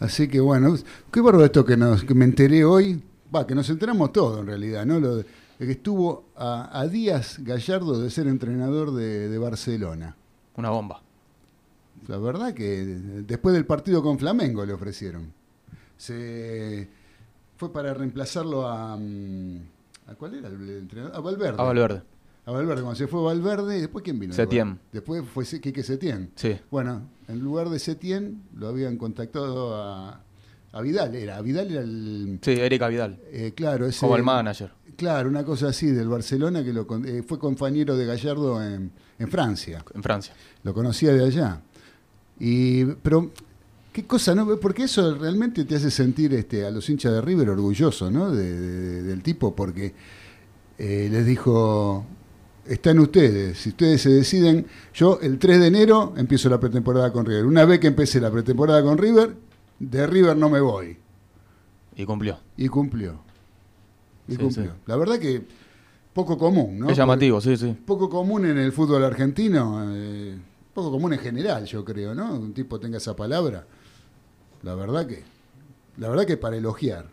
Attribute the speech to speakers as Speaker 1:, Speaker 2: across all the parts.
Speaker 1: Así que bueno, qué barro esto que, nos, que me enteré hoy, va, que nos enteramos todo en realidad, ¿no? Lo de, que estuvo a, Díaz Gallardo de ser entrenador de, Barcelona.
Speaker 2: Una bomba.
Speaker 1: La verdad que después del partido con Flamengo le ofrecieron. Se fue para reemplazarlo a, mm, ¿a cuál era el entrenador? A Valverde.
Speaker 2: A Valverde.
Speaker 1: A Valverde, cuando se fue Valverde, ¿y después quién vino?
Speaker 2: Setién.
Speaker 1: Después fue Quique Setién.
Speaker 2: Sí.
Speaker 1: Bueno, en lugar de Setién lo habían contactado a, a Vidal. Era, Vidal era el...
Speaker 2: Sí, Erika Vidal.
Speaker 1: Eh, claro, ese...
Speaker 2: Como el manager.
Speaker 1: Claro, una cosa así del Barcelona que lo, eh, fue compañero de Gallardo en, en, Francia.
Speaker 2: En Francia.
Speaker 1: Lo conocía de allá. Y, pero, qué cosa, ¿no? Porque eso realmente te hace sentir este, a los hinchas de River orgulloso, ¿no? del tipo, porque eh, les dijo, están ustedes. Si ustedes se deciden, yo el 3 de enero empiezo la pretemporada con River. Una vez que empecé la pretemporada con River, de River no me voy.
Speaker 2: Y cumplió.
Speaker 1: Y cumplió. Y cumplió. La verdad que poco común, ¿no?
Speaker 2: Es llamativo, sí, sí.
Speaker 1: Poco común en el fútbol argentino, eh, poco común en general, yo creo, ¿no? Un tipo tenga esa palabra. La verdad que, la verdad que para elogiar.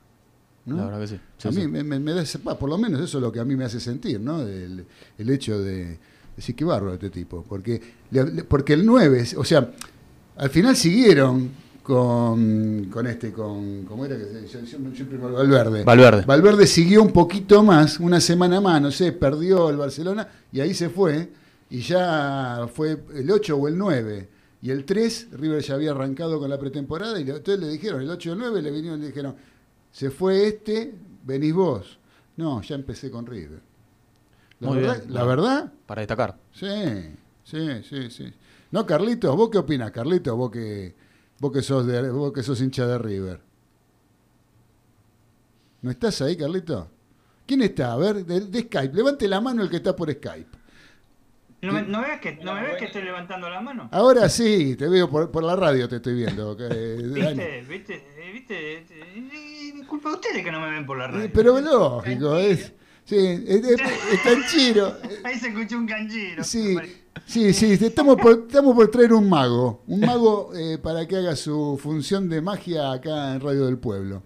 Speaker 2: La verdad que sí.
Speaker 1: a mí Me, da, por lo menos eso es lo que a mí me hace sentir, ¿no? El, hecho de decir qué barro este tipo. Porque, porque el 9, o sea, al final siguieron con, con este, con, ¿cómo era que se siempre, Valverde.
Speaker 2: Valverde.
Speaker 1: Valverde siguió un poquito más, una semana más, no sé, perdió el Barcelona y ahí se fue. Y ya fue el 8 o el 9. Y el 3, River ya había arrancado con la pretemporada y entonces le dijeron, el 8 o el 9 le vinieron y le dijeron, se fue este, venís vos. No, ya empecé con River. La, verdad, la verdad.
Speaker 2: Para destacar.
Speaker 1: Sí, sí, sí, sí. No, Carlitos, ¿vos qué opinas, Carlitos? Vos que, vos que sos de, vos que sos hincha de River. ¿No estás ahí, Carlitos? ¿Quién está? A ver, de, Skype. Levante la mano el que está por Skype.
Speaker 3: ¿No me, no que, no me ves que estoy levantando la mano?
Speaker 1: Ahora sí, te veo por, por la radio, te estoy viendo.
Speaker 3: ¿Viste? ¿Viste? ¿Viste? Culpa de ustedes que no me ven por la radio.
Speaker 1: Pero lógico, es. Sí, es, canchero.
Speaker 3: Ahí se escuchó un canchero.
Speaker 1: Sí, sí, sí, estamos por, estamos por traer un mago. Un mago eh, para que haga su función de magia acá en Radio del Pueblo.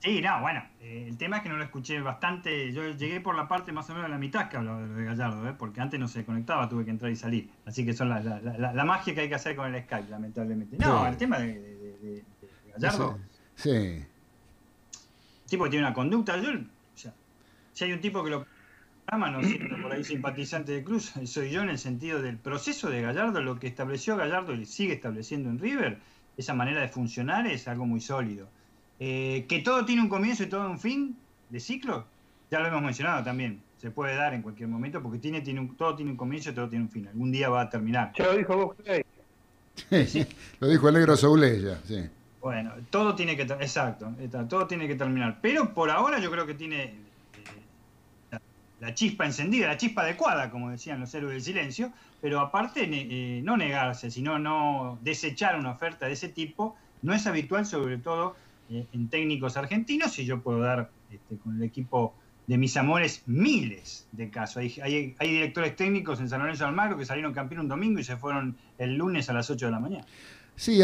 Speaker 3: Sí, no, bueno, eh, el tema es que no lo escuché bastante. Yo llegué por la parte más o menos de la mitad que hablaba de Gallardo, ¿eh? porque antes no se conectaba, tuve que entrar y salir. Así que son la, la, magia que hay que hacer con el Skype, lamentablemente. No, el tema de, Gallardo.
Speaker 1: Sí
Speaker 3: tipo que tiene una conducta. Yo, o sea, si hay un tipo que lo ama, no siendo por ahí simpatizante de Cruz, soy yo en el sentido del proceso de Gallardo, lo que estableció Gallardo y sigue estableciendo en River, esa manera de funcionar es algo muy sólido. Eh, que todo tiene un comienzo y todo un fin de ciclo, ya lo hemos mencionado también. Se puede dar en cualquier momento porque tiene, tiene un, todo tiene un comienzo y todo tiene un fin. Algún día va a terminar.
Speaker 1: Ya lo dijo vos, Lo dijo el negro Souleya, sí.
Speaker 3: Bueno, todo tiene que, exacto, todo tiene que terminar. Pero por ahora yo creo que tiene eh, la, chispa encendida, la chispa adecuada, como decían los héroes del silencio. Pero aparte, eh, no negarse, sino no desechar una oferta de ese tipo, no es habitual, sobre todo eh, en técnicos argentinos. Y yo puedo dar este, con el equipo de mis amores miles de casos. Hay, hay, directores técnicos en San Lorenzo de Almagro que salieron campeón un domingo y se fueron el lunes a las 8 de la mañana.
Speaker 1: Sí,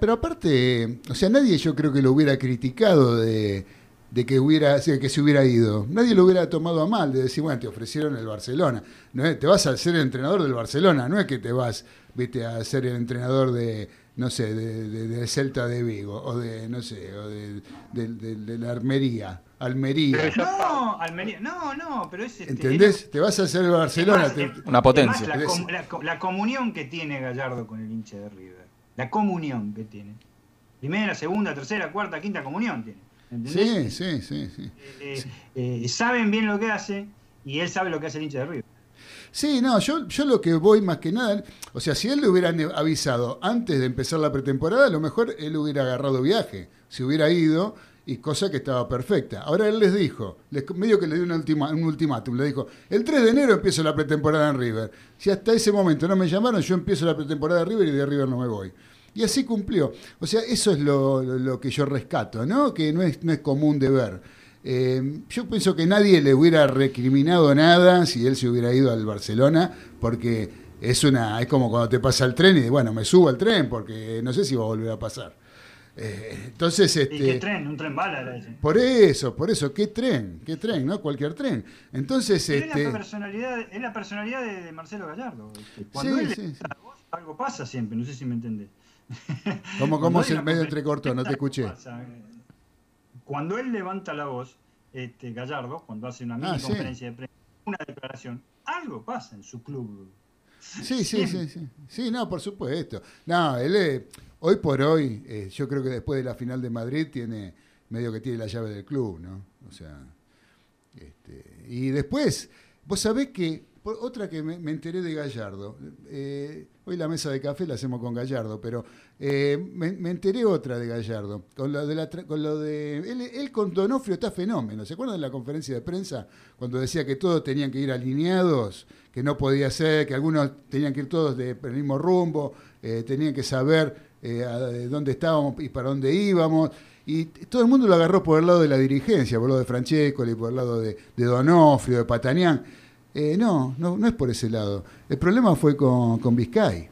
Speaker 1: pero aparte, o sea, nadie yo creo que lo hubiera criticado de, que hubiera que se hubiera ido. Nadie lo hubiera tomado a mal de decir, bueno, te ofrecieron el Barcelona. No te vas a ser el entrenador del Barcelona, no es que te vas, viste, a ser el entrenador de, no sé, de, Celta de Vigo o de, no sé, o de, la Armería. Almería.
Speaker 3: No, Almería, no, no, pero es... Este,
Speaker 1: ¿Entendés? te vas a hacer el Barcelona.
Speaker 2: una potencia.
Speaker 3: la comunión que tiene Gallardo con el hincha de River la comunión que tiene. Primera, segunda, tercera, cuarta, quinta comunión tiene.
Speaker 1: ¿entendés? Sí, sí, sí.
Speaker 3: Eh, eh, saben bien lo que hace y él sabe lo que hace el hincha de River.
Speaker 1: Sí, no, yo, yo lo que voy más que nada, o sea, si él le hubieran avisado antes de empezar la pretemporada, a lo mejor él hubiera agarrado viaje, se hubiera ido, y cosa que estaba perfecta. Ahora él les dijo, medio que le dio un, un ultimátum, le dijo, el 3 de enero empiezo la pretemporada en River. Si hasta ese momento no me llamaron, yo empiezo la pretemporada en River y de River no me voy. Y así cumplió. O sea, eso es lo, que yo rescato, ¿no? Que no es, no es común de ver. Eh, yo pienso que nadie le hubiera recriminado nada si él se hubiera ido al Barcelona, porque es una es como cuando te pasa el tren y bueno, me subo al tren porque no sé si va a volver a pasar. Eh, entonces,
Speaker 3: ¿Y
Speaker 1: este,
Speaker 3: qué tren? Un tren bala era ese.
Speaker 1: por eso, por eso, ¿qué tren? ¿Qué tren? ¿No? Cualquier tren. Entonces,
Speaker 3: Pero
Speaker 1: este,
Speaker 3: es, la personalidad, es la personalidad de, de Marcelo Gallardo. este, Cuando
Speaker 1: Sí,
Speaker 3: él
Speaker 1: sí,
Speaker 3: levanta la voz, algo pasa siempre, no sé si me entendés.
Speaker 1: ¿cómo, cómo se
Speaker 3: una
Speaker 1: medio entrecortó? No te escuché.
Speaker 3: pasa. Cuando él levanta la voz, este, Gallardo, cuando hace una mini
Speaker 1: Ah, sí.
Speaker 3: conferencia de prensa, una declaración, algo pasa en su club.
Speaker 1: Sí, sí, sí, sí. Sí, no, por supuesto. No, él eh, hoy por hoy, eh, yo creo que después de la final de Madrid tiene medio que tiene la llave del club, ¿no? O sea, este, y después, vos sabés que, otra que me, enteré de Gallardo, eh, hoy la mesa de café la hacemos con Gallardo, pero eh, me, enteré otra de Gallardo, con lo de, la, con lo de él, con Donofrio está fenómeno, ¿se acuerdan de la conferencia de prensa cuando decía que todos tenían que ir alineados, que no podía ser, que algunos tenían que ir todos de, el mismo rumbo, tenían que saber eh, a- de dónde estábamos y para dónde íbamos? Y todo el mundo lo agarró por el lado de la dirigencia, por el lado de Francescoli, por el lado de, de Donofrio, de Patanián. Eh, no, no, no es por ese lado. El problema fue con, con Vizcay.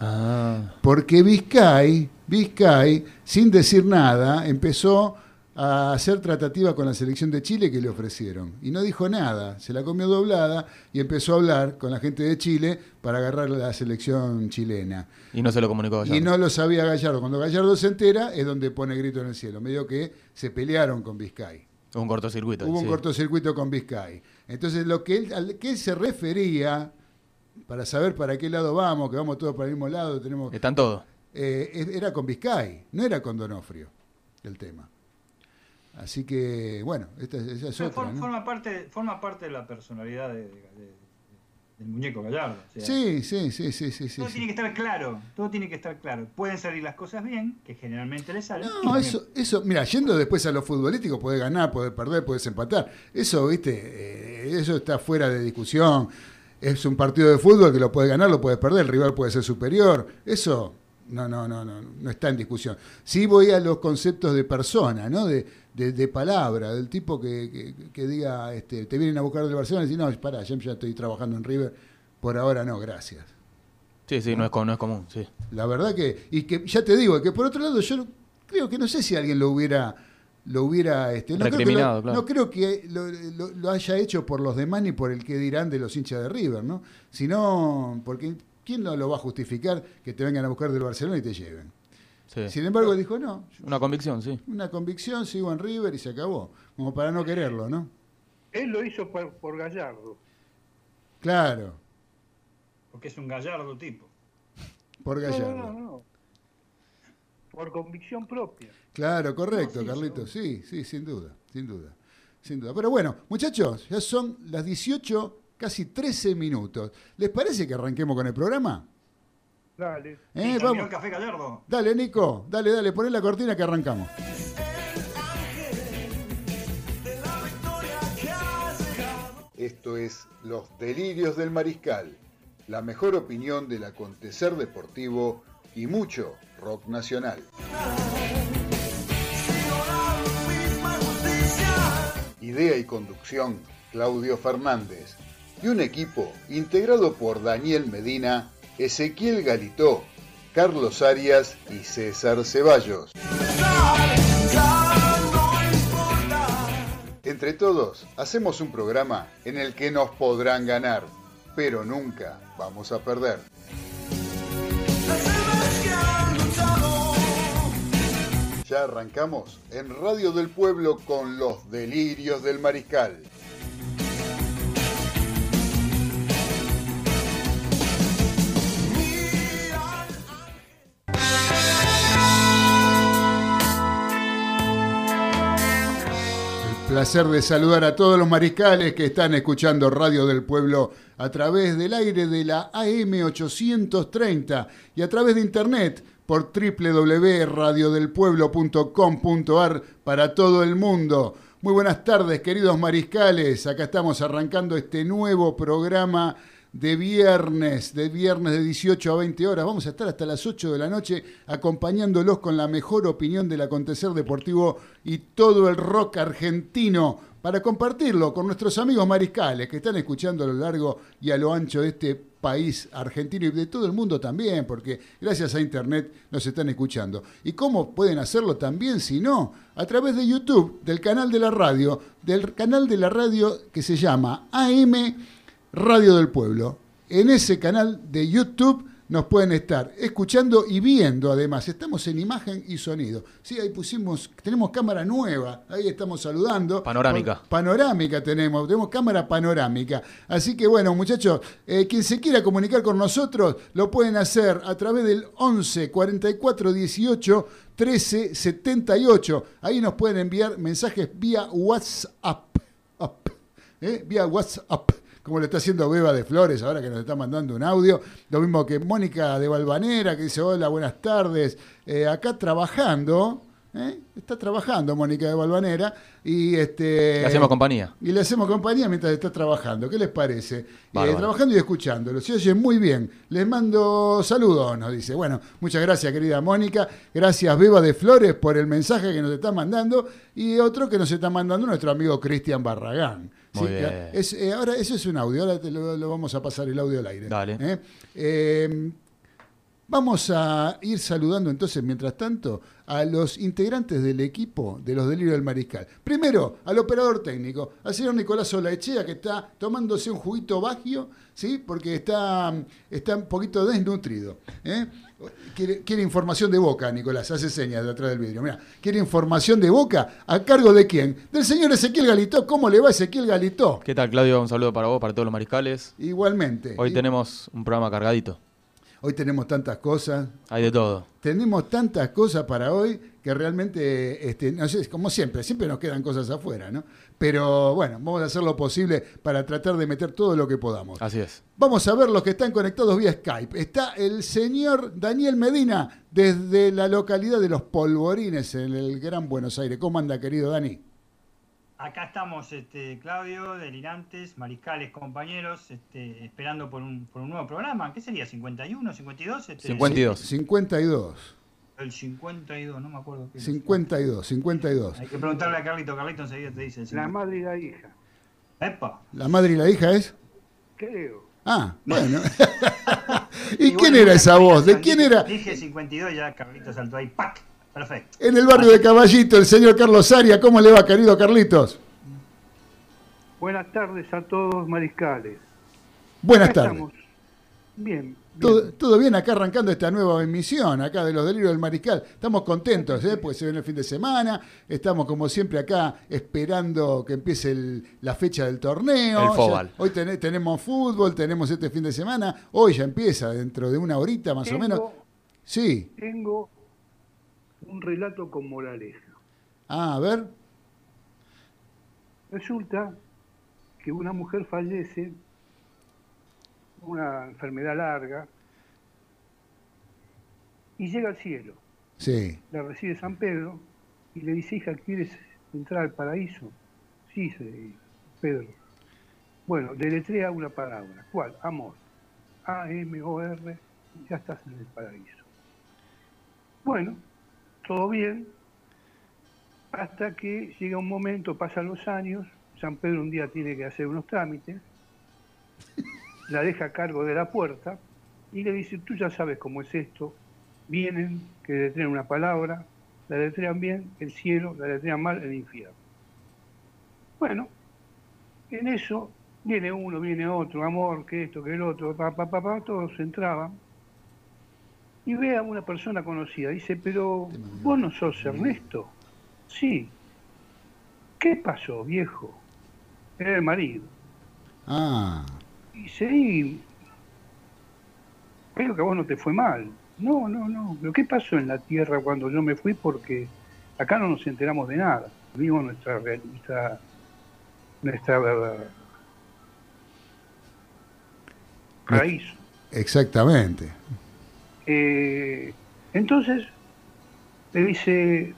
Speaker 2: Ah,
Speaker 1: Porque Vizcay, Vizcay, sin decir nada, empezó a hacer tratativa con la selección de Chile que le ofrecieron. Y no dijo nada, se la comió doblada y empezó a hablar con la gente de Chile para agarrar la selección chilena.
Speaker 2: y no se lo comunicó a
Speaker 1: Y
Speaker 2: Gallardo.
Speaker 1: no lo sabía Gallardo. Cuando Gallardo se entera es donde pone grito en el cielo. Medio que se pelearon con Vizcay.
Speaker 2: Hubo un cortocircuito.
Speaker 1: Hubo un cortocircuito con Vizcay. Entonces, lo que él, al que él se refería, para saber para qué lado vamos, que vamos todos para el mismo lado, tenemos
Speaker 2: Están todos.
Speaker 1: eh, era con Vizcay, no era con Donofrio el tema. Así que, bueno, esta, esa es
Speaker 3: Pero
Speaker 1: otra.
Speaker 3: for-
Speaker 1: ¿no?
Speaker 3: forma, parte, forma parte de la personalidad de- de- de- del muñeco Gallardo. o sea,
Speaker 1: Sí, sí, sí, sí, sí.
Speaker 3: todo
Speaker 1: sí.
Speaker 3: tiene que estar claro, todo tiene que estar claro. Pueden salir las cosas bien, que generalmente le salen.
Speaker 1: No, eso, eso, mira, yendo después a lo futbolístico, puede ganar, puede perder, puedes empatar. Eso, viste, eh, eso está fuera de discusión. Es un partido de fútbol que lo puede ganar, lo puede perder, el rival puede ser superior. Eso no, no, no, no, no está en discusión. Sí voy a los conceptos de persona, ¿no? De, de, de palabra, del tipo que, que- que diga, este, te vienen a buscar del Barcelona y decir, no, pará, yo ya estoy trabajando en River, por ahora no, gracias.
Speaker 2: Sí, sí, no es, no es común, sí.
Speaker 1: La verdad que, y que ya te digo, que por otro lado yo creo que no sé si alguien lo hubiera, lo hubiera, este, no creo que,
Speaker 2: Recriminado,
Speaker 1: lo,
Speaker 2: claro.
Speaker 1: no creo que lo, lo- lo haya hecho por los demás ni por el que dirán de los hinchas de River, ¿no? Sino porque ¿quién no lo va a justificar que te vengan a buscar del Barcelona y te lleven?
Speaker 2: sí.
Speaker 1: Sin embargo dijo, no,
Speaker 2: Una convicción, sí.
Speaker 1: una convicción, sigo en River y se acabó, como para no quererlo, ¿no?
Speaker 4: Él lo hizo por, por Gallardo.
Speaker 1: Claro,
Speaker 3: Porque es un gallardo tipo.
Speaker 1: por Gallardo.
Speaker 4: no, no, no. Por convicción propia.
Speaker 1: Claro, correcto,
Speaker 3: No, sí,
Speaker 1: Carlitos. Sí, sí, sin duda, sin duda, sin duda. Pero bueno, muchachos, ya son las 18, casi 13 minutos. ¿Les parece que arranquemos con el programa?
Speaker 4: Dale.
Speaker 1: ¿Eh?
Speaker 3: Sí,
Speaker 1: Vamos.
Speaker 3: el café Gallardo.
Speaker 1: Dale, Nico, dale, dale, poné la cortina que arrancamos. Esto es Los Delirios del Mariscal, la mejor opinión del acontecer deportivo y mucho rock nacional. Idea y conducción, Claudio Fernández. Y un equipo integrado por Daniel Medina, Ezequiel Galitó, Carlos Arias y César Ceballos. Entre todos, hacemos un programa en el que nos podrán ganar, pero nunca vamos a perder. Ya arrancamos en Radio del Pueblo con los delirios del mariscal. Placer de saludar a todos los mariscales que están escuchando Radio del Pueblo a través del aire de la AM830 y a través de internet por www.radiodelpueblo.com.ar para todo el mundo. Muy buenas tardes, queridos mariscales. Acá estamos arrancando este nuevo programa de viernes, de viernes de 18 a 20 horas. Vamos a estar hasta las 8 de la noche acompañándolos con la mejor opinión del acontecer deportivo y todo el rock argentino para compartirlo con nuestros amigos mariscales que están escuchando a lo largo y a lo ancho de este país argentino y de todo el mundo también, porque gracias a Internet nos están escuchando. ¿Y cómo pueden hacerlo también si no? A través de YouTube, del canal de la radio, del canal de la radio que se llama AM Radio del Pueblo. En ese canal de YouTube nos pueden estar escuchando y viendo además. Estamos en imagen y sonido. Sí, ahí pusimos, tenemos cámara nueva, ahí estamos saludando.
Speaker 2: Panorámica.
Speaker 1: Panorámica tenemos, tenemos cámara panorámica. Así que bueno, muchachos, eh, quien se quiera comunicar con nosotros lo pueden hacer a través del 11 44 18 13 78. Ahí nos pueden enviar mensajes vía WhatsApp. Up, ¿eh? Vía WhatsApp como lo está haciendo Beba de Flores, ahora que nos está mandando un audio. Lo mismo que Mónica de Valvanera, que dice, hola, buenas tardes. Eh, acá trabajando, ¿eh? está trabajando Mónica de Valvanera. Y este,
Speaker 2: Le hacemos compañía.
Speaker 1: Y le hacemos compañía mientras está trabajando. ¿Qué les parece? Eh, trabajando y escuchándolo. Se oye muy bien. Les mando saludos, nos dice. Bueno, muchas gracias, querida Mónica. Gracias, Beba de Flores, por el mensaje que nos está mandando. Y otro que nos está mandando nuestro amigo Cristian Barragán.
Speaker 2: Muy
Speaker 1: Sí,
Speaker 2: bien.
Speaker 1: es, eh, ahora, eso es un audio. Ahora te lo, lo vamos a pasar el audio al aire.
Speaker 2: Dale.
Speaker 1: ¿eh? Eh, Vamos a ir saludando entonces, mientras tanto, a los integrantes del equipo de los Delirios del Mariscal. Primero, al operador técnico, al señor Nicolás Olaechea, que está tomándose un juguito bagio, ¿sí? porque está, está un poquito desnutrido. Quiere, quiere información de boca, Nicolás, hace señas de atrás del vidrio. Mira, quiere información de boca, ¿a cargo de quién? Del señor Ezequiel Galitó. ¿Cómo le va Ezequiel Galitó?
Speaker 2: ¿Qué tal, Claudio? Un saludo para vos, para todos los mariscales.
Speaker 1: Igualmente.
Speaker 2: Hoy
Speaker 1: Y-
Speaker 2: tenemos un programa cargadito.
Speaker 1: hoy tenemos tantas cosas.
Speaker 2: Hay de todo.
Speaker 1: Tenemos tantas cosas para hoy que realmente, este, no sé, como siempre, siempre nos quedan cosas afuera, ¿no? Pero bueno, vamos a hacer lo posible para tratar de meter todo lo que podamos.
Speaker 2: Así es.
Speaker 1: Vamos a ver los que están conectados vía Skype. Está el señor Daniel Medina desde la localidad de Los Polvorines, en el Gran Buenos Aires. ¿Cómo anda, querido Dani?
Speaker 3: Acá estamos, este, Claudio, delirantes, mariscales, compañeros, este, esperando por un, por un nuevo programa. ¿Qué sería? ¿51, 52? Este,
Speaker 2: 52.
Speaker 1: 52.
Speaker 3: El 52, no me acuerdo. qué
Speaker 1: 52, 52.
Speaker 3: Hay que preguntarle a Carlito. Carlito enseguida te dice.
Speaker 4: La
Speaker 3: 50.
Speaker 4: madre y la hija.
Speaker 3: Epa.
Speaker 1: ¿La madre y la hija es?
Speaker 4: Creo.
Speaker 1: Ah, bueno. ¿Y,
Speaker 3: Y
Speaker 1: quién era esa voz? ¿De quién era?
Speaker 3: Dije 52 y ya Carlito saltó ahí. ¡Pac! Perfecto.
Speaker 1: En el barrio de Caballito, el señor Carlos Aria. ¿Cómo le va, querido Carlitos?
Speaker 4: Buenas tardes a todos, mariscales.
Speaker 1: Buenas
Speaker 4: Acá
Speaker 1: tardes.
Speaker 4: estamos. Bien.
Speaker 1: Todo, todo bien acá arrancando esta nueva emisión, acá de los delirios del mariscal. Estamos contentos, ¿eh? porque se viene el fin de semana. Estamos como siempre acá esperando que empiece el- la fecha del torneo.
Speaker 2: El
Speaker 1: Ya-
Speaker 2: fútbol.
Speaker 1: hoy ten- tenemos fútbol, tenemos este fin de semana. Hoy ya empieza, dentro de una horita más o menos. Sí.
Speaker 4: Tengo un relato con moraleja.
Speaker 1: Ah, a ver.
Speaker 4: Resulta que una mujer fallece, una enfermedad larga, y llega al cielo.
Speaker 1: Sí.
Speaker 4: La recibe San Pedro y le dice, hija, ¿quieres entrar al paraíso? Sí, dice Pedro. Bueno, deletrea una palabra. ¿Cuál? Amor. A-M-O-R, ya estás en el paraíso. Bueno, todo bien, hasta que llega un momento, pasan los años, San Pedro un día tiene que hacer unos trámites, la deja a cargo de la puerta y le dice, tú ya sabes cómo es esto, vienen, que deletrean una palabra, la deletrean bien, el cielo, la deletrean mal, el infierno. Bueno, en eso viene uno, viene otro, amor, que esto, que el otro, pa, pa, pa, pa, todos entraban y ve a una persona conocida, dice, pero vos no sos Ernesto. Sí. ¿Qué pasó, viejo? Era el marido.
Speaker 1: Ah.
Speaker 4: Y creo que a vos no te fue mal. No, no, no. ¿Pero qué pasó en la tierra cuando yo me fui? Porque acá no nos enteramos de nada. Vimos nuestra nuestra, nuestra paraíso.
Speaker 1: Exactamente.
Speaker 4: Eh, entonces le dice,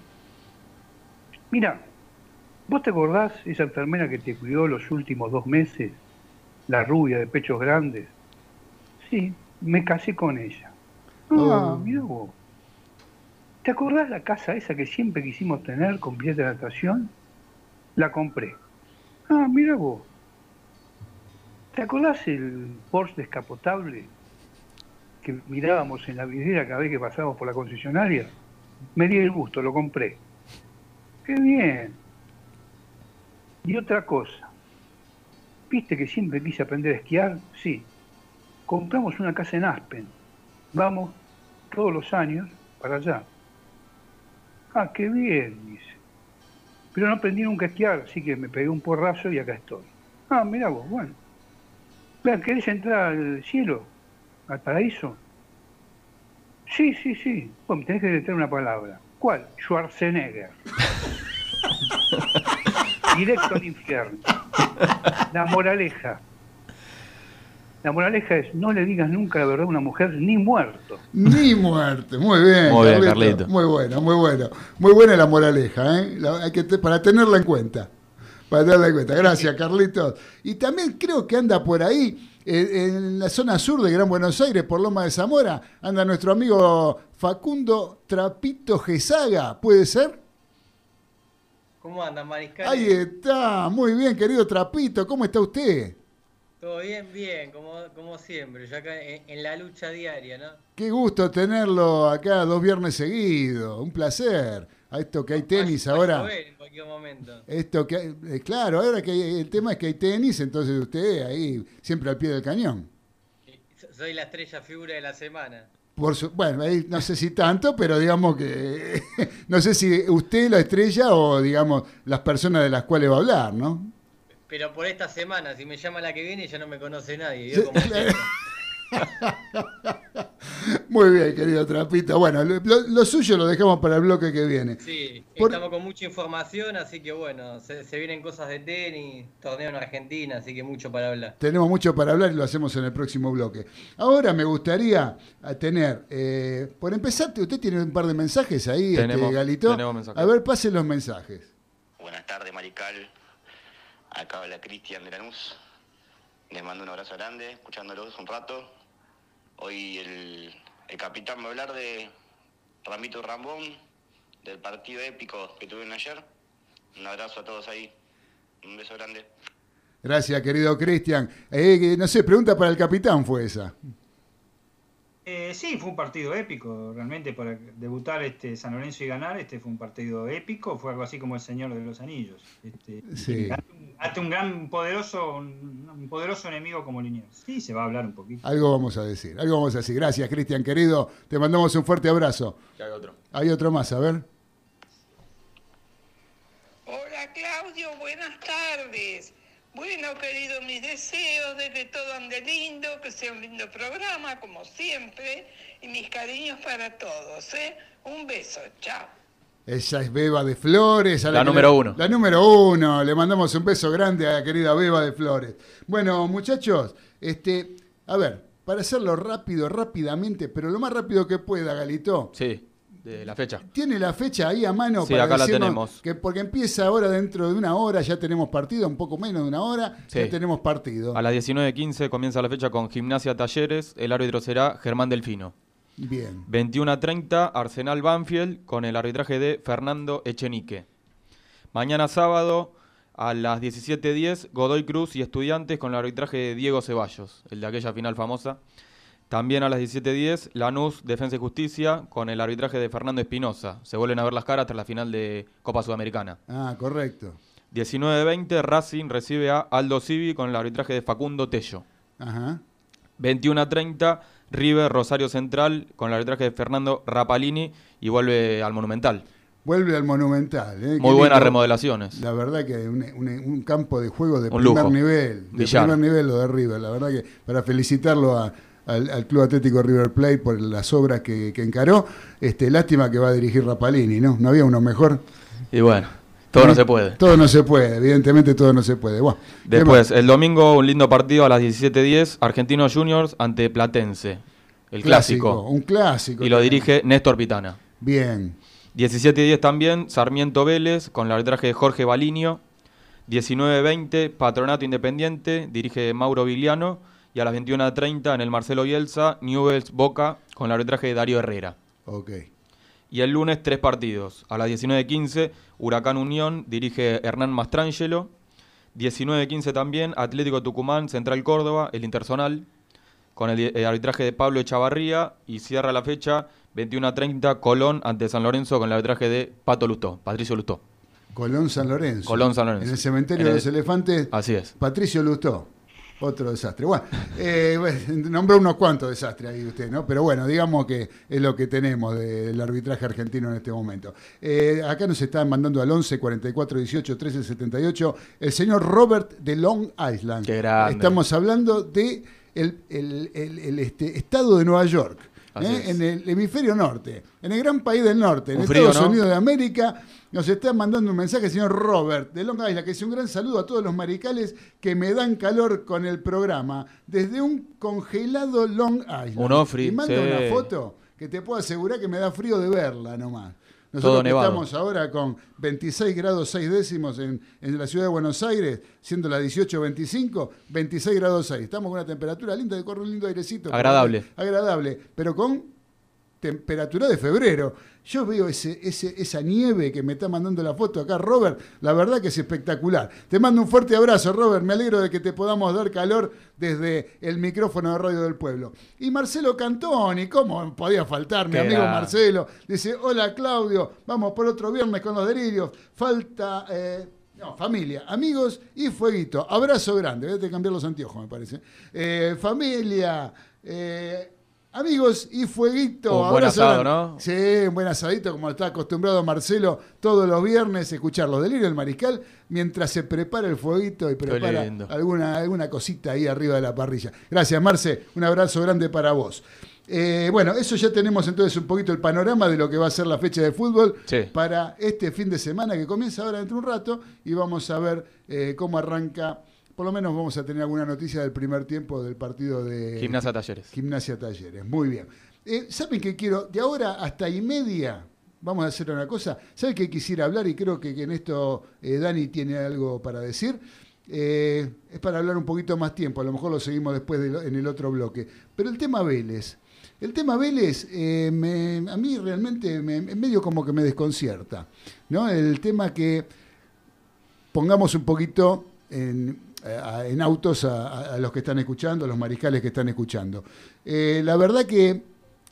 Speaker 4: mira, ¿vos te acordás esa enfermera que te cuidó los últimos dos meses? La rubia de pechos grandes. Sí, me casé con ella. Ah,
Speaker 1: Oh.
Speaker 4: mira vos. ¿Te acordás la casa esa que siempre quisimos tener con billete de natación? La compré. Ah, mira vos. ¿Te acordás el Porsche descapotable que mirábamos en la vidriera cada vez que pasábamos por la concesionaria? Me di el gusto, lo compré. ¡Qué bien! Y otra cosa. ¿Viste que siempre quise aprender a esquiar? Sí. Compramos una casa en Aspen. Vamos todos los años para allá. Ah, qué bien, dice. Pero no aprendí nunca a esquiar, así que me pegué un porrazo y acá estoy. Ah, mira vos, bueno. ¿querés entrar al cielo? ¿Al paraíso? Sí, sí, sí. Bueno, tenés que deletrear una palabra. ¿Cuál? Schwarzenegger. Directo al infierno. La moraleja. La moraleja es no le digas nunca la verdad a una mujer ni muerto.
Speaker 1: Ni muerte. Muy bien.
Speaker 2: Muy bien,
Speaker 1: Carlito.
Speaker 2: Carlito.
Speaker 1: Muy buena, muy buena. Muy buena la moraleja, ¿eh? La- hay que te- para tenerla en cuenta. Para tenerla en cuenta. Gracias, Carlitos. Y también creo que anda por ahí, en la zona sur de Gran Buenos Aires, por Loma de Zamora, anda nuestro amigo Facundo Trapito Gesaga. ¿Puede ser?
Speaker 5: ¿Cómo andan, Mariscal?
Speaker 1: Ahí está. Muy bien, querido Trapito. ¿Cómo está usted?
Speaker 5: Todo bien, bien, como, como siempre. Yo acá en, en la lucha diaria, ¿no?
Speaker 1: Qué gusto tenerlo acá dos viernes seguidos. Un placer. A esto que hay tenis
Speaker 5: a
Speaker 1: ahora.
Speaker 5: llover en cualquier momento.
Speaker 1: Esto que hay- eh, claro, ahora que hay- el tema es que hay tenis, entonces usted ahí siempre al pie del cañón.
Speaker 5: Soy la estrella figura de la semana.
Speaker 1: Por su- bueno, ahí no sé si tanto, pero digamos que no sé si usted la estrella o digamos las personas de las cuales va a hablar, ¿no?
Speaker 5: Pero por esta semana, si me llama la que viene, ya no me conoce nadie.
Speaker 1: Sí,
Speaker 5: ¿vio cómo
Speaker 1: claro.
Speaker 5: es?
Speaker 1: Muy bien, querido Trapito. Bueno, lo, lo- lo suyo lo dejamos para el bloque que viene.
Speaker 5: Sí,
Speaker 1: Por-
Speaker 5: estamos con mucha información, así que bueno, se, se vienen cosas de tenis, torneo en Argentina, así que mucho para hablar.
Speaker 1: Tenemos mucho para hablar y lo hacemos en el próximo bloque. Ahora me gustaría eh, tener, eh, por empezar, usted tiene un par de mensajes ahí,
Speaker 2: Tenemos-
Speaker 1: este, Galito.
Speaker 2: tenemos mensajes.
Speaker 1: A ver, pasen los mensajes.
Speaker 6: Buenas tardes, Marical. Acá habla Cristian de Lanús. Les mando un abrazo grande, escuchándolos un rato. Hoy el, el capitán va a hablar de Ramito Rambón, del partido épico que tuvieron ayer. Un abrazo a todos ahí. Un beso grande.
Speaker 1: Gracias, querido Cristian. Eh, no sé, pregunta para el capitán fue esa.
Speaker 3: Eh, sí, fue un partido épico, realmente para debutar este San Lorenzo y ganar, este fue un partido épico, fue algo así como el Señor de los Anillos. Este,
Speaker 1: Sí.
Speaker 3: ante un- gran poderoso, un, un poderoso enemigo como Liniers. Sí, se va a hablar un poquito.
Speaker 1: Algo vamos a decir, algo vamos a decir. Gracias, Cristian, querido. Te mandamos un fuerte abrazo.
Speaker 2: Que hay otro.
Speaker 1: Hay otro más, a ver.
Speaker 7: Hola Claudio, buenas tardes. Bueno, querido, mis deseos de que todo ande lindo, que sea un lindo programa, como siempre, y mis cariños para todos, ¿eh? Un beso, chao.
Speaker 1: Ella es Beba de Flores. a
Speaker 2: La
Speaker 1: que
Speaker 2: número
Speaker 1: le-
Speaker 2: uno.
Speaker 1: La número uno. Le mandamos un beso grande a la querida Beba de Flores. Bueno, muchachos, este, a ver, para hacerlo rápido, rápidamente, pero lo más rápido que pueda, Galito.
Speaker 2: Sí, de la fecha.
Speaker 1: ¿Tiene la fecha ahí a mano?
Speaker 2: Sí,
Speaker 1: para
Speaker 2: acá la tenemos.
Speaker 1: Que porque empieza ahora dentro de una hora, ya tenemos partido, un poco menos de una hora,
Speaker 2: Sí.
Speaker 1: ya tenemos partido.
Speaker 2: A las 19.15 comienza la fecha con Gimnasia Talleres. El árbitro será Germán Delfino.
Speaker 1: Bien.
Speaker 2: 21.30 Arsenal Banfield con el arbitraje de Fernando Echenique. Mañana sábado a las 17.10 Godoy Cruz y Estudiantes con el arbitraje de Diego Ceballos, el de aquella final famosa. También a las 17.10 Lanús Defensa y Justicia con el arbitraje de Fernando Espinosa. Se vuelven a ver las caras tras la final de Copa Sudamericana.
Speaker 1: Ah, correcto.
Speaker 2: 19.20 Racing recibe a Aldo Civi con el arbitraje de Facundo Tello.
Speaker 1: Ajá.
Speaker 2: 21.30 River Rosario Central con el arbitraje de Fernando Rapalini y vuelve al Monumental.
Speaker 1: Vuelve al Monumental. ¿eh?
Speaker 2: Muy buenas remodelaciones.
Speaker 1: La verdad que un, un- un campo de juego de
Speaker 2: Un
Speaker 1: primer
Speaker 2: lujo.
Speaker 1: nivel. De
Speaker 2: Villar.
Speaker 1: primer nivel lo de River. La verdad que para felicitarlo a- al, al Club Atlético River Plate por las obras que, que encaró. Este, lástima que va a dirigir Rapalini, ¿no? No había uno mejor.
Speaker 2: Y bueno, todo no se puede.
Speaker 1: Todo no se puede, evidentemente todo no se puede. Bueno, ¿qué
Speaker 2: Después, el domingo, un lindo partido a las 17.10, Argentinos Juniors ante Platense. El clásico.
Speaker 1: Un clásico.
Speaker 2: Y lo
Speaker 1: también.
Speaker 2: dirige Néstor Pitana.
Speaker 1: Bien.
Speaker 2: 17.10 también, Sarmiento Vélez con el arbitraje de Jorge Balinio. 19.20, Patronato Independiente, dirige Mauro Viliano. Y a las 21.30 en el Marcelo Bielsa, Newells Boca con el arbitraje de Darío Herrera.
Speaker 1: Ok.
Speaker 2: Y el lunes tres partidos. A las 19.15, Huracán Unión dirige Hernán Mastrangelo. 19-15 también, Atlético Tucumán, Central Córdoba, el Intersonal, con el, el arbitraje de Pablo Echavarría, y cierra la fecha 21-30, Colón ante San Lorenzo con el arbitraje de Pato Lustó, Patricio Lustó.
Speaker 1: Colón San Lorenzo.
Speaker 2: Colón San Lorenzo.
Speaker 1: En el cementerio
Speaker 2: En
Speaker 1: de los elefantes,
Speaker 2: Así es.
Speaker 1: Patricio Lustó. Otro desastre. Bueno, eh, nombró unos cuantos desastres ahí usted, ¿no? Pero bueno, digamos que es lo que tenemos del arbitraje argentino en este momento. Eh, acá nos están mandando al 11 44 18 13 78 el señor Robert de Long Island.
Speaker 2: Qué grande.
Speaker 1: Estamos hablando de el, el- el- el, este, estado de Nueva York. ¿Eh? En el hemisferio norte, en el gran país del norte, en
Speaker 2: Un frío,
Speaker 1: Estados
Speaker 2: ¿no?
Speaker 1: Unidos de América, nos está mandando un mensaje el señor Robert de Long Island, que dice un gran saludo a todos los maricales que me dan calor con el programa, desde un congelado Long Island.
Speaker 2: Un ofri,
Speaker 1: Y manda
Speaker 2: sí.
Speaker 1: una foto que te puedo asegurar que me da frío de verla nomás.
Speaker 2: Todo
Speaker 1: Nosotros
Speaker 2: nevado.
Speaker 1: estamos ahora con 26 grados 6 décimos en, en la ciudad de Buenos Aires, siendo las 18.25, 26 grados 6. Estamos con una temperatura linda, que corre un lindo airecito.
Speaker 2: Agradable.
Speaker 1: Agradable, pero con temperatura de febrero. Yo veo ese, ese, esa nieve que me está mandando la foto acá, Robert. La verdad que es espectacular. Te mando un fuerte abrazo, Robert. Me alegro de que te podamos dar calor desde el micrófono de Radio del Pueblo. Y Marcelo Cantoni, ¿cómo podía faltar? Mi
Speaker 2: Qué
Speaker 1: amigo. Marcelo. Dice, hola Claudio, vamos por otro viernes con los delirios. Falta... eh, no, familia, amigos y fueguito. Abrazo grande. Voy a cambiar los anteojos, me parece. Eh, familia, eh, amigos y fueguito.
Speaker 2: Un buen asado. ¿no?
Speaker 1: Sí, un buen asadito, como está acostumbrado Marcelo todos los viernes, escuchar los delirios del mariscal mientras se prepara el fueguito y prepara alguna, alguna cosita ahí arriba de la parrilla. Gracias, Marce. Un abrazo grande para vos. Eh, bueno, eso ya tenemos entonces un poquito el panorama de lo que va a ser la fecha de fútbol
Speaker 2: Sí.
Speaker 1: para este fin de semana que comienza ahora dentro de un rato y vamos a ver eh, cómo arranca. Por lo menos vamos a tener alguna noticia del primer tiempo del partido de
Speaker 2: Gimnasia Talleres.
Speaker 1: Gimnasia Talleres. Muy bien. Eh, ¿Saben qué quiero? De ahora hasta y media, vamos a hacer una cosa. ¿Saben qué quisiera hablar? Y creo que, que en esto eh, Dani tiene algo para decir. Eh, es para hablar un poquito más tiempo, a lo mejor lo seguimos después de lo- en el otro bloque. Pero el tema Vélez. El tema Vélez eh, me- a mí realmente me, medio como que me desconcierta. ¿no? El tema que pongamos un poquito en, en autos a, los que están escuchando, a los mariscales que están escuchando. Eh, la verdad que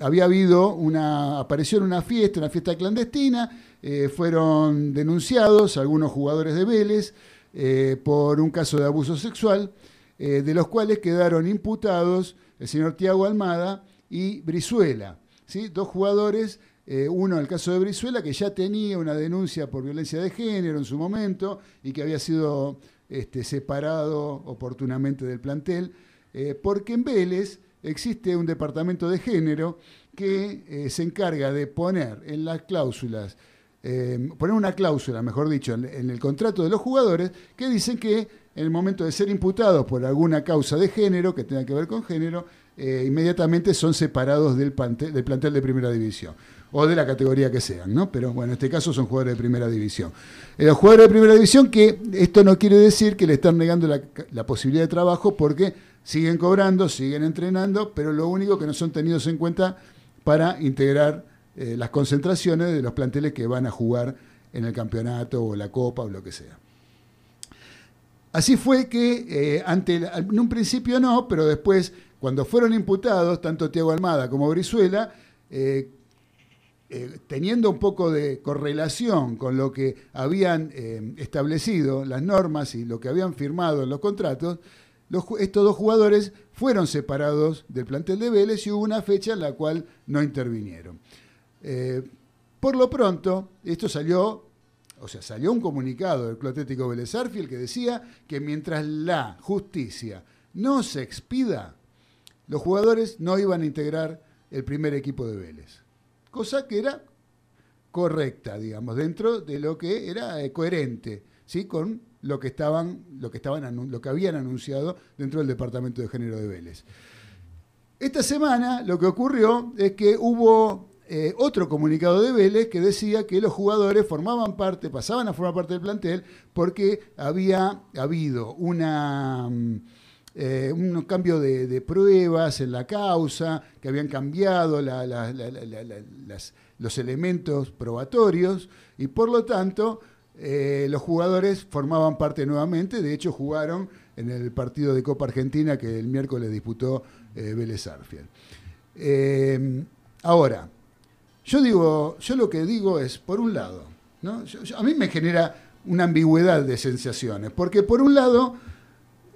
Speaker 1: había habido una, apareció en una fiesta, una fiesta clandestina, eh, fueron denunciados algunos jugadores de Vélez eh, por un caso de abuso sexual, de los cuales quedaron imputados el señor Tiago Almada y Brizuela, ¿sí? dos jugadores uno, el caso de Brizuela, que ya tenía una denuncia por violencia de género en su momento y que había sido este, separado oportunamente del plantel, eh, porque en Vélez existe un departamento de género que eh, se encarga de poner en las cláusulas, eh, poner una cláusula, mejor dicho, en, en el contrato de los jugadores, que dicen que en el momento de ser imputados por alguna causa de género, que tenga que ver con género, eh, inmediatamente son separados del plantel, del plantel de primera división o de la categoría que sean, ¿no? Pero bueno, en este caso son jugadores de primera división. Eh, los jugadores de primera división que esto no quiere decir que le están negando la, posibilidad de trabajo porque siguen cobrando, siguen entrenando, pero lo único que no son tenidos en cuenta para integrar eh, las concentraciones de los planteles que van a jugar en el campeonato o la copa o lo que sea. Así fue que, eh, en un principio no, pero después, cuando fueron imputados, tanto Tiago Almada como Brizuela, eh, eh, teniendo un poco de correlación con lo que habían eh, establecido las normas y lo que habían firmado en los contratos, estos dos jugadores fueron separados del plantel de Vélez y hubo una fecha en la cual no intervinieron. Eh, por lo pronto, esto salió, o sea, salió un comunicado del Club Atlético Vélez Arfiel que decía que mientras la justicia no se expida, los jugadores no iban a integrar el primer equipo de Vélez. Cosa que era correcta, digamos, dentro de lo que era eh, coherente, ¿sí? con lo que estaban, lo que estaban lo que habían anunciado dentro del Departamento de Género de Vélez. Esta semana lo que ocurrió es que hubo eh, otro comunicado de Vélez que decía que los jugadores formaban parte, pasaban a formar parte del plantel porque había habido una, mm, eh, un cambio de, pruebas en la causa, que habían cambiado los elementos probatorios y por lo tanto eh, los jugadores formaban parte nuevamente, de hecho jugaron en el partido de Copa Argentina que el miércoles disputó eh, Vélez Arfiel. Eh, ahora, yo digo, yo lo que digo es, por un lado, ¿no? A mí me genera una ambigüedad de sensaciones, porque por un lado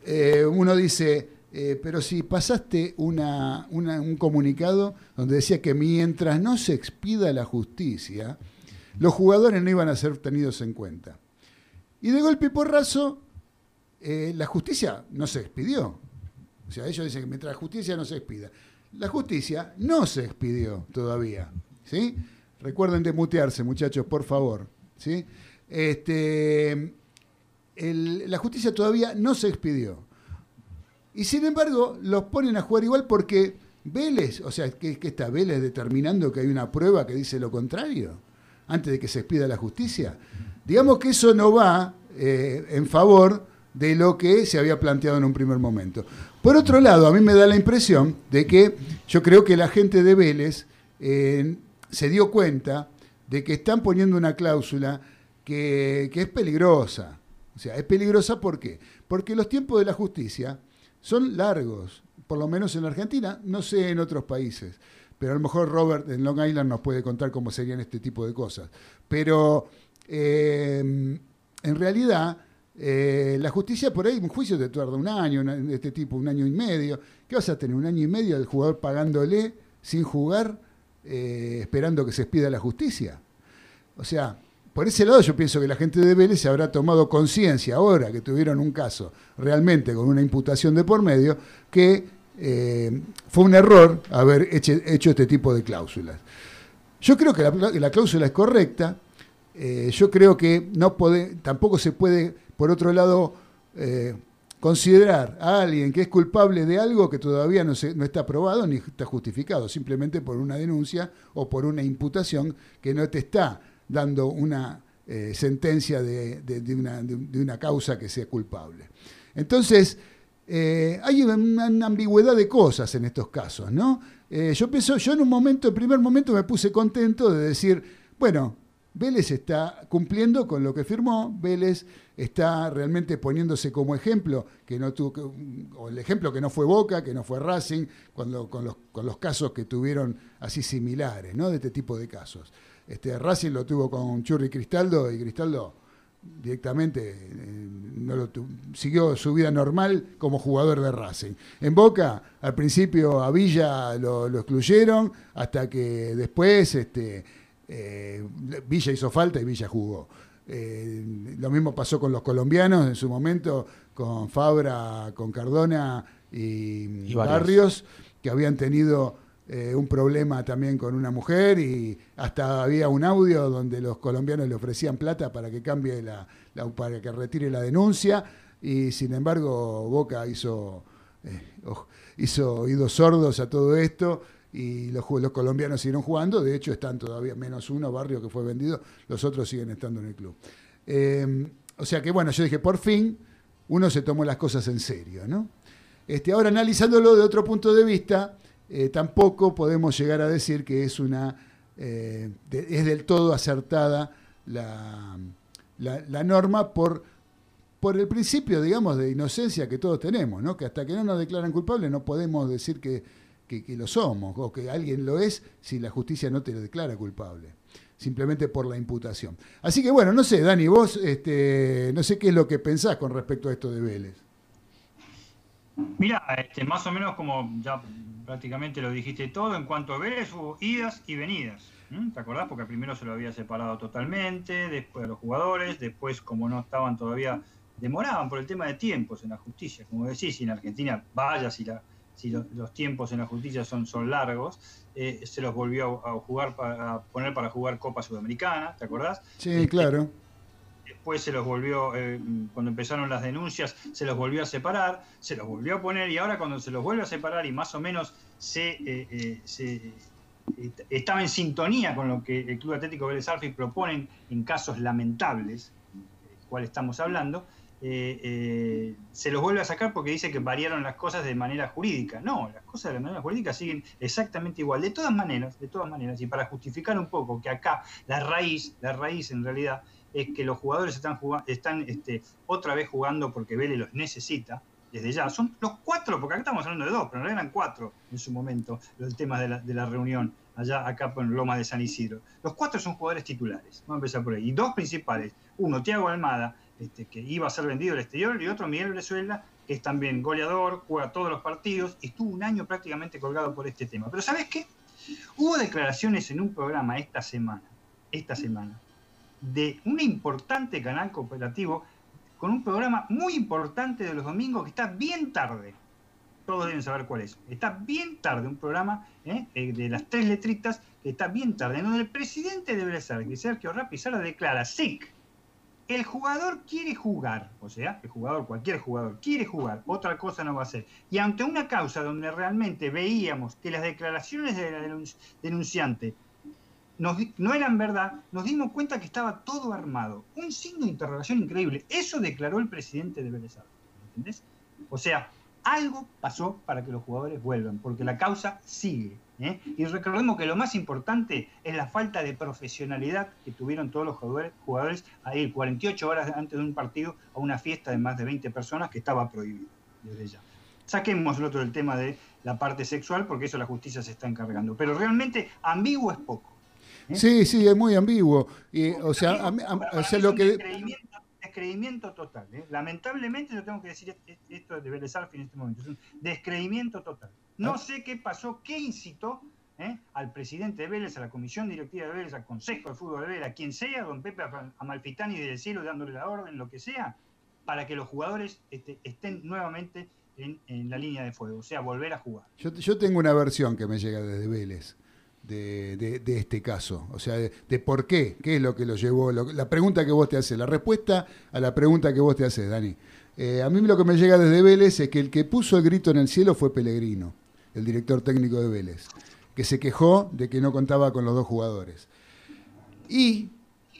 Speaker 1: eh, uno dice, eh, pero si pasaste una- un comunicado donde decía que mientras no se expida la justicia, los jugadores no iban a ser tenidos en cuenta. Y de golpe y porrazo, eh, la justicia no se expidió. O sea, ellos dicen que mientras la justicia no se expida. La justicia no se expidió todavía. ¿sí? Recuerden de mutearse, muchachos, por favor. ¿sí? Este, la justicia todavía no se expidió. Y sin embargo, los ponen a jugar igual porque Vélez, o sea, que, que está Vélez determinando que hay una prueba que dice lo contrario, antes de que se expida la justicia. Digamos que eso no va eh, en favor de lo que se había planteado en un primer momento. Por otro lado, a mí me da la impresión de que yo creo que la gente de Vélez eh, se dio cuenta de que están poniendo una cláusula que, que es peligrosa. O sea, es peligrosa ¿por qué? Porque los tiempos de la justicia son largos, por lo menos en Argentina, no sé en otros países. Pero a lo mejor Robert en Long Island nos puede contar cómo serían este tipo de cosas. Pero eh, en realidad, eh, la justicia por ahí, un juicio te tarda un año, una- este tipo, un año y medio. ¿Qué vas a tener? ¿Un año y medio del jugador pagándole sin jugar, eh, esperando que se expida la justicia? O sea, por ese lado yo pienso que la gente de Vélez se habrá tomado conciencia ahora que tuvieron un caso realmente con una imputación de por medio, que eh, fue un error haber hecho, este tipo de cláusulas. Yo creo que la, que la cláusula es correcta, eh, yo creo que no puede, tampoco se puede, por otro lado, eh, considerar a alguien que es culpable de algo que todavía no, se- no está probado ni está justificado, simplemente por una denuncia o por una imputación que no te está dando una eh, sentencia de, de- una, de- una causa que sea culpable. Entonces, eh, hay una, ambigüedad de cosas en estos casos, ¿no? Eh, yo pienso, yo en un momento, en primer momento me puse contento de decir, bueno, Vélez está cumpliendo con lo que firmó, Vélez está realmente poniéndose como ejemplo, que no o el ejemplo que no fue Boca, que no fue Racing, cuando, con, los, con los casos que tuvieron así similares, ¿no? De este tipo de casos. Este, Racing lo tuvo con Churri Cristaldo y Cristaldo directamente eh, no lo siguió su vida normal como jugador de Racing. En Boca, al principio a Villa lo, lo excluyeron, hasta que después este, eh, Villa hizo falta y Villa jugó. Eh, lo mismo pasó con los colombianos en su momento, con Fabra, con Cardona y.
Speaker 2: Barrios,
Speaker 1: que habían tenido eh, un problema también con una mujer y hasta había un audio donde los colombianos le ofrecían plata para que cambie la, para que retire la denuncia y sin embargo Boca hizo eh, hizo oídos sordos a todo esto y los, los colombianos siguieron jugando, de hecho están todavía menos uno, Barrio que fue vendido, los otros siguen estando en el club. Eh, o sea que bueno, yo dije, por fin uno se tomó las cosas en serio, ¿no? Este, ahora analizándolo de otro punto de vista, eh, tampoco podemos llegar a decir que es una eh, es del todo acertada la, la- norma por, por el principio, digamos, de inocencia que todos tenemos, ¿no? Que hasta que no nos declaran culpables no podemos decir que, que- que lo somos o que alguien lo es si la justicia no te lo declara culpable simplemente por la imputación. Así que bueno, no sé, Dani, vos este, no sé qué es lo que pensás con respecto a esto de Vélez.
Speaker 3: Mira, este, más o menos como ya prácticamente lo dijiste todo, en cuanto a Vélez hubo idas y venidas. ¿Te acordás? Porque primero se lo había separado totalmente, después a los jugadores, después como no estaban todavía, demoraban por el tema de tiempos en la justicia. Como decís, en Argentina, vaya si, la, si lo- los tiempos en la justicia son, son largos, eh, se los volvió a, a jugar para, a poner para jugar Copa Sudamericana, ¿te acordás?
Speaker 1: Sí,
Speaker 3: Este,
Speaker 1: claro.
Speaker 3: Después se los volvió, eh, cuando empezaron las denuncias, se los volvió a separar, se los volvió a poner y ahora cuando se los vuelve a separar y más o menos se, eh, eh, eh, est- estaba en sintonía con lo que el Club Atlético Vélez Arfield proponen en casos lamentables, eh, cual estamos hablando, se los vuelve a sacar porque dice que variaron las cosas de manera jurídica. No, las cosas de manera jurídica siguen exactamente igual. De todas maneras, de todas maneras, y para justificar un poco que acá la raíz, la raíz en realidad es que los jugadores están, están este, otra vez jugando porque Vélez los necesita, desde ya. Son los cuatro, porque acá estamos hablando de dos, pero no eran cuatro en su momento, el tema de la, de la reunión allá acá en Loma de San Isidro. Los cuatro son jugadores titulares, vamos a empezar por ahí. Y dos principales, uno, Tiago Almada, este, que iba a ser vendido al exterior, y otro, Miguel Venezuela, que es también goleador, juega todos los partidos, y estuvo un año prácticamente colgado por este tema. Pero ¿sabes qué? Hubo declaraciones en un programa esta semana, esta semana, de un importante canal cooperativo con un programa muy importante de los domingos que está bien tarde. Todos deben saber cuál es. Está bien tarde, un programa ¿eh? Eh, de las tres letritas que está bien tarde, en donde el presidente de ser que Sergio Rapizarra, declara, SIC, el jugador quiere jugar, o sea, el jugador, cualquier jugador, quiere jugar, otra cosa no va a ser. Y ante una causa donde realmente veíamos que las declaraciones del denunciante no eran verdad, nos dimos cuenta que estaba todo armado. Un signo de interrogación increíble. Eso declaró el presidente de Vélez ¿Entendés? O sea, algo pasó para que los jugadores vuelvan, porque la causa sigue. ¿eh? Y recordemos que lo más importante es la falta de profesionalidad que tuvieron todos los jugadores, jugadores a ir 48 horas antes de un partido a una fiesta de más de 20 personas que estaba prohibido desde ya. Saquemos el otro del tema de la parte sexual, porque eso la justicia se está encargando. Pero realmente ambiguo es poco.
Speaker 1: ¿Eh? Sí, sí, es muy ambiguo. Y, o sea, o sea lo que
Speaker 3: descreimiento total. ¿eh? Lamentablemente, yo tengo que decir esto de Vélez en este momento. Es un descreimiento total. No ah. sé qué pasó, qué incitó ¿eh? al presidente de Vélez, a la comisión directiva de Vélez, al consejo de fútbol de Vélez, a quien sea, don Pepe Amalfitani desde el cielo dándole la orden, lo que sea, para que los jugadores este, estén nuevamente en, la línea de fuego, o sea, volver a jugar.
Speaker 1: Yo, yo tengo una versión que me llega desde Vélez de, este caso? O sea, de, por qué, qué es lo que lo llevó, la pregunta que vos te haces, la respuesta a la pregunta que vos te haces, Dani. Eh, a mí lo que me llega desde Vélez es que el que puso el grito en el cielo fue Pellegrino, el director técnico de Vélez, que se quejó de que no contaba con los dos jugadores. Y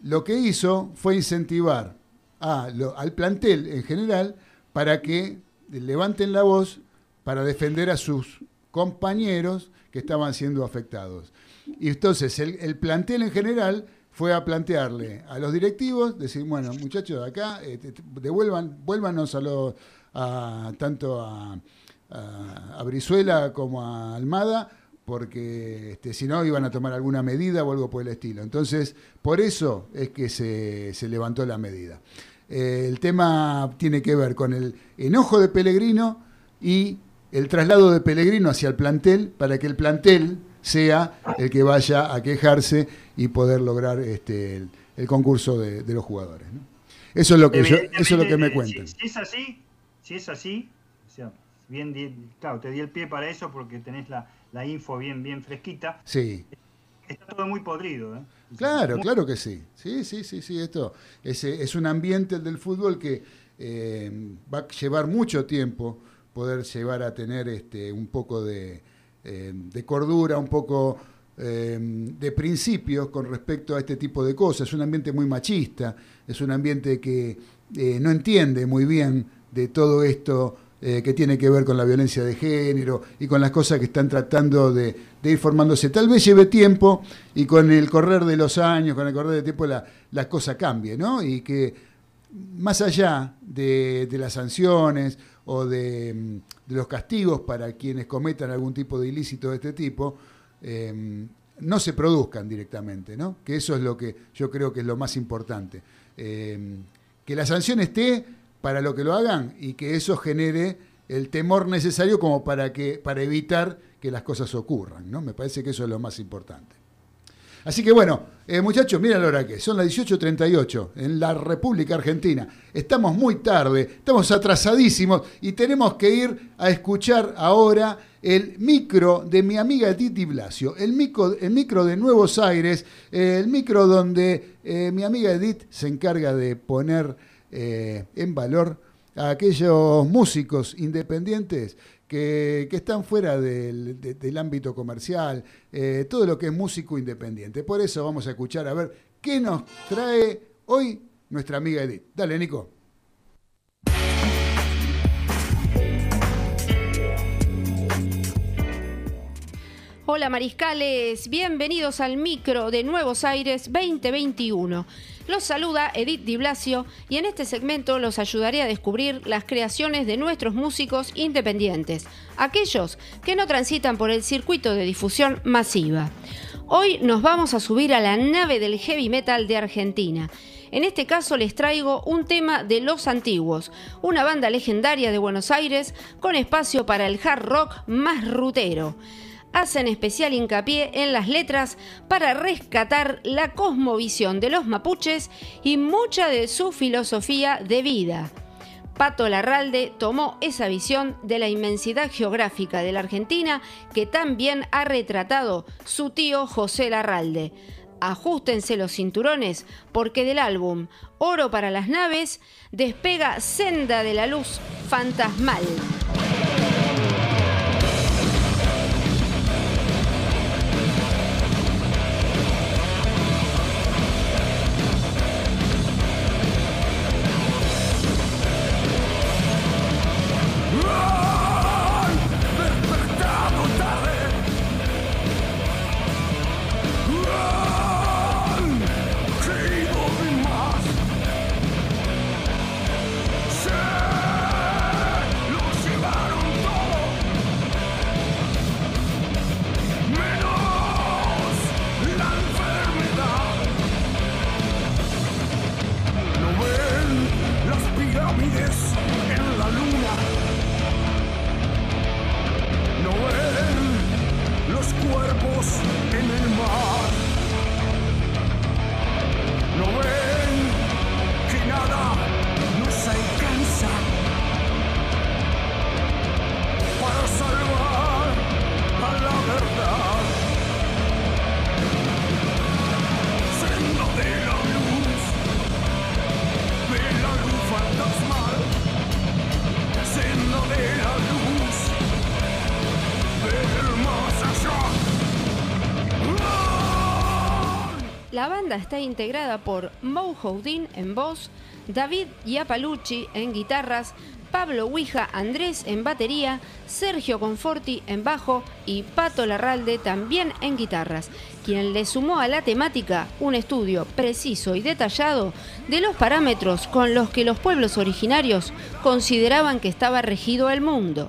Speaker 1: lo que hizo fue incentivar al plantel en general para que levanten la voz para defender a sus compañeros que estaban siendo afectados. Y entonces el, plantel en general fue a plantearle a los directivos, decir, bueno, muchachos de acá, eh, devuelvan, vuélvanos a los, tanto a, a, Brizuela como a Almada, porque este, si no iban a tomar alguna medida o algo por el estilo. Entonces, por eso es que se, se levantó la medida. Eh, el tema tiene que ver con el enojo de Pellegrino y el traslado de Pellegrino hacia el plantel para que el plantel sea el que vaya a quejarse y poder lograr este, el, concurso de, los jugadores. Eso es lo que eso es lo que me cuentan.
Speaker 3: Si, es así, si es así, bien, claro, te di el pie para eso porque tenés la, info bien, bien fresquita.
Speaker 1: Sí.
Speaker 3: Está todo muy podrido, ¿eh?
Speaker 1: Claro, claro que sí. Sí, sí, sí, sí. Esto es, es un ambiente del fútbol que eh, va a llevar mucho tiempo poder llevar a tener este, un poco de, eh, cordura, un poco eh, de principios con respecto a este tipo de cosas. Es un ambiente muy machista, es un ambiente que eh, no entiende muy bien de todo esto que tiene que ver con la violencia de género y con las cosas que están tratando de, ir formándose. Tal vez lleve tiempo y con el correr de los años, con el correr del tiempo, la, la cosa cambie, ¿no? Y que más allá de, de las sanciones o de, los castigos para quienes cometan algún tipo de ilícito de este tipo, em, no se produzcan directamente, ¿no? Que eso es lo que yo creo que es lo más importante. Em, que la sanción esté para lo que lo hagan y que eso genere el temor necesario como para que para evitar que las cosas ocurran, ¿no? Me parece que eso es lo más importante. Así que bueno, eh, muchachos, mira la hora que son las 18.38 en la República Argentina. Estamos muy tarde, estamos atrasadísimos y tenemos que ir a escuchar ahora el micro de mi amiga Titi Blasio, el micro, el micro de Nuevos Aires, el micro donde eh, mi amiga Edith se encarga de poner eh, en valor a aquellos músicos independientes que, están fuera del, ámbito comercial, eh, todo lo que es músico independiente. Por eso vamos a escuchar a ver qué nos trae hoy nuestra amiga Edith. Dale, Nico.
Speaker 8: Hola Mariscales, bienvenidos al micro de Nuevos Aires 2021. Los saluda Edith Di Blasio y en este segmento los ayudaré a descubrir las creaciones de nuestros músicos independientes, aquellos que no transitan por el circuito de difusión masiva. Hoy nos vamos a subir a la nave del heavy metal de Argentina. En este caso les traigo un tema de Los Antiguos, una banda legendaria de Buenos Aires con espacio para el hard rock más rutero hacen especial hincapié en las letras para rescatar la cosmovisión de los mapuches y mucha de su filosofía de vida. Pato Larralde tomó esa visión de la inmensidad geográfica de la Argentina que también ha retratado su tío José Larralde. Ajustense los cinturones porque del álbum Oro para las naves despega Senda de la Luz Fantasmal. Está integrada por Mo Houdin en voz, David Iapalucci en guitarras, Pablo Huija Andrés en batería, Sergio Conforti en bajo y Pato Larralde también en guitarras, quien le sumó a la temática un estudio preciso y detallado de los parámetros con los que los pueblos originarios consideraban que estaba regido el mundo.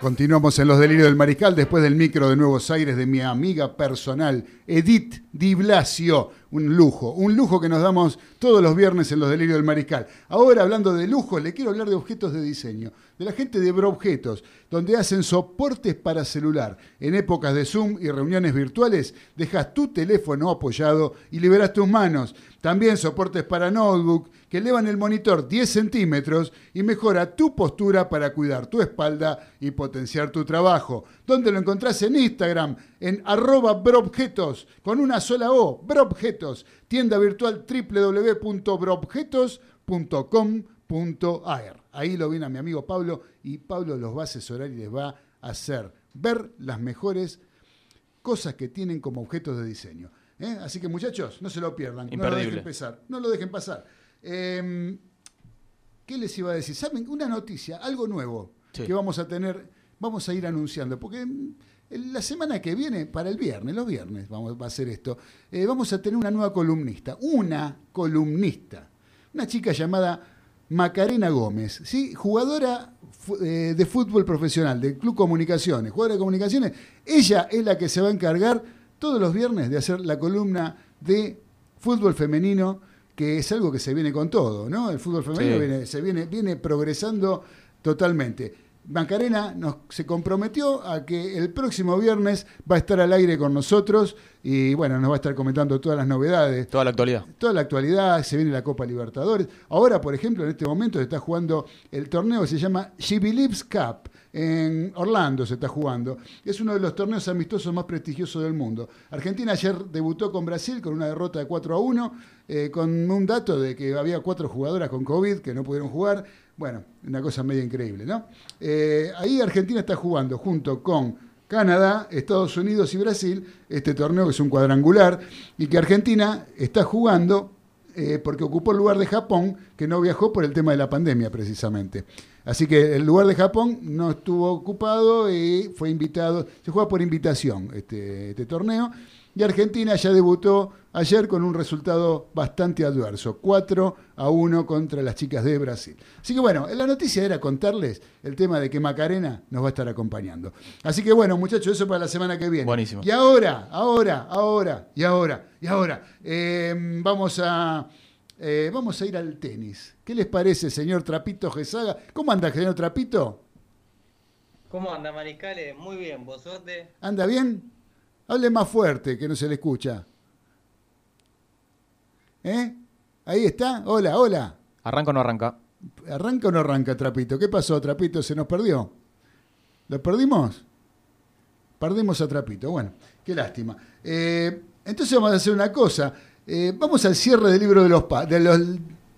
Speaker 1: Continuamos en los delirios del mariscal después del micro de Nuevos Aires de mi amiga personal, Edith Di Blasio. Un lujo, un lujo que nos damos todos los viernes en los delirios del mariscal. Ahora, hablando de lujo, le quiero hablar de objetos de diseño, de la gente de Broobjetos, donde hacen soportes para celular. En épocas de Zoom y reuniones virtuales, dejas tu teléfono apoyado y liberas tus manos. También soportes para notebook que elevan el monitor 10 centímetros y mejora tu postura para cuidar tu espalda y potenciar tu trabajo. ¿Dónde lo encontrás? En Instagram, en arroba brobjetos, con una sola O, brobjetos, tienda virtual www.brobjetos.com.ar. Ahí lo viene a mi amigo Pablo y Pablo los va a asesorar y les va a hacer ver las mejores cosas que tienen como objetos de diseño. ¿Eh? Así que muchachos, no se lo pierdan, no lo dejen pasar, no lo dejen pasar. Eh, ¿Qué les iba a decir? ¿Saben? Una noticia, algo nuevo
Speaker 2: Sí.
Speaker 1: que vamos a tener, vamos a ir anunciando, porque la semana que viene, para el viernes, los viernes vamos, va a ser esto, eh, vamos a tener una nueva columnista, una columnista, una chica llamada Macarena Gómez, ¿sí? jugadora eh, de fútbol profesional del Club Comunicaciones, jugadora de comunicaciones, ella es la que se va a encargar todos los viernes de hacer la columna de fútbol femenino, que es algo que se viene con todo, ¿no? El fútbol femenino
Speaker 2: Sí.
Speaker 1: viene, se viene, viene progresando totalmente. Macarena nos, se comprometió a que el próximo viernes va a estar al aire con nosotros y bueno, nos va a estar comentando todas las novedades
Speaker 2: Toda la actualidad.
Speaker 1: toda la actualidad, se viene la Copa Libertadores. Ahora, por ejemplo, en este momento se está jugando el torneo que se llama She Believes Cup. En Orlando se está jugando. Es uno de los torneos amistosos más prestigiosos del mundo. Argentina ayer debutó con Brasil con una derrota de 4 a 1, eh, con un dato de que había cuatro jugadoras con COVID que no pudieron jugar. Bueno, una cosa media increíble, ¿no? Eh, ahí Argentina está jugando junto con Canadá, Estados Unidos y Brasil, este torneo que es un cuadrangular, y que Argentina está jugando eh, porque ocupó el lugar de Japón, que no viajó por el tema de la pandemia precisamente. Así que el lugar de Japón no estuvo ocupado y fue invitado, se juega por invitación este, este torneo, y Argentina ya debutó ayer con un resultado bastante adverso, 4 a 1 contra las chicas de Brasil. Así que bueno, la noticia era contarles el tema de que Macarena nos va a estar acompañando. Así que bueno, muchachos, eso para la semana que viene.
Speaker 2: Buenísimo.
Speaker 1: Y ahora, ahora, ahora, y ahora, y ahora, eh, vamos a... eh, vamos a ir al tenis. ¿Qué les parece, señor Trapito Gesaga? ¿Cómo anda, señor Trapito?
Speaker 5: ¿Cómo anda, Mariscales? Muy bien, vos suerte.
Speaker 1: ¿Anda bien? Hable más fuerte, que no se le escucha. ¿Eh? Ahí está. Hola, hola.
Speaker 2: ¿Arranca o no arranca?
Speaker 1: ¿Arranca o no arranca, Trapito? ¿Qué pasó, Trapito? ¿Se nos perdió? ¿Lo perdimos? Perdimos a Trapito. Bueno, qué lástima. Eh, entonces vamos a hacer una cosa. Eh, vamos al cierre del libro de los... pa- de los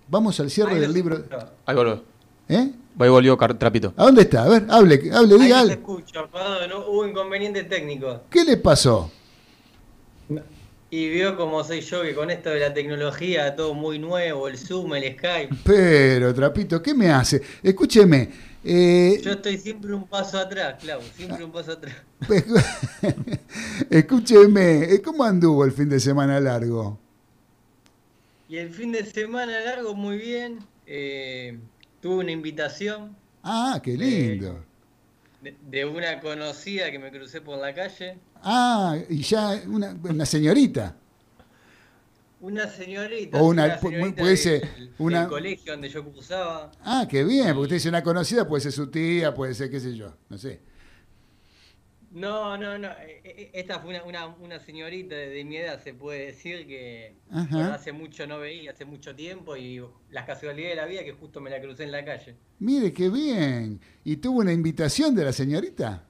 Speaker 1: vamos al cierre
Speaker 5: Ahí
Speaker 1: del libro...
Speaker 2: Ahí.
Speaker 1: ¿Eh?
Speaker 2: Ahí volvió Trapito.
Speaker 1: ¿A dónde está? A ver, hable, hable, diga algo.
Speaker 5: escucho, perdón, no, hubo inconveniente técnico.
Speaker 1: ¿Qué le pasó?
Speaker 5: Y vio como soy yo, que con esto de la tecnología, todo muy nuevo, el Zoom, el Skype.
Speaker 1: Pero, Trapito, ¿qué me hace? Escúcheme. eh,
Speaker 5: Yo estoy siempre un paso atrás, Clau, siempre un paso atrás.
Speaker 1: Escúcheme, eh, ¿cómo anduvo el fin de semana largo?
Speaker 5: Y el fin de semana largo, muy bien. eh, tuve una invitación
Speaker 1: Ah, qué lindo.
Speaker 5: de, de una conocida que me crucé por la calle.
Speaker 1: Ah, y ya una, una señorita.
Speaker 5: Una señorita.
Speaker 1: O una-
Speaker 5: señorita
Speaker 1: puede ser
Speaker 5: del-
Speaker 1: una-
Speaker 5: del colegio donde yo cursaba.
Speaker 1: Ah, qué bien, porque usted dice una conocida, puede ser su tía, puede ser qué sé yo, no sé.
Speaker 5: No, no, no. eh, eh, Esta fue una, una, una señorita de, de mi edad, se puede decir, que bueno, hace mucho no veía, hace mucho tiempo, y las casualidades de la vida que justo me la crucé en la calle.
Speaker 1: Mire, qué bien. ¿Y tuvo una invitación de la señorita?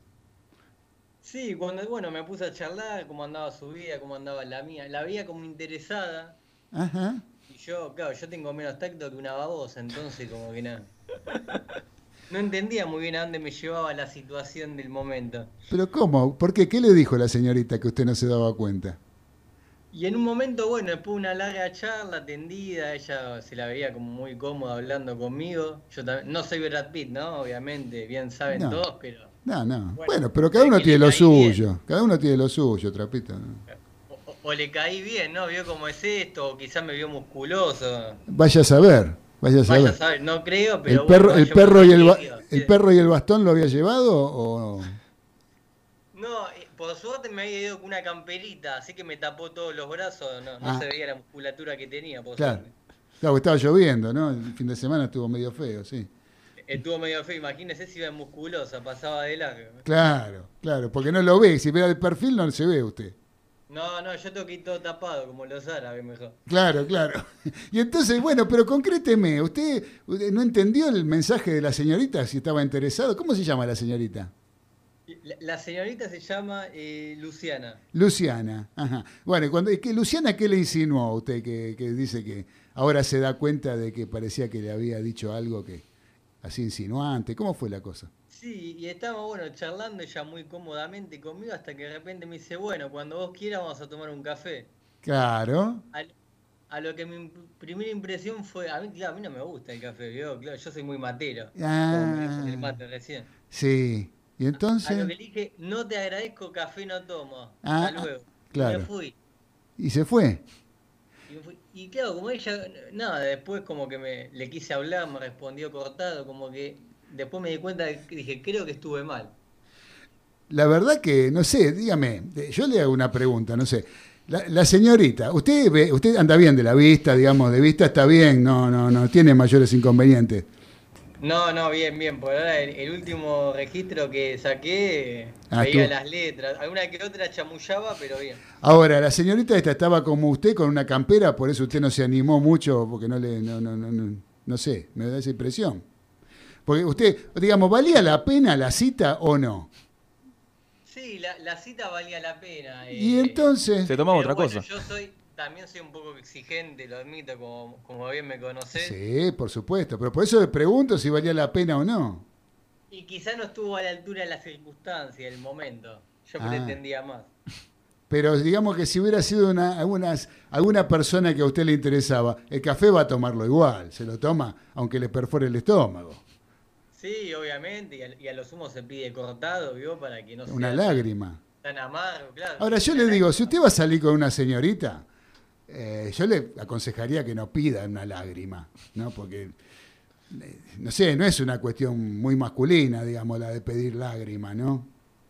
Speaker 5: Sí, cuando, bueno, me puse a charlar, cómo andaba su vida, cómo andaba la mía. La veía como interesada,
Speaker 1: Ajá.
Speaker 5: y yo, claro, yo tengo menos tacto que una babosa, entonces como que nada. No entendía muy bien a dónde me llevaba la situación del momento.
Speaker 1: ¿Pero cómo? ¿Por qué? ¿Qué le dijo la señorita que usted no se daba cuenta?
Speaker 5: Y en un momento, bueno, después de una larga charla tendida, ella se la veía como muy cómoda hablando conmigo. Yo también, no soy Brad Pitt, ¿no? Obviamente, bien saben
Speaker 1: No.
Speaker 5: todos, pero...
Speaker 1: No, no.
Speaker 5: Bueno,
Speaker 1: Bueno, pero cada uno tiene lo
Speaker 5: bien.
Speaker 1: suyo. Cada uno tiene lo suyo, Trapito. ¿no?
Speaker 5: O, o le caí bien, ¿no? Vio cómo es esto, o quizás me vio musculoso.
Speaker 1: Vaya a saber, vaya a
Speaker 5: Vaya
Speaker 1: saber.
Speaker 5: a saber, no creo, pero
Speaker 1: El perro,
Speaker 5: bueno,
Speaker 1: el perro y el. ¿El perro y el bastón lo había llevado o...?
Speaker 5: No, eh, por suerte me había ido con una camperita, así que me tapó todos los brazos, no, no
Speaker 1: Ah.
Speaker 5: se veía la musculatura que tenía, por
Speaker 1: Claro.
Speaker 5: suerte.
Speaker 1: Claro, estaba lloviendo, ¿no? El fin de semana estuvo medio feo, sí.
Speaker 5: Estuvo medio feo, imagínese si iba musculosa, pasaba de largo.
Speaker 1: Claro, claro, porque no lo ve. Si ve el perfil no se ve usted.
Speaker 5: No, no, yo tengo que ir todo tapado, como los árabes mejor.
Speaker 1: Claro, claro. Y entonces, bueno, pero concréteme, ¿usted, usted no entendió el mensaje de la señorita si estaba interesado? ¿Cómo se llama la señorita?
Speaker 5: La, la señorita se llama eh, Luciana.
Speaker 1: Luciana. Ajá. Bueno, cuando, ¿qué, Luciana, ¿qué le insinuó a usted que, que dice que ahora se da cuenta de que parecía que le había dicho algo que así insinuante? ¿Cómo fue la cosa?
Speaker 5: Sí, y estábamos, bueno, charlando ella muy cómodamente conmigo hasta que de repente me dice, bueno, cuando vos quieras vamos a tomar un café.
Speaker 1: Claro.
Speaker 5: A, a lo que mi imp- primera impresión fue, a mí, claro, a mí no me gusta el café, ¿vio? Claro, yo soy muy matero.
Speaker 1: Ah.
Speaker 5: como me dijo el mate recién.
Speaker 1: Sí. Y
Speaker 5: A lo
Speaker 1: entonces,
Speaker 5: que le dije, no te agradezco, café no tomo.
Speaker 1: Ah,
Speaker 5: Hasta luego.
Speaker 1: claro.
Speaker 5: Me fui.
Speaker 1: y se fue.
Speaker 5: Y, me fui. Y claro, como ella, nada, después como que me le quise hablar, me respondió cortado, como que después me di cuenta dije, creo que estuve mal.
Speaker 1: La verdad que, no sé, dígame, yo le hago una pregunta, no sé. La, la señorita, usted ve, usted anda bien de la vista, digamos, de vista está bien, no, no, no tiene mayores inconvenientes.
Speaker 5: No, no, bien, bien. Por ahora el, el último registro que saqué
Speaker 1: Ah,
Speaker 5: veía
Speaker 1: tú-
Speaker 5: las letras. Alguna que otra chamullaba, pero bien.
Speaker 1: Ahora, la señorita esta estaba como usted con una campera, por eso usted no se animó mucho, porque no le, no, no, no, no, no sé, me da esa impresión. Porque usted, digamos, ¿valía la pena la cita o no?
Speaker 5: Sí, la, la cita valía la pena.
Speaker 1: Y
Speaker 5: eh,
Speaker 1: entonces,
Speaker 2: Se tomaba otra
Speaker 5: bueno,
Speaker 2: cosa.
Speaker 5: Yo soy, también soy un poco exigente, lo admito, como, como bien me conocés.
Speaker 1: sí, por supuesto, pero por eso le pregunto si valía la pena o no.
Speaker 5: Y quizá no estuvo a la altura de las circunstancias, del momento. Yo
Speaker 1: Ah.
Speaker 5: pretendía más.
Speaker 1: Pero digamos que si hubiera sido una, algunas, alguna persona que a usted le interesaba, el café va a tomarlo igual, se lo toma aunque le perfore el estómago.
Speaker 5: Sí, obviamente, y a, y a lo sumo se pide cortado, ¿vio? Para que no
Speaker 1: Una
Speaker 5: sea
Speaker 1: lágrima.
Speaker 5: tan amargo, claro.
Speaker 1: Ahora yo le digo, si usted va a salir con una señorita, eh, yo le aconsejaría que no pida una lágrima, ¿no? Porque, eh, no sé, no es una cuestión muy masculina, digamos, la de pedir lágrima, ¿no?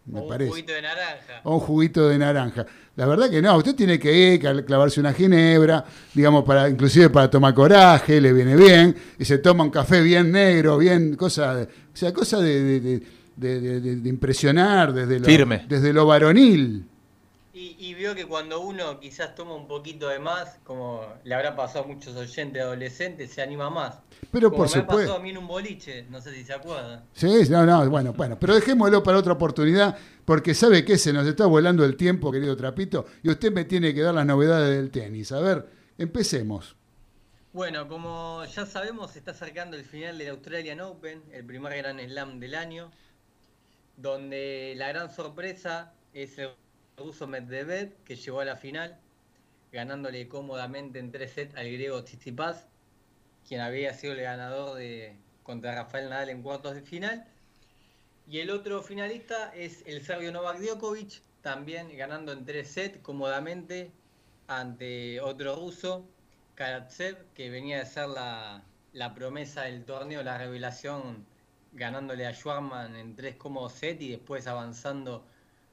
Speaker 1: Me
Speaker 5: o un
Speaker 1: parece.
Speaker 5: juguito de naranja.
Speaker 1: o un juguito de naranja. La verdad que no, usted tiene que ir, clavarse una ginebra, digamos, para inclusive para tomar coraje, le viene bien, y se toma un café bien negro, bien, cosa, de- o sea, cosa de, de- de- de- de- de- de impresionar desde lo,
Speaker 2: Firme.
Speaker 1: desde lo varonil.
Speaker 5: Y, vio que cuando uno quizás toma un poquito de más, como le habrá pasado a muchos oyentes adolescentes, se anima más.
Speaker 1: Pero
Speaker 5: como
Speaker 1: por
Speaker 5: me
Speaker 1: supuesto.
Speaker 5: a mí en un boliche, no sé si se acuerdan.
Speaker 1: Sí, no, no, bueno, bueno, pero dejémoslo para otra oportunidad, porque sabe que se nos está volando el tiempo, querido Trapito, y usted me tiene que dar las novedades del tenis. A ver, empecemos.
Speaker 5: Bueno, como ya sabemos, se está acercando el final del Australian Open, el primer gran slam del año, donde la gran sorpresa es el ruso Medvedev, que llegó a la final, ganándole cómodamente en tres sets al griego Tsitsipas, quien había sido el ganador de contra Rafael Nadal en cuartos de final. Y el otro finalista es el serbio Novak Djokovic, también ganando en tres sets cómodamente ante otro ruso, Karatsev, que venía de ser la, la promesa del torneo, la revelación, ganándole a Schwarman en tres cómodos sets y después avanzando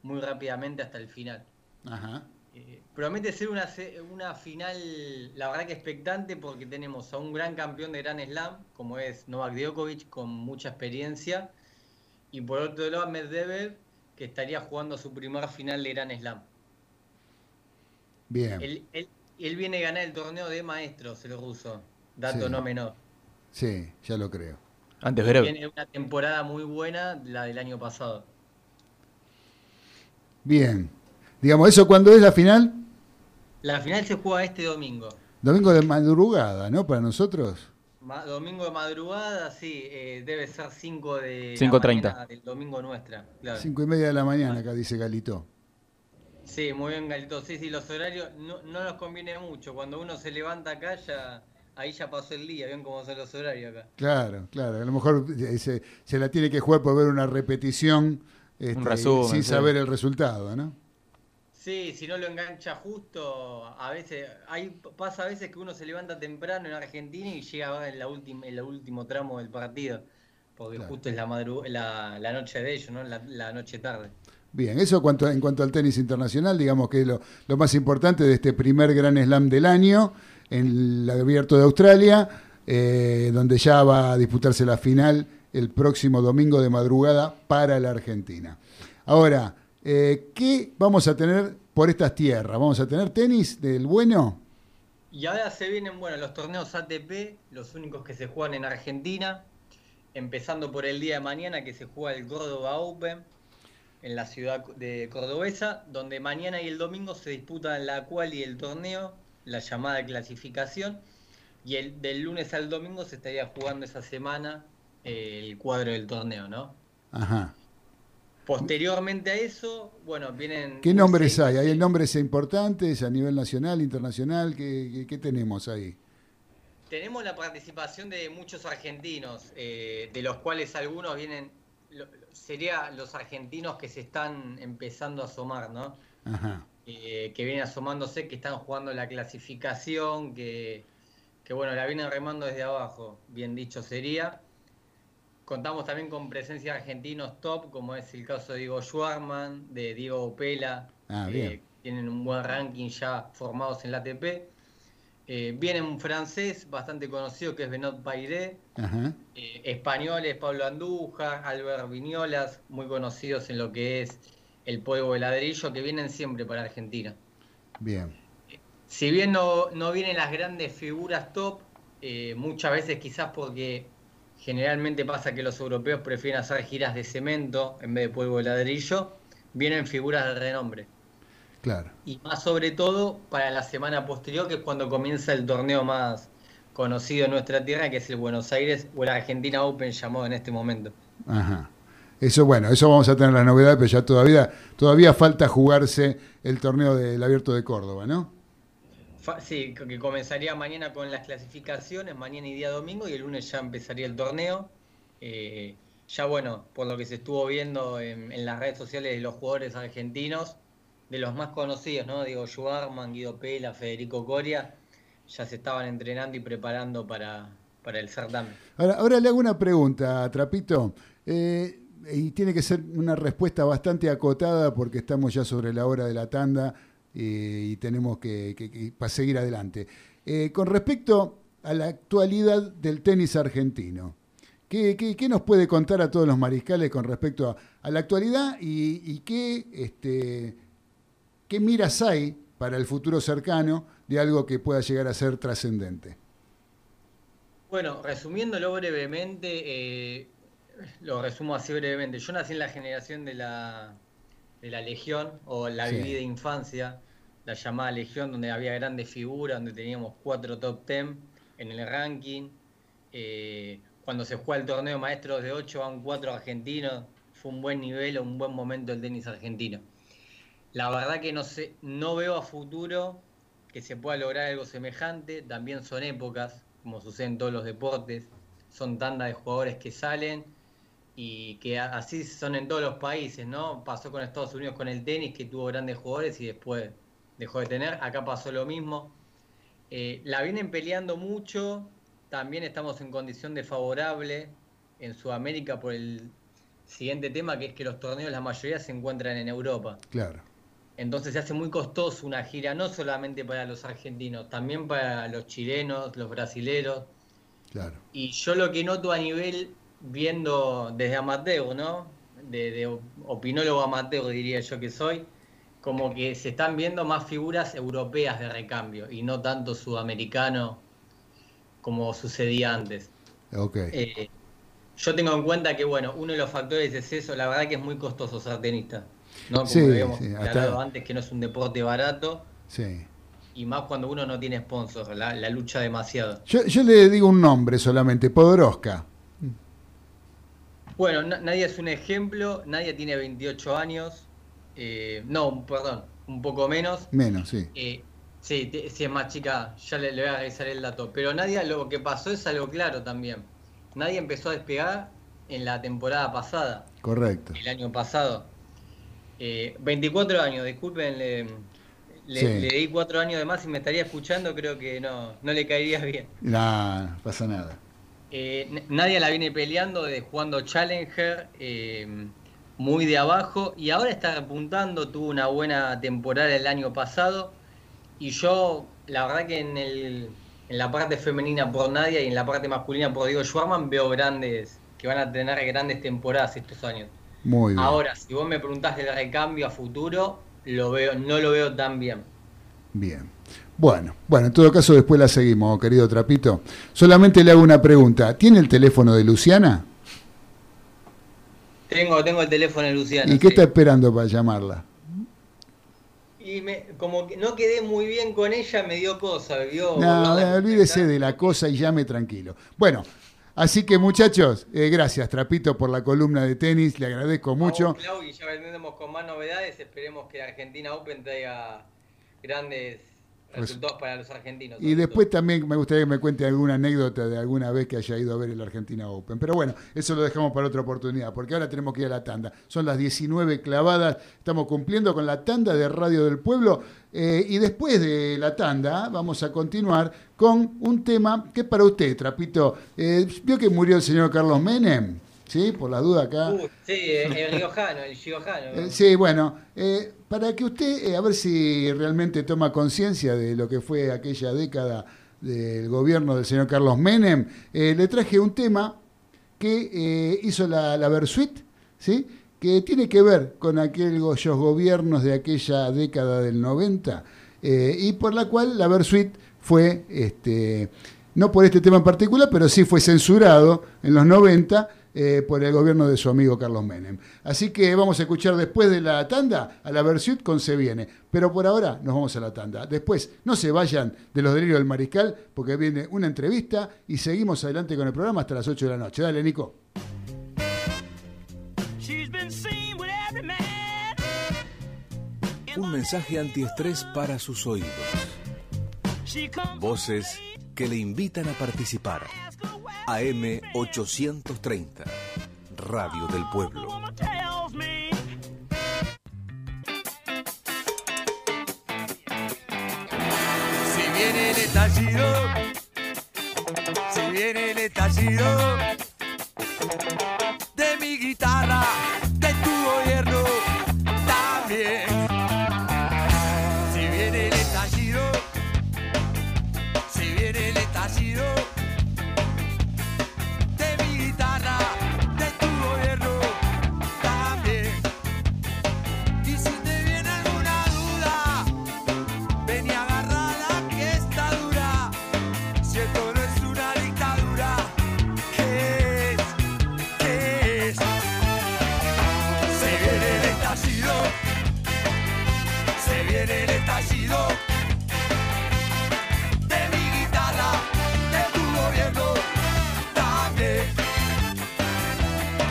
Speaker 5: muy rápidamente hasta el final.
Speaker 1: Ajá.
Speaker 5: Eh, promete ser una, una final, la verdad que expectante, porque tenemos a un gran campeón de Gran Slam, como es Novak Djokovic, con mucha experiencia, y por otro lado Medvedev, que estaría jugando su primer final de Gran Slam.
Speaker 1: Bien.
Speaker 5: Él, él- él viene a ganar el torneo de maestros, el ruso, dato
Speaker 1: Sí.
Speaker 5: no menor.
Speaker 1: Sí, ya lo creo.
Speaker 2: Antes breve.
Speaker 5: Tiene una temporada muy buena, la del año pasado.
Speaker 1: Bien. Digamos, ¿eso cuándo es la final?
Speaker 5: La final se juega este domingo.
Speaker 1: Domingo de madrugada, ¿no? Para nosotros.
Speaker 5: Ma- domingo de madrugada, sí, eh, debe ser 5 de la
Speaker 2: 5:30.
Speaker 5: mañana del domingo nuestra. Claro.
Speaker 1: Cinco y media de la mañana, acá dice Galito.
Speaker 5: Sí, muy bien, Galito. Sí, sí, los horarios no, no nos conviene mucho. Cuando uno se levanta acá, ya ahí ya pasó el día. Ven cómo son los horarios acá.
Speaker 1: Claro, claro. A lo mejor eh, se, se la tiene que jugar por ver una repetición este,
Speaker 2: resumen,
Speaker 1: sin
Speaker 2: sí.
Speaker 1: saber el resultado, ¿no?
Speaker 5: Sí, si no lo engancha justo, a veces, hay, pasa a veces que uno se levanta temprano en Argentina y llega a ver en, la última, en el último tramo del partido. porque
Speaker 1: Claro.
Speaker 5: justo es la, madru- la, la noche de ellos, ¿no? La, la noche tarde.
Speaker 1: Bien, eso cuanto, en cuanto al tenis internacional, digamos que es lo, lo más importante de este primer gran slam del año, en el abierto de Australia, eh, donde ya va a disputarse la final el próximo domingo de madrugada para la Argentina. Ahora, eh, ¿qué vamos a tener por estas tierras? ¿Vamos a tener tenis del bueno?
Speaker 5: Y ahora se vienen, bueno, los torneos ATP, los únicos que se juegan en Argentina, empezando por el día de mañana que se juega el Córdoba Open en la ciudad de Cordobesa, donde mañana y el domingo se disputan la cual y el torneo, la llamada clasificación, y el del lunes al domingo se estaría jugando esa semana el cuadro del torneo, ¿no?
Speaker 1: Ajá.
Speaker 5: Posteriormente a eso, bueno, vienen...
Speaker 1: ¿Qué nombres
Speaker 5: seis-
Speaker 1: hay? ¿Hay nombres importantes a nivel nacional, internacional? ¿Qué, qué- qué tenemos ahí?
Speaker 5: Tenemos la participación de muchos argentinos, eh, de los cuales algunos vienen, lo- sería los argentinos que se están empezando a asomar, ¿no?
Speaker 1: Ajá.
Speaker 5: Eh, que vienen asomándose, que están jugando la clasificación, que, que bueno, la vienen remando desde abajo, bien dicho sería. Contamos también con presencia de argentinos top, como es el caso de Diego Schwarman, de Diego Opela,
Speaker 1: Ah,
Speaker 5: eh, tienen un buen ranking ya formados en la ATP. Eh, viene un francés bastante conocido que es Benoit Pairé,
Speaker 1: Ajá.
Speaker 5: eh, españoles Pablo Andújar, Albert Viñolas, muy conocidos en lo que es el polvo de ladrillo, que vienen siempre para Argentina.
Speaker 1: Bien.
Speaker 5: Si bien no, no vienen las grandes figuras top, eh, muchas veces quizás porque generalmente pasa que los europeos prefieren hacer giras de cemento en vez de polvo de ladrillo, vienen figuras de renombre.
Speaker 1: Claro.
Speaker 5: Y más sobre todo para la semana posterior, que es cuando comienza el torneo más conocido en nuestra tierra, que es el Buenos Aires o el Argentina Open llamado en este momento.
Speaker 1: Ajá. Eso, bueno, eso vamos a tener la novedad, pero ya todavía, todavía falta jugarse el torneo del Abierto de Córdoba, ¿no?
Speaker 5: Sí, que comenzaría mañana con las clasificaciones, mañana y día domingo, y el lunes ya empezaría el torneo. Eh, ya bueno, por lo que se estuvo viendo en, las redes sociales de los jugadores argentinos, de los más conocidos, ¿no? Diego Schwarman, Guido Pela, Federico Coria, ya se estaban entrenando y preparando para, para el certamen.
Speaker 1: Ahora, ahora le hago una pregunta, Trapito, eh, y tiene que ser una respuesta bastante acotada porque estamos ya sobre la hora de la tanda eh, y tenemos que, que- que- para seguir adelante. Eh, con respecto a la actualidad del tenis argentino, ¿qué, qué- qué nos puede contar a todos los mariscales con respecto a, a la actualidad y, y qué, este, qué miras hay para el futuro cercano de algo que pueda llegar a ser trascendente?
Speaker 5: Bueno, resumiéndolo brevemente, eh, lo resumo así brevemente. Yo nací en la generación de la, de la Legión, o la
Speaker 1: Sí.
Speaker 5: vivida infancia, la llamada Legión, donde había grandes figuras, donde teníamos cuatro top ten en el ranking. Eh, cuando se juega el torneo maestros de 8 van cuatro argentinos, fue un buen nivel, un buen momento del tenis argentino. La verdad que no sé, no veo a futuro que se pueda lograr algo semejante. También son épocas, como sucede en todos los deportes. Son tandas de jugadores que salen y que así son en todos los países, ¿no? Pasó con Estados Unidos con el tenis, que tuvo grandes jugadores y después dejó de tener. Acá pasó lo mismo. Eh, la vienen peleando mucho. También estamos en condición de favorable en Sudamérica por el siguiente tema, que es que los torneos, la mayoría se encuentran en Europa.
Speaker 1: Claro.
Speaker 5: Entonces se hace muy costoso una gira, no solamente para los argentinos, también para los chilenos, los brasileros.
Speaker 1: Claro.
Speaker 5: Y yo lo que noto a nivel, viendo desde amateur, ¿no? De, de opinólogo amateur diría yo que soy, como que se están viendo más figuras europeas de recambio y no tanto sudamericano como sucedía antes.
Speaker 1: Ok.
Speaker 5: Eh, yo tengo en cuenta que, bueno, uno de los factores es eso, la verdad que es muy costoso ser tenista. ¿no? Como
Speaker 1: Sí,
Speaker 5: habíamos
Speaker 1: sí,
Speaker 5: hablado antes, que no es un deporte barato
Speaker 1: Sí.
Speaker 5: y más cuando uno no tiene sponsor, la, la lucha demasiado.
Speaker 1: Yo, yo le digo un nombre solamente, Podoroska.
Speaker 5: Bueno, na- Nadia es un ejemplo, Nadia tiene 28 años, eh, no, perdón, un poco menos.
Speaker 1: Menos, sí.
Speaker 5: Eh, sí, sí, es más chica, ya le, le voy a revisar el dato. Pero Nadia lo que pasó es algo claro también. Nadia empezó a despegar en la temporada pasada.
Speaker 1: Correcto.
Speaker 5: el año pasado. Eh, 24 años, disculpen, le, le,
Speaker 1: Sí.
Speaker 5: le di 4 años de más y me estaría escuchando, creo que no, no le caería bien.
Speaker 1: No, no pasa nada.
Speaker 5: Eh, nadie la viene peleando de jugando Challenger eh, muy de abajo y ahora está repuntando, tuvo una buena temporada el año pasado y yo la verdad que en, el, en la parte femenina por Nadia y en la parte masculina por Diego Schwarman veo grandes, que van a tener grandes temporadas estos años.
Speaker 1: Muy bien.
Speaker 5: Ahora, si vos me preguntás del recambio a futuro, lo veo, no lo veo tan bien.
Speaker 1: Bien. Bueno, bueno, en todo caso después la seguimos, querido Trapito. Solamente le hago una pregunta. ¿Tiene el teléfono de Luciana?
Speaker 5: Tengo, tengo el teléfono de Luciana.
Speaker 1: ¿Y qué
Speaker 5: sí.
Speaker 1: está esperando para llamarla?
Speaker 5: Y me, como que no quedé muy bien con ella, me dio cosa. Vio,
Speaker 1: No,
Speaker 5: a
Speaker 1: olvídese de la cosa y llame tranquilo. Bueno, así que muchachos, eh, gracias Trapito por la columna de tenis, le agradezco
Speaker 5: A vos,
Speaker 1: mucho.
Speaker 5: Clau, y ya vendremos con más novedades. Esperemos que Argentina Open traiga grandes resultados para los argentinos.
Speaker 1: Y después también me gustaría que me cuente alguna anécdota de alguna vez que haya ido a ver el Argentina Open. Pero bueno, eso lo dejamos para otra oportunidad, porque ahora tenemos que ir a la tanda. Son las 19 clavadas, estamos cumpliendo con la tanda de Radio del Pueblo. eh, y después de la tanda vamos a continuar con un tema que es para usted, Trapito. Eh, ¿Vio que murió el señor Carlos Menem? ¿Sí? Por la duda acá.
Speaker 5: Uh, sí, el, riojano, el riojano.
Speaker 1: Eh, sí, bueno, eh, para que usted, eh, a ver si realmente toma conciencia de lo que fue aquella década del gobierno del señor Carlos Menem, eh, le traje un tema que hizo la, la Versuit, ¿sí? que tiene que ver con aquellos gobiernos de aquella década del 90, eh, y por la cual la Versuit fue, este, no por este tema en particular, pero sí fue censurado en los 90 eh, por el gobierno de su amigo Carlos Menem. Así que vamos a escuchar después de la tanda a la Versuit con Se Viene. Pero por ahora nos vamos a la tanda. Después no se vayan de los delirios del mariscal porque viene una entrevista y seguimos adelante con el programa hasta las 8 de la noche. Dale, Nico.
Speaker 9: Un mensaje antiestrés para sus oídos. Voces que le invitan a participar. AM 830. Radio del Pueblo.
Speaker 10: Si viene el estallido, si viene el estallido de mi guitarra, de tu gobierno también.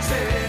Speaker 10: say.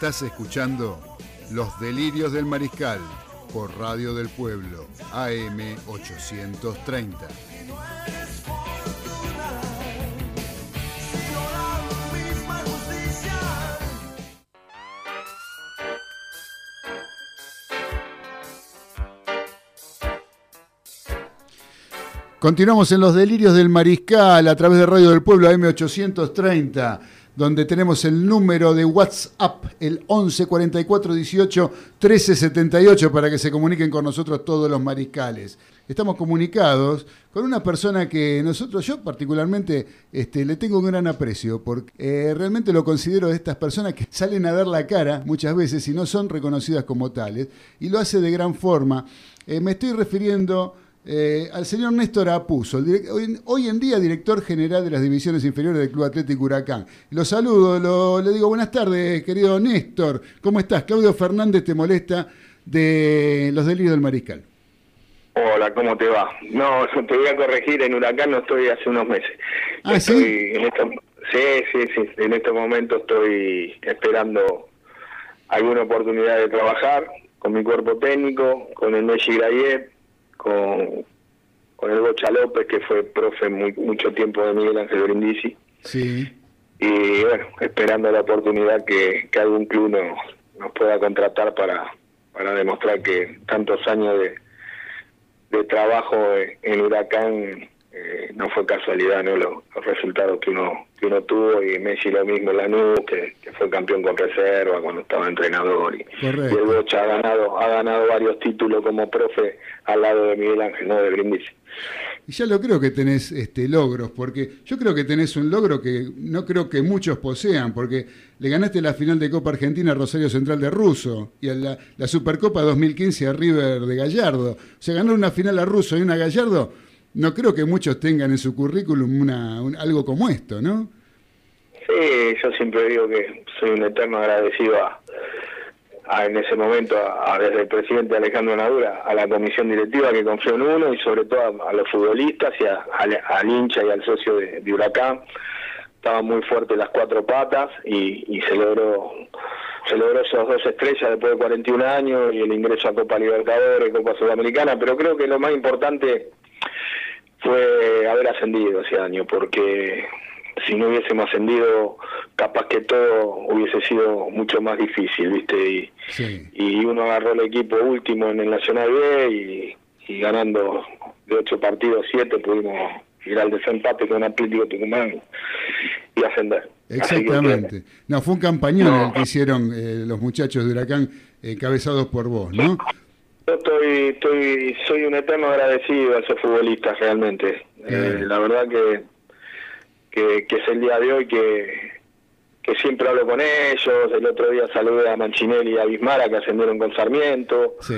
Speaker 1: Estás escuchando Los Delirios del Mariscal por Radio del Pueblo, AM 830. Continuamos en los delirios del mariscal a través de Radio del Pueblo AM830, donde tenemos el número de WhatsApp, el 11 44 18 13 78, para que se comuniquen con nosotros todos los mariscales. Estamos comunicados con una persona que nosotros, yo particularmente, este, le tengo un gran aprecio, porque eh, realmente lo considero de estas personas que salen a dar la cara muchas veces y no son reconocidas como tales, y lo hace de gran forma. Eh, me estoy refiriendo eh, al señor Néstor Apuso, hoy, hoy en día director general de las divisiones inferiores del Club Atlético Huracán. Lo saludo, lo- le digo buenas tardes, querido Néstor. ¿Cómo estás? Claudio Fernández te molesta de los delirios del Mariscal.
Speaker 11: Hola, ¿cómo te va? No, te voy a corregir, en Huracán no estoy hace unos meses.
Speaker 1: Ah,
Speaker 11: Estoy
Speaker 1: ¿sí?
Speaker 11: En estos- sí, sí, sí, en este momento estoy esperando alguna oportunidad de trabajar con mi cuerpo técnico, con el Messi Grayet, con, con el Bocha López, que fue profe muy, mucho tiempo de Miguel Ángel Brindisi.
Speaker 1: Sí.
Speaker 11: Y bueno, esperando la oportunidad que, que algún club nos, nos pueda contratar para, para demostrar que tantos años de, de trabajo en Huracán eh, no fue casualidad, ¿no? Los, los resultados que uno que uno tuvo y Messi lo mismo en Lanús, que, que fue campeón con reserva cuando estaba entrenador y, y el. Bocha ha ganado ha ganado varios títulos como profe al lado de Miguel Ángel, no de Brindisi.
Speaker 1: Y ya lo creo que tenés este, logros, porque yo creo que tenés un logro que no creo que muchos posean, porque le ganaste la final de Copa Argentina a Rosario Central de Russo y a la, la Supercopa 2015 a River de Gallardo. O sea, ganar una final a Russo y una a Gallardo, no creo que muchos tengan en su currículum una, un- algo como esto, ¿no?
Speaker 11: Sí, yo siempre digo que soy un eterno agradecido a, a- en ese momento a, desde el presidente Alejandro Nadura, a la comisión directiva que confió en uno y sobre todo a, los futbolistas y a- al, hincha y al socio de, de Huracán. Estaban muy fuertes las cuatro patas y, y se logró se logró esos dos estrellas después de 41 años y el ingreso a Copa Libertadores, Copa Sudamericana, pero creo que lo más importante fue haber ascendido ese año, porque si no hubiésemos ascendido, capaz que todo hubiese sido mucho más difícil, ¿viste? Y,
Speaker 1: Sí.
Speaker 11: y uno agarró el equipo último en el Nacional B y, y ganando de ocho partidos, siete, pudimos ir al desempate con Atlético Tucumán y ascender.
Speaker 1: Exactamente. No, fue un campañón
Speaker 11: No.
Speaker 1: el que hicieron eh, los muchachos de Huracán encabezados por vos, ¿no?
Speaker 11: Yo estoy, estoy, soy un eterno agradecido a esos futbolistas realmente. Eh, la verdad que, que, que es el día de hoy que, que siempre hablo con ellos. El otro día saludé a Manchinelli y a Bismara que ascendieron con Sarmiento.
Speaker 1: Sí.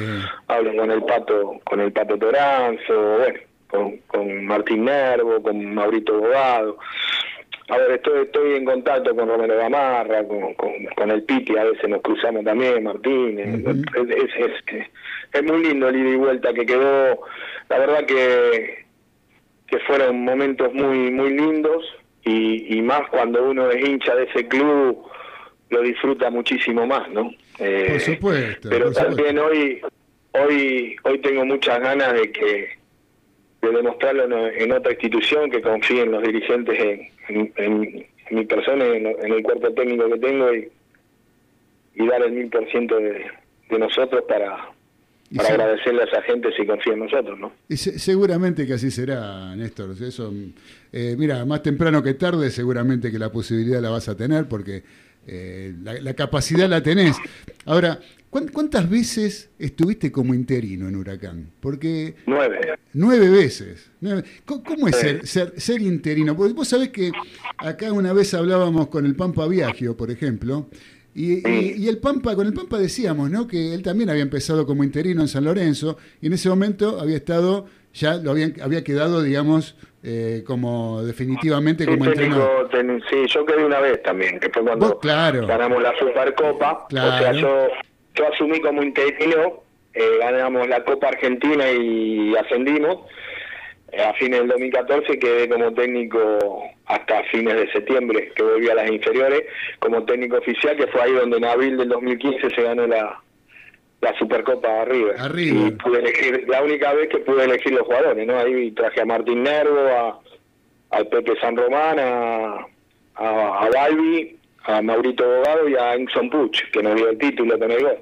Speaker 11: Hablo con el Pato, con el Pato Toranzo, bueno, con, con Martín Nervo, con Maurito Bogado. A ver, estoy, estoy en contacto con Romero Gamarra, con, con, con el Piti, a veces nos cruzamos también, Martín. es, es, es- es muy lindo el ida y vuelta que quedó. La verdad que, que fueron momentos muy, muy lindos y, y más cuando uno es hincha de ese club, lo disfruta muchísimo más, ¿no? Eh,
Speaker 1: Por supuesto.
Speaker 11: pero
Speaker 1: por supuesto.
Speaker 11: también hoy hoy hoy tengo muchas ganas de que de demostrarlo en, otra institución que confíen los dirigentes en, en- en mi persona en, en el cuerpo técnico que tengo y, y dar el mil por ciento de de nosotros para para
Speaker 1: sí.
Speaker 11: agradecerle a esa gente si confía en nosotros, ¿no?
Speaker 1: Y se- seguramente que así será, Néstor. Eso, eh, mira, más temprano que tarde, seguramente que la posibilidad la vas a tener, porque eh, la, la capacidad la tenés. Ahora, ¿cuán- ¿cuántas veces estuviste como interino en Huracán? Porque
Speaker 11: Nueve.
Speaker 1: nueve veces. Nueve- ¿Cómo, cómo es ser, ser, ser interino? Porque vos sabés que acá una vez hablábamos con el Pampa Viagio, por ejemplo, y, y- y el Pampa, con el Pampa decíamos, ¿no? Que él también había empezado como interino en San Lorenzo y en ese momento había estado, ya lo habían, había quedado, digamos, eh, como definitivamente
Speaker 11: Sí,
Speaker 1: como entrenador.
Speaker 11: ten- sí, yo quedé una vez también, que fue cuando
Speaker 1: claro.
Speaker 11: ganamos la Supercopa. O sea,
Speaker 1: Claro.
Speaker 11: yo, yo asumí como interino, eh, ganamos la Copa Argentina y ascendimos. Eh, a fines del 2014 quedé como técnico hasta fines de septiembre, que volví a las inferiores como técnico oficial, que fue ahí donde en abril del 2015 se ganó la, la Supercopa a.
Speaker 1: A River.
Speaker 11: Y pude elegir, la única vez que pude elegir los jugadores, ¿no? Ahí traje a Martín Nervo, a, al Pepe San Román, a, a, a Balbi, a Maurito Bogado y a Inson Puch, que nos dio el título con el gol.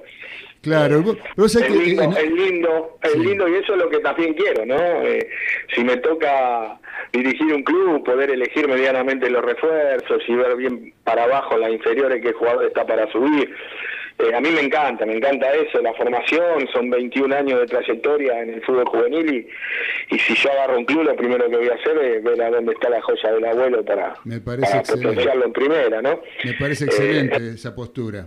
Speaker 1: Claro, sabés
Speaker 11: Es
Speaker 1: que
Speaker 11: lindo, es lindo, es
Speaker 1: Sí.
Speaker 11: lindo y eso es lo que también quiero, ¿no? Eh, si me toca dirigir un club, poder elegir medianamente los refuerzos y ver bien para abajo las inferiores qué jugador está para subir. Eh, a mí me encanta, me encanta eso, la formación, son 21 años de trayectoria en el fútbol juvenil y, y si yo agarro un club, lo primero que voy a hacer es ver a dónde está la joya del abuelo para,
Speaker 1: Me parece
Speaker 11: para
Speaker 1: excelente.
Speaker 11: potenciarlo en primera, ¿no?
Speaker 1: Me parece
Speaker 11: Eh,
Speaker 1: excelente esa postura.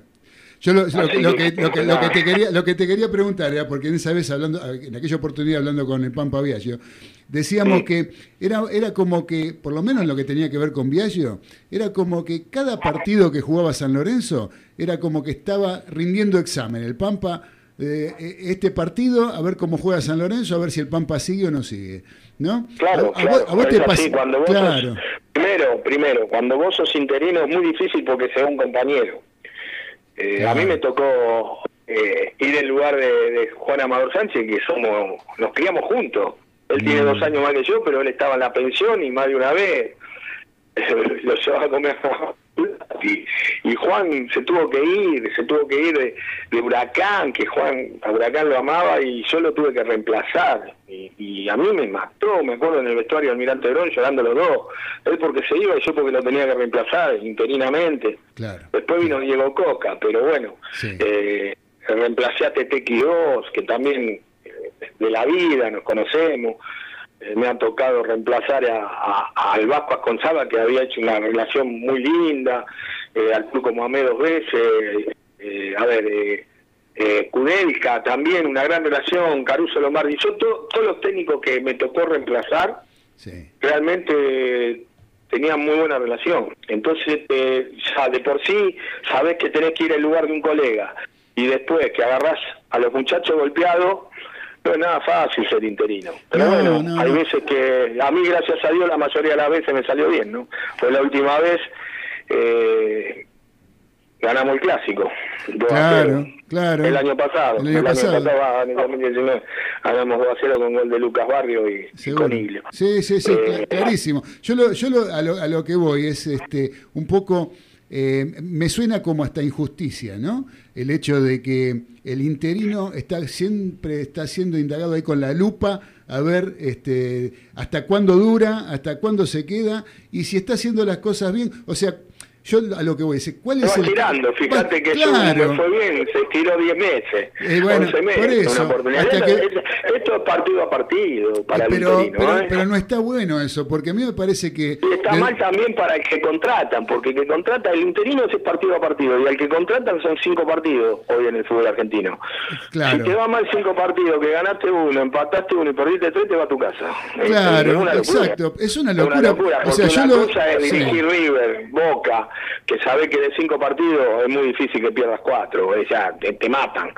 Speaker 1: Yo lo, lo-
Speaker 11: Así
Speaker 1: lo que, lo, que, lo que te quería, lo que te quería preguntar era, porque en esa vez hablando, en aquella oportunidad hablando con el Pampa Viaggio, decíamos
Speaker 11: Sí.
Speaker 1: que era, era como que, por lo menos en lo que tenía que ver con Viaggio, era como que cada partido que jugaba San Lorenzo era como que estaba rindiendo examen. El Pampa, eh, este partido, a ver cómo juega San Lorenzo, a ver si el Pampa sigue o no sigue. ¿No?
Speaker 11: Claro,
Speaker 1: a, a
Speaker 11: claro,
Speaker 1: vos, a vos te
Speaker 11: así,
Speaker 1: pasa.
Speaker 11: cuando vos
Speaker 1: Claro.
Speaker 11: sos- primero, primero, cuando vos sos interino es muy difícil porque se va un compañero. Eh,
Speaker 1: Claro.
Speaker 11: A mí me tocó eh, ir en lugar de, de Juan Amador Sánchez, que somos, nos criamos juntos. Él tiene
Speaker 1: Mm.
Speaker 11: dos años más que yo, pero él estaba en la pensión y más de una vez lo llevaba a comer y, y Juan se tuvo que ir, se tuvo que ir de, de Huracán, que Juan a Huracán lo amaba y yo lo tuve que reemplazar. Y, y a mí me mató, me acuerdo en el vestuario de Almirante Brón llorando los dos. Él porque se iba y yo porque lo tenía que reemplazar interinamente.
Speaker 1: Claro.
Speaker 11: Después vino Diego Coca, pero bueno,
Speaker 1: Sí.
Speaker 11: eh, reemplacé a Tete Quirós, que también eh, de la vida nos conocemos. Eh, me ha tocado reemplazar a, a- al Vasco Asconzaba, que había hecho una relación muy linda, eh, al Turco Mohamed dos veces, eh, a ver, eh, eh, Kudelka también, una gran relación, Caruso Lombardi, yo to- todos los técnicos que me tocó reemplazar,
Speaker 1: Sí.
Speaker 11: realmente tenían muy buena relación. Entonces, eh, ya de por sí, sabes que tenés que ir al lugar de un colega. Y después que agarrás a los muchachos golpeados, no es nada fácil ser interino. Pero
Speaker 1: No,
Speaker 11: bueno,
Speaker 1: no,
Speaker 11: hay
Speaker 1: no.
Speaker 11: veces que a mí, gracias a Dios, la mayoría de las veces me salió bien, ¿no? Fue la última vez, eh, ganamos el clásico. 2 a
Speaker 1: Claro,
Speaker 11: 0.
Speaker 1: claro.
Speaker 11: El año pasado,
Speaker 1: El año pasado.
Speaker 11: ah, en el 2019, ganamos 2 a 0 con gol de Lucas Barrio y, y con Iglio.
Speaker 1: Sí, sí, sí,
Speaker 11: Eh,
Speaker 1: cla- clarísimo. Yo, lo, yo lo- a, lo, a lo que voy es este un poco, eh, me suena como hasta injusticia, ¿no? El hecho de que el interino está siempre está siendo indagado ahí con la lupa a ver este, hasta cuándo dura, hasta cuándo se queda y si está haciendo las cosas bien. O sea, yo a lo que voy, es ¿cuál
Speaker 11: Se
Speaker 1: es
Speaker 11: va
Speaker 1: el
Speaker 11: tirando, fíjate que
Speaker 1: claro.
Speaker 11: me fue bien, se estiró 10 meses,
Speaker 1: Eh, bueno,
Speaker 11: 11 meses,
Speaker 1: por eso,
Speaker 11: una oportunidad.
Speaker 1: hasta
Speaker 11: Esto,
Speaker 1: que-
Speaker 11: esto- esto es partido a partido para
Speaker 1: pero,
Speaker 11: el
Speaker 1: pero,
Speaker 11: ¿eh?
Speaker 1: pero no está bueno eso, porque a mí me parece que...
Speaker 11: Y está mal también para el que contratan, porque el que contrata, el interino es partido a partido, y al que contratan son cinco partidos hoy en el fútbol argentino.
Speaker 1: Claro.
Speaker 11: Si te va mal cinco partidos, que ganaste uno, empataste uno y perdiste tres, te va a tu casa. Es- es
Speaker 1: Claro,
Speaker 11: una
Speaker 1: exacto. Es una
Speaker 11: Es
Speaker 1: locura.
Speaker 11: una locura,
Speaker 1: o
Speaker 11: porque
Speaker 1: sea, yo
Speaker 11: una
Speaker 1: lo.
Speaker 11: cosa es
Speaker 1: sí.
Speaker 11: dirigir River, Boca, que sabe que de cinco partidos es muy difícil que pierdas cuatro, o sea, te, te matan.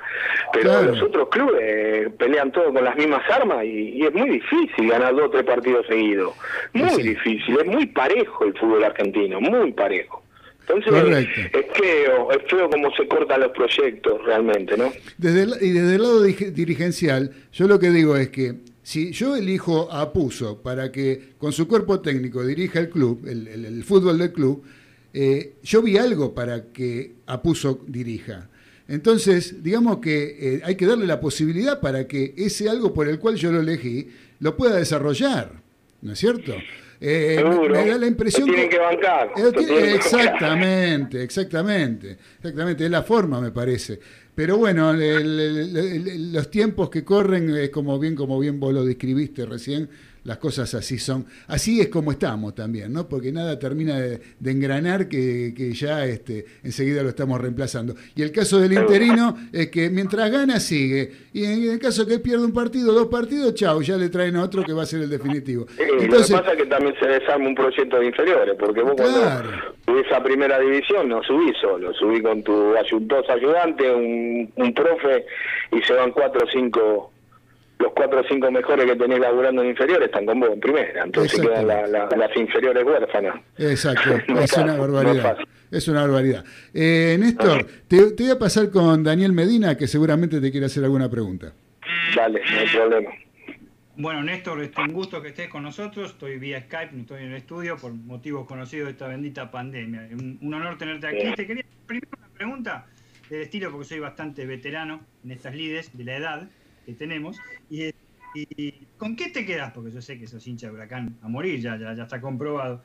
Speaker 11: Pero
Speaker 1: Claro.
Speaker 11: los otros clubes pelean todos con las mismas armas y, y es muy difícil ganar dos o tres partidos seguidos. Muy
Speaker 1: Sí.
Speaker 11: difícil, es muy parejo el fútbol argentino, muy parejo. Entonces,
Speaker 1: Correcto.
Speaker 11: es feo, es feo cómo se cortan los proyectos realmente, ¿no?
Speaker 1: Desde el, y desde el lado dirigencial, yo lo que digo es que si yo elijo a Puso para que con su cuerpo técnico dirija el club, el, el- el fútbol del club, eh, yo vi algo para que Apuso dirija. Entonces, digamos que eh, hay que darle la posibilidad para que ese algo por el cual yo lo elegí lo pueda desarrollar, ¿no es cierto? Eh, me-
Speaker 11: Seguro.
Speaker 1: me da la impresión
Speaker 11: Lo tienen
Speaker 1: que-
Speaker 11: que bancar.
Speaker 1: Eh,
Speaker 11: Lo
Speaker 1: tiene-
Speaker 11: tienen que bancar.
Speaker 1: exactamente, exactamente, exactamente, es la forma me parece. Pero bueno, el- el- el- el- los tiempos que corren es como bien, como bien vos lo describiste recién, las cosas así son, así es como estamos también, ¿no? Porque nada termina de, de engranar que, que ya este, enseguida lo estamos reemplazando. Y el caso del interino es que mientras gana sigue, y en el caso que pierde un partido, dos partidos, chau, ya le traen a otro que va a ser el definitivo.
Speaker 11: Sí,
Speaker 1: Entonces,
Speaker 11: lo que pasa es que también se desarma un proyecto de inferiores, porque vos
Speaker 1: Claro.
Speaker 11: cuando subís a primera división no subís solo, subís con tu dos ayudantes, un, un profe, y se van cuatro o cinco los cuatro o cinco mejores que tenés laburando en inferiores están con vos en primera, entonces quedan la- la- las inferiores huérfanas.
Speaker 1: Exacto,
Speaker 11: No
Speaker 1: es
Speaker 11: es
Speaker 1: una
Speaker 11: no es
Speaker 1: barbaridad. Es una barbaridad. Eh, Néstor, te, te voy a pasar con Daniel Medina, que seguramente te quiere hacer alguna pregunta.
Speaker 11: Dale, no hay problema.
Speaker 3: Bueno, Néstor, este, un gusto que estés con nosotros. Estoy vía Skype, no estoy en el estudio por motivos conocidos de esta bendita pandemia. Un, un honor tenerte aquí.
Speaker 11: Bien.
Speaker 3: Te quería primero una pregunta del estilo, porque soy bastante veterano en estas lides, de la edad que tenemos. Y, ¿Con qué te quedas? Porque yo sé que sos hincha de Huracán a morir, ya, ya, ya está comprobado.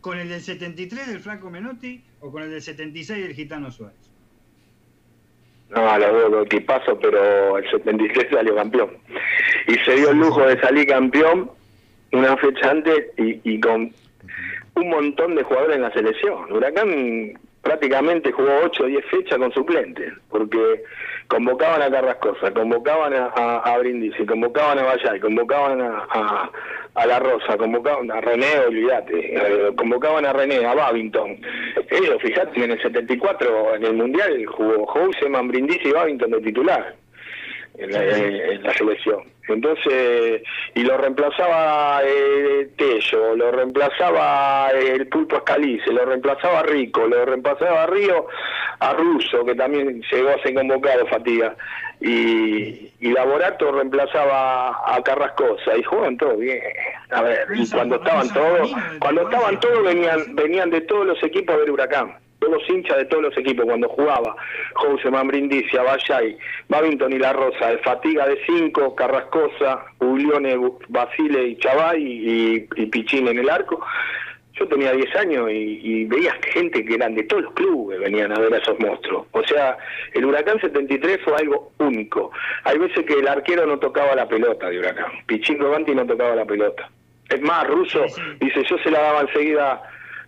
Speaker 3: ¿Con el del 73 del Flaco Menotti o con el del 76 del Gitano Suárez?
Speaker 11: No, los dos, dos equipazos, pero el 73 salió campeón. Y se dio el lujo de salir campeón una fecha antes y, y con un montón de jugadores en la selección. Huracán prácticamente jugó 8 o 10 fechas con suplentes, porque convocaban a Carrascosa, convocaban a, a, Brindisi, convocaban a Vallay, convocaban a, La Rosa, convocaban a René, olvídate, eh, convocaban a René, a Babington. Ellos, fíjate, en el 74 en el Mundial jugó Houseman, Brindisi y Babington de titular en la, en la selección. Entonces, y lo reemplazaba eh, Tello, lo reemplazaba el Pulpo Escalice, lo reemplazaba Rico, lo reemplazaba Río, a Russo, que también llegó a ser convocado, Fatiga, y, y Laborato reemplazaba a Carrascosa, y jugaban todos bien. A ver, y cuando estaban todos, cuando estaban todos venían, venían de todos los equipos del Huracán todos los hinchas de todos los equipos cuando jugaba Houseman, Brindisi, Bayay, Babington y La Rosa, de Fatiga de 5, Carrascosa, Uglione, Basile y Chavay y, y Pichín en el arco. Yo tenía 10 años y, y veía gente que eran de todos los clubes, venían a ver a esos monstruos. O sea, el Huracán 73 fue algo único. Hay veces que el arquero no tocaba la pelota de Huracán. Pichín Roganti no tocaba la pelota. Es más, Russo dice, yo se la daba enseguida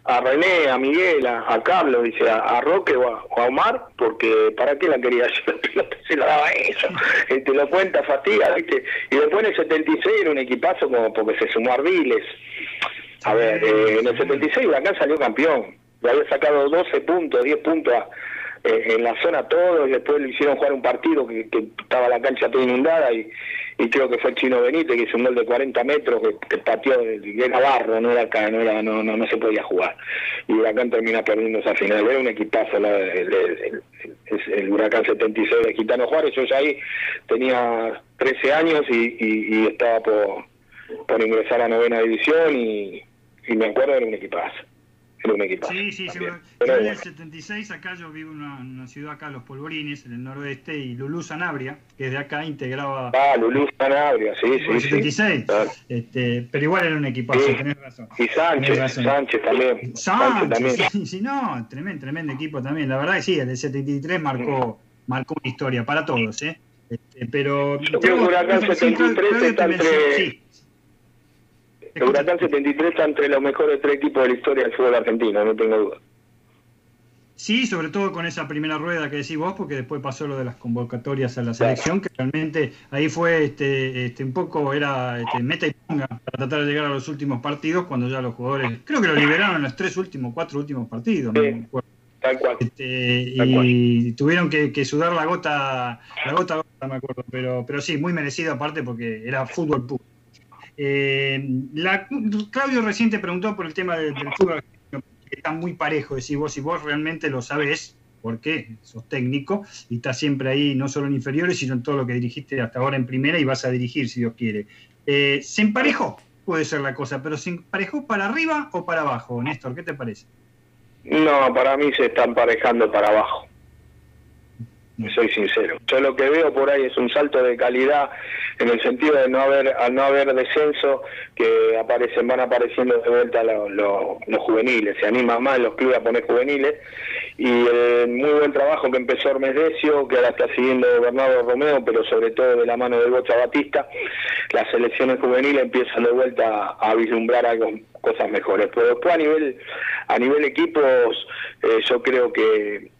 Speaker 11: a René, a Miguel, a, a Carlos, dice, a, a Roque o a, o a Omar, porque ¿para qué la quería yo? La pelota se la daba a eso. Eh, te lo cuenta Fatiga, ¿viste? Y después en el 76 era un equipazo como porque se sumó Ardiles. A ver, eh, en el 76 Huracán salió campeón. Le había sacado 12 puntos, 10 puntos a- en la zona todo, y después le hicieron jugar un partido que, que estaba la cancha toda inundada y, creo que fue el Chino Benítez que hizo un gol de 40 metros que, que pateó, que era no era no, era, no, no, no se podía jugar. Y Huracán termina perdiendo esa final. Era un equipazo el, el- el- el- Huracán 76 de Gitano Juárez. Yo ya ahí tenía 13 años y, y- estaba por, por ingresar a novena división y, y me acuerdo era un equipazo. Era un equipazo.
Speaker 3: Sí, sí,
Speaker 11: también.
Speaker 3: seguro.
Speaker 11: Pero
Speaker 3: Yo en el
Speaker 11: bueno.
Speaker 3: 76 acá yo vivo en una, una ciudad acá, Los Polvorines, en el noroeste, y Lulú Sanabria, que es de acá, integraba
Speaker 11: Ah, Lulú Sanabria, sí,
Speaker 3: el
Speaker 11: sí, sí.
Speaker 3: 76.
Speaker 11: Claro.
Speaker 3: Este, pero igual era un equipazo,
Speaker 11: Sí.
Speaker 3: tenés razón.
Speaker 11: Y Sánchez,
Speaker 3: razón.
Speaker 11: Sánchez también. Sánchez también.
Speaker 3: Sánchez, sí, sí, no, tremendo, tremendo equipo también. La verdad que sí, el del 73 marcó, marcó una historia para todos, ¿eh? Este, pero.
Speaker 11: Yo creo que Huracán
Speaker 3: Sí,
Speaker 11: 73
Speaker 3: Claudio te
Speaker 11: está entre-
Speaker 3: sí.
Speaker 11: Huracán 73 está entre los mejores tres equipos de la historia del fútbol argentino, no tengo duda.
Speaker 3: Sí, sobre todo con esa primera rueda que decís vos, porque después pasó lo de las convocatorias a la selección, que realmente ahí fue este, este un poco, era este, meta y ponga para tratar de llegar a los últimos partidos, cuando ya los jugadores, creo que lo liberaron en los tres últimos, cuatro últimos partidos, no me acuerdo.
Speaker 11: Tal cual.
Speaker 3: Este,
Speaker 11: Tal
Speaker 3: y tuvieron que, que sudar la gota, la gota, me acuerdo, pero, pero sí, muy merecido aparte porque era fútbol puro. Eh, la- Claudio recién te preguntó por el tema del, del fútbol que está muy parejo, decís vos, y vos realmente lo sabés, porque sos técnico y estás siempre ahí, no solo en inferiores, sino en todo lo que dirigiste hasta ahora en primera y vas a dirigir, si Dios quiere. Eh, ¿Se emparejó? Puede ser la cosa, pero ¿se emparejó para arriba o para abajo, Néstor? ¿Qué te parece?
Speaker 11: No, para mí se está emparejando para abajo. Soy sincero. Yo lo que veo por ahí es un salto de calidad en el sentido de no haber, al no haber descenso, que aparecen, van apareciendo de vuelta los, juveniles, se animan más los clubes a poner juveniles, y el muy buen trabajo que empezó Hermes Decio, que ahora está siguiendo Bernardo Romeo, pero sobre todo de la mano de Bocha Batista, las selecciones juveniles empiezan de vuelta a, a vislumbrar algo, cosas mejores. Pero después a nivel, a nivel equipos, eh, yo creo que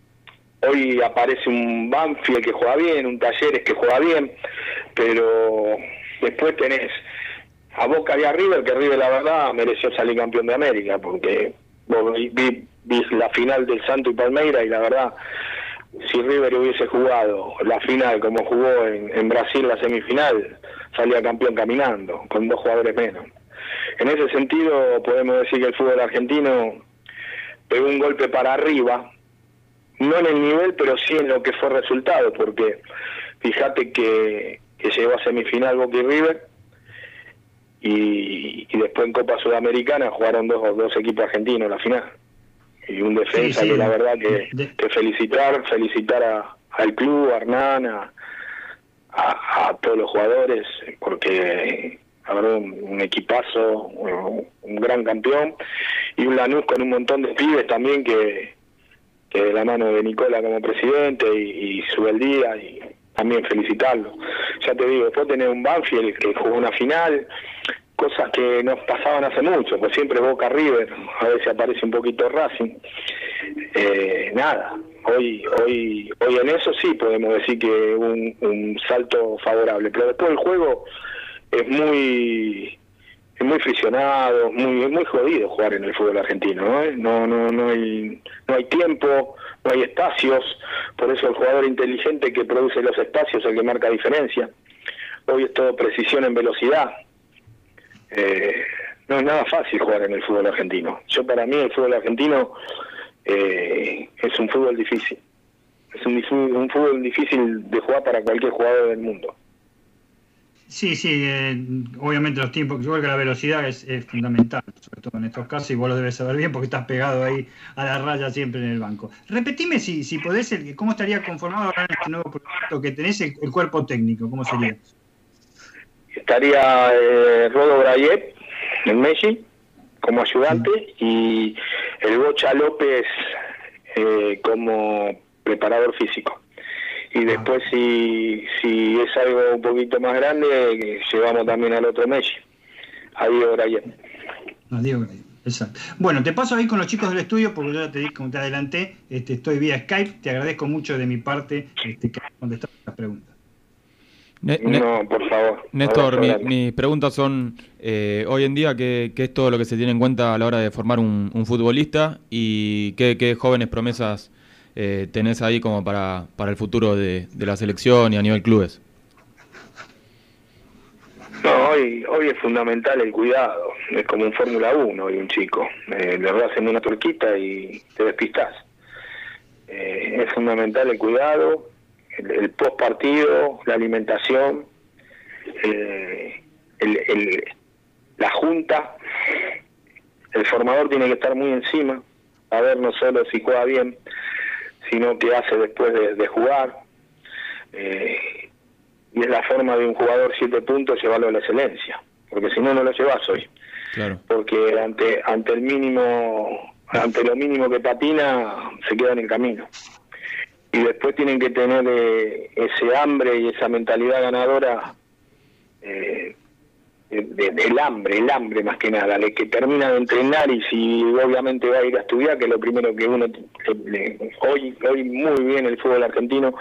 Speaker 11: hoy aparece un Banfield que juega bien, un Talleres que juega bien, pero después tenés a Boca y a River, que River la verdad mereció salir campeón de América, porque vos vi, vi- la final del Santo y Palmeira y la verdad, si River hubiese jugado la final como jugó en, en Brasil la semifinal, salía campeón caminando, con dos jugadores menos. En ese sentido, podemos decir que el fútbol argentino pegó un golpe para arriba, no en el nivel, pero sí en lo que fue resultado, porque fíjate que, que llegó a semifinal Boca y River, y, y después en Copa Sudamericana jugaron dos, dos equipos argentinos en la final. Y un defensa
Speaker 3: Sí, sí.
Speaker 11: que la verdad que,
Speaker 3: De-
Speaker 11: que felicitar, felicitar a, al club, a Hernán, a, a, a todos los jugadores, porque un, un equipazo, un, un gran campeón, y un Lanús con un montón de pibes también que, que de la mano de Nicola como presidente y, y Subeldía, y también felicitarlo. Ya te digo, después tener un Banfield que jugó una final, cosas que nos pasaban hace mucho, pues siempre Boca River, a veces aparece un poquito Racing. Eh, nada, hoy, hoy, hoy en eso sí podemos decir que un, un salto favorable, pero después el juego es muy muy friccionado, muy es muy jodido jugar en el fútbol argentino, ¿no? No no no hay no hay tiempo, no hay espacios, por eso el jugador inteligente que produce los espacios es el que marca diferencia. Hoy es todo precisión en velocidad. Eh, no es nada fácil jugar en el fútbol argentino. Yo para mí el fútbol argentino eh, es un fútbol difícil. Es un fútbol difícil de jugar para cualquier jugador del mundo.
Speaker 3: Sí, sí, eh, obviamente los tiempos, yo creo que la velocidad es, es fundamental, sobre todo en estos casos, y vos lo debes saber bien porque estás pegado ahí a la raya siempre en el banco. Repetime si, si podés, el- cómo estaría conformado ahora en este nuevo proyecto que tenés el, el cuerpo técnico, ¿cómo sería?
Speaker 11: Estaría eh, Rodo Brayet en Messi como ayudante y el Bocha López eh, como preparador físico. Y después si, si es algo un poquito más grande, eh, llevamos también al otro Messi, a Diego Brayet.
Speaker 3: No, Diego Gray, Exacto. Bueno, te paso ahí con los chicos del estudio porque yo ya te di, como te adelanté, este, estoy vía Skype. Te agradezco mucho de mi parte este, que contestado las preguntas.
Speaker 2: Ne-
Speaker 11: No, por favor.
Speaker 2: Néstor, mi- mis preguntas son, eh, hoy en día, ¿qué, qué es todo lo que se tiene en cuenta a la hora de formar un, un futbolista? ¿Y qué, qué jóvenes promesas eh, tenés ahí como para, para el futuro de, de la selección y a nivel clubes?
Speaker 11: No, hoy, hoy es fundamental el cuidado. Es como un Fórmula 1 hoy un chico. Eh, le vas en una turquita y te despistás. Eh, es fundamental el cuidado, el, el post partido, la alimentación, eh, el- el- la junta. El formador tiene que estar muy encima, a ver no solo si juega bien, sino qué hace después de, de jugar. Eh, y es la forma de un jugador siete puntos llevarlo a la excelencia, porque si no, no lo llevas hoy
Speaker 2: Claro.
Speaker 11: porque ante ante el mínimo ante lo mínimo que patina se queda en el camino y después tienen que tener eh, ese hambre y esa mentalidad ganadora eh, de- de- del hambre el hambre más que nada de que termina de entrenar y si obviamente va a ir a estudiar que es lo primero que uno le- le- hoy hoy muy bien el fútbol argentino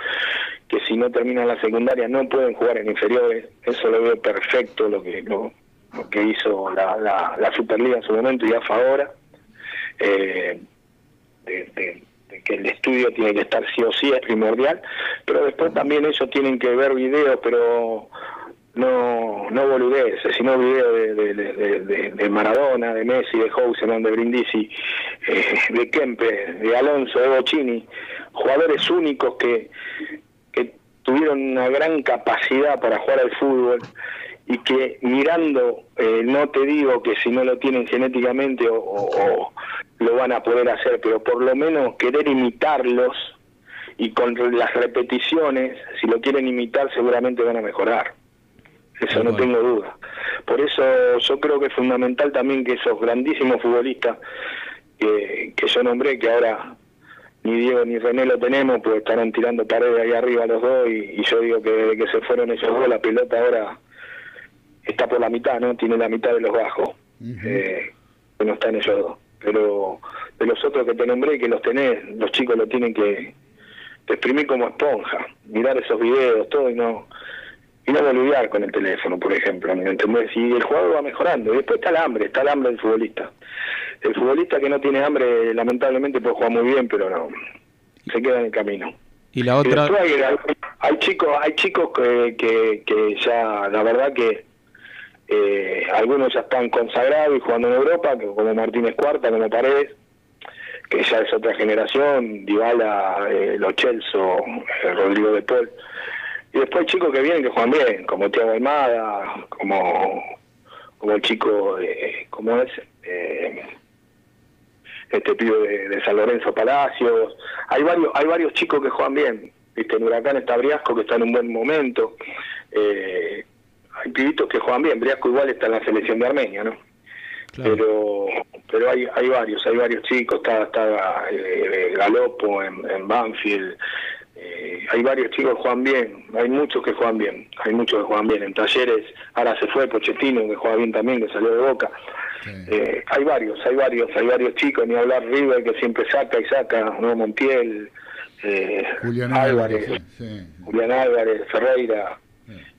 Speaker 11: que si no terminan la secundaria no pueden jugar en inferiores eso lo veo perfecto lo que lo, lo que hizo la, la, la Superliga en su momento y AFA ahora, eh, de, de- de que el estudio tiene que estar sí o sí, es primordial, pero después también ellos tienen que ver videos, pero no no boludeces, sino videos de, de, de, Maradona, de Messi, de Houseman, de Brindisi, eh, de Kempe, de Alonso, de Bocini, jugadores únicos que, que tuvieron una gran capacidad para jugar al fútbol y que mirando, eh, no te digo que si no lo tienen genéticamente o lo van a poder hacer, pero por lo menos querer imitarlos y con las repeticiones, si lo quieren imitar seguramente van a mejorar. Eso no tengo duda. Por eso yo creo que es fundamental también que esos grandísimos futbolistas que, que yo nombré, que ahora ni Diego ni René lo tenemos, pues estarán tirando paredes ahí arriba los dos y, y yo digo que desde que se fueron ellos dos la pelota ahora está por la mitad, ¿no? Tiene la mitad de los bajos, eh, que no están ellos dos. Pero de los otros que te nombré, que los tenés, los chicos lo tienen que exprimir como esponja, mirar esos videos, todo y no y no boludear con el teléfono, por ejemplo, ¿me entendés? Y el jugador va mejorando. Y después está el hambre, está el hambre del futbolista. El futbolista que no tiene hambre, lamentablemente puede jugar muy bien, pero no, se queda en el camino.
Speaker 2: Y la otra,
Speaker 11: hay, hay chicos, hay chicos que, que, que ya, la verdad que eh, algunos ya están consagrados y jugando en Europa, como Martínez Cuarta, como Paredes, que ya es otra generación, Dybala, eh, Lo Celso, eh, Rodrigo de Paul. Y después chicos que vienen que juegan bien, como Thiago Almada, como, como el chico, eh, ¿cómo es? Eh, este pibe de, de San Lorenzo Palacios. Hay varios, hay varios chicos que juegan bien. Viste, en Huracán está Briasco, que está en un buen momento. Eh, hay pibitos que juegan bien. Briasco igual está en la selección de Armenia, ¿no? Pero pero hay hay varios, hay varios chicos. Está, está eh, Galopo en, en Banfield. Eh, hay varios chicos que juegan bien. Hay muchos que juegan bien. Hay muchos que juegan bien. En talleres, ahora se fue Pochettino, que juega bien también, que salió de Boca. Eh, hay varios, hay varios, hay varios chicos, ni hablar River que siempre saca y saca, ¿no? Montiel, eh,
Speaker 1: Julián
Speaker 11: Álvarez,
Speaker 1: Álvarez, sí.
Speaker 11: Julián Álvarez, Ferreira,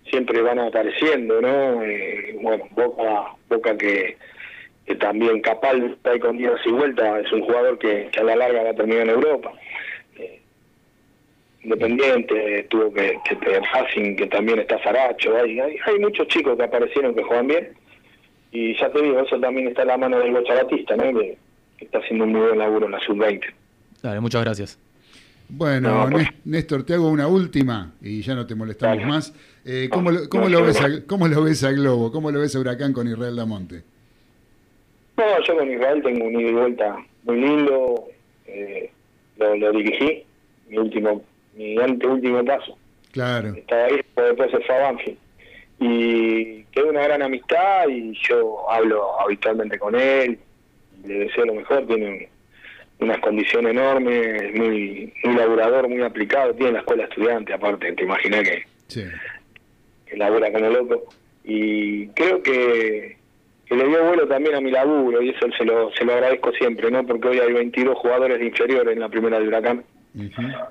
Speaker 11: siempre van apareciendo, ¿no? Eh, bueno, Boca, Boca que, que también Capal está ahí con días y vuelta, es un jugador que, que a la larga va a terminar en Europa. Independiente, tuvo que, que Racing, que también está Saracho, hay, hay, hay muchos chicos que aparecieron que juegan bien y ya te digo, eso también está en la mano del Bocha Batista, ¿no? Que, que está haciendo un muy buen laburo en la sub-20.
Speaker 2: Dale, muchas gracias.
Speaker 1: Bueno,
Speaker 11: No, pues-
Speaker 1: Nés- Néstor, te hago una última y ya no te molestamos
Speaker 11: Dale.
Speaker 1: más. Eh, ¿cómo, lo, cómo
Speaker 11: no,
Speaker 1: lo
Speaker 11: yo
Speaker 1: ves a, ¿Cómo lo ves a Globo? ¿Cómo lo ves a Huracán con Israel Damonte?
Speaker 11: No, yo con Israel tengo un ida y vuelta muy lindo, eh, lo, lo dirigí, mi último, mi anteúltimo paso.
Speaker 1: Claro.
Speaker 11: Estaba ahí, después se fue a Banfield. Y quedó una gran amistad y yo hablo habitualmente con él, le deseo lo mejor, tiene un- unas condiciones enormes, es muy, muy laburador, muy aplicado, tiene la escuela estudiante aparte, te imaginas que,
Speaker 1: Sí.
Speaker 11: que labura como loco. Y creo que, que le dio vuelo también a mi laburo y eso se lo, se lo agradezco siempre, ¿no? Porque hoy hay 22 jugadores de inferiores en la primera del Huracán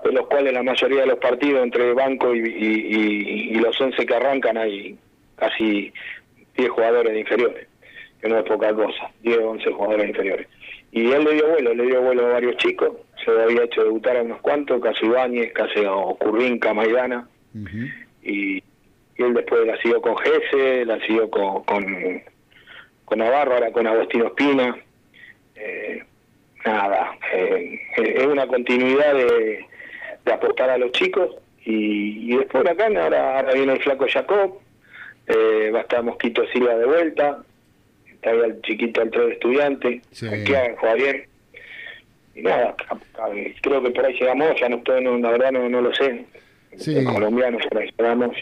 Speaker 11: de los cuales la mayoría de los partidos entre banco y, y- y- los 11 que arrancan hay casi 10 jugadores inferiores, que no es poca cosa, 10 o 11 jugadores inferiores. Y él le dio vuelo, le dio vuelo a varios chicos, se lo había hecho debutar a unos cuantos, caso Ibáñez, caso Currinca, Maidana, y, y él después la siguió con Gese, la siguió con, con, con Navarro, ahora con Agostino Espina. Eh, nada, eh, es una continuidad de, de apostar a los chicos y, y después acá ahora, ahora viene el flaco Jacob, eh, va a estar Mosquito Silva de vuelta, está ahí el chiquito el tres estudiante,
Speaker 1: Sí.
Speaker 11: bien. Y nada, creo que por ahí llegamos, ya no estoy, no, la verdad no, no lo sé,
Speaker 1: Sí.
Speaker 11: los colombianos por ahí llegamos.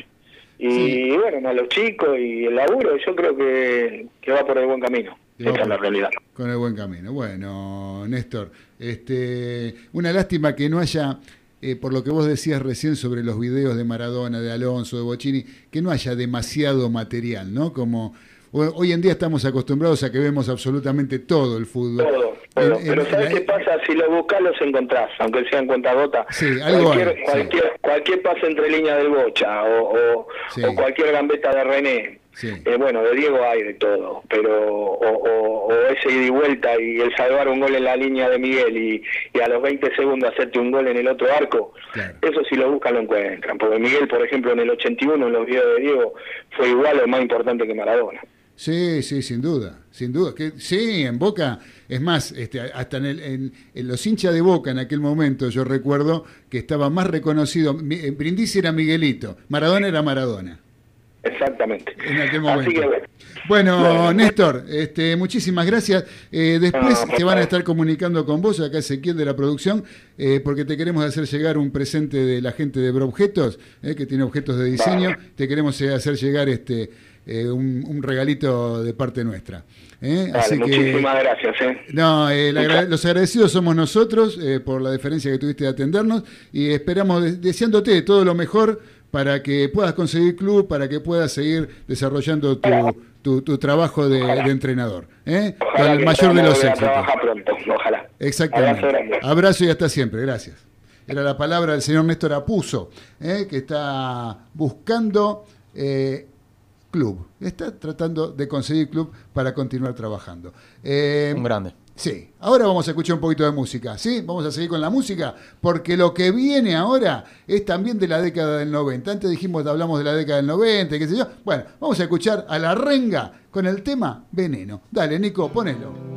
Speaker 11: Y bueno, a los chicos y el laburo, yo creo que, que va por el buen camino. Es la realidad.
Speaker 1: Con el buen camino. Bueno, Néstor, este, una lástima que no haya, eh, por lo que vos decías recién sobre los videos de Maradona, de Alonso, de Bocini, que no haya demasiado material, ¿no? Como ho- hoy en día estamos acostumbrados a que vemos absolutamente todo el fútbol.
Speaker 11: Todo, todo.
Speaker 1: En-
Speaker 11: Pero
Speaker 1: en-
Speaker 11: ¿sabes
Speaker 1: en-
Speaker 11: qué pasa? Si lo buscas, los encontrás, aunque sea en cuentagota.
Speaker 1: Sí, algo
Speaker 11: cualquier,
Speaker 1: hay, sí.
Speaker 11: cualquier, cualquier pase entre líneas del Bocha o, o,
Speaker 1: Sí.
Speaker 11: o cualquier gambeta de René.
Speaker 1: Sí.
Speaker 11: Eh, bueno, de Diego hay de todo, pero o, o- o ese ida y vuelta y el salvar un gol en la línea de Miguel y, y a los 20 segundos hacerte un gol en el otro arco, eso si lo buscan lo encuentran. Porque Miguel, por ejemplo, en el 81, en los videos de Diego, fue igual o más importante que Maradona.
Speaker 1: Sí, sí, sin duda, sin duda. Que, sí, en Boca, es más, este, hasta en, el- en- en los hinchas de Boca en aquel momento, yo recuerdo que estaba más reconocido, Brindisi era Miguelito, Maradona era Maradona.
Speaker 11: Exactamente.
Speaker 1: En aquel
Speaker 11: Así
Speaker 1: momento.
Speaker 11: que bueno.
Speaker 1: Bueno,
Speaker 11: Bueno.
Speaker 1: Néstor, este, muchísimas gracias. Eh, después
Speaker 11: No,
Speaker 1: te van a estar comunicando con vos, acá Ezequiel de la producción, eh, porque te queremos hacer llegar un presente de la gente de Broobjetos, eh, que tiene objetos de diseño. Te queremos eh, hacer llegar este un, un regalito de parte nuestra. eh.
Speaker 11: Dale, muchísimas gracias. ¿eh?
Speaker 1: No, eh, agra- los agradecidos somos nosotros eh, por la deferencia que tuviste de atendernos y esperamos de- deseándote todo lo mejor para que puedas conseguir club, para que puedas seguir desarrollando tu, tu, tu trabajo de, de entrenador. ¿eh? Con el mayor de los éxitos.
Speaker 11: pronto, ojalá.
Speaker 1: Exactamente.
Speaker 11: Abrazo
Speaker 1: y hasta siempre. Gracias. Era la palabra del señor Néstor Apuso, ¿eh? que está buscando eh, club. Está tratando de conseguir club para continuar trabajando. Eh,
Speaker 2: Un grande.
Speaker 12: Sí, ahora vamos a escuchar un poquito de música, ¿sí? Vamos a seguir con la música, porque lo que viene ahora es también de la década del 90. Antes dijimos, hablamos de la década del 90, qué sé yo. Bueno, vamos a escuchar a La Renga con el tema Veneno. Dale, Nico, ponelo.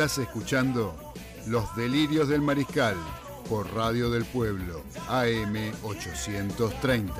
Speaker 12: Estás escuchando Los Delirios del Mariscal por Radio del Pueblo, AM830.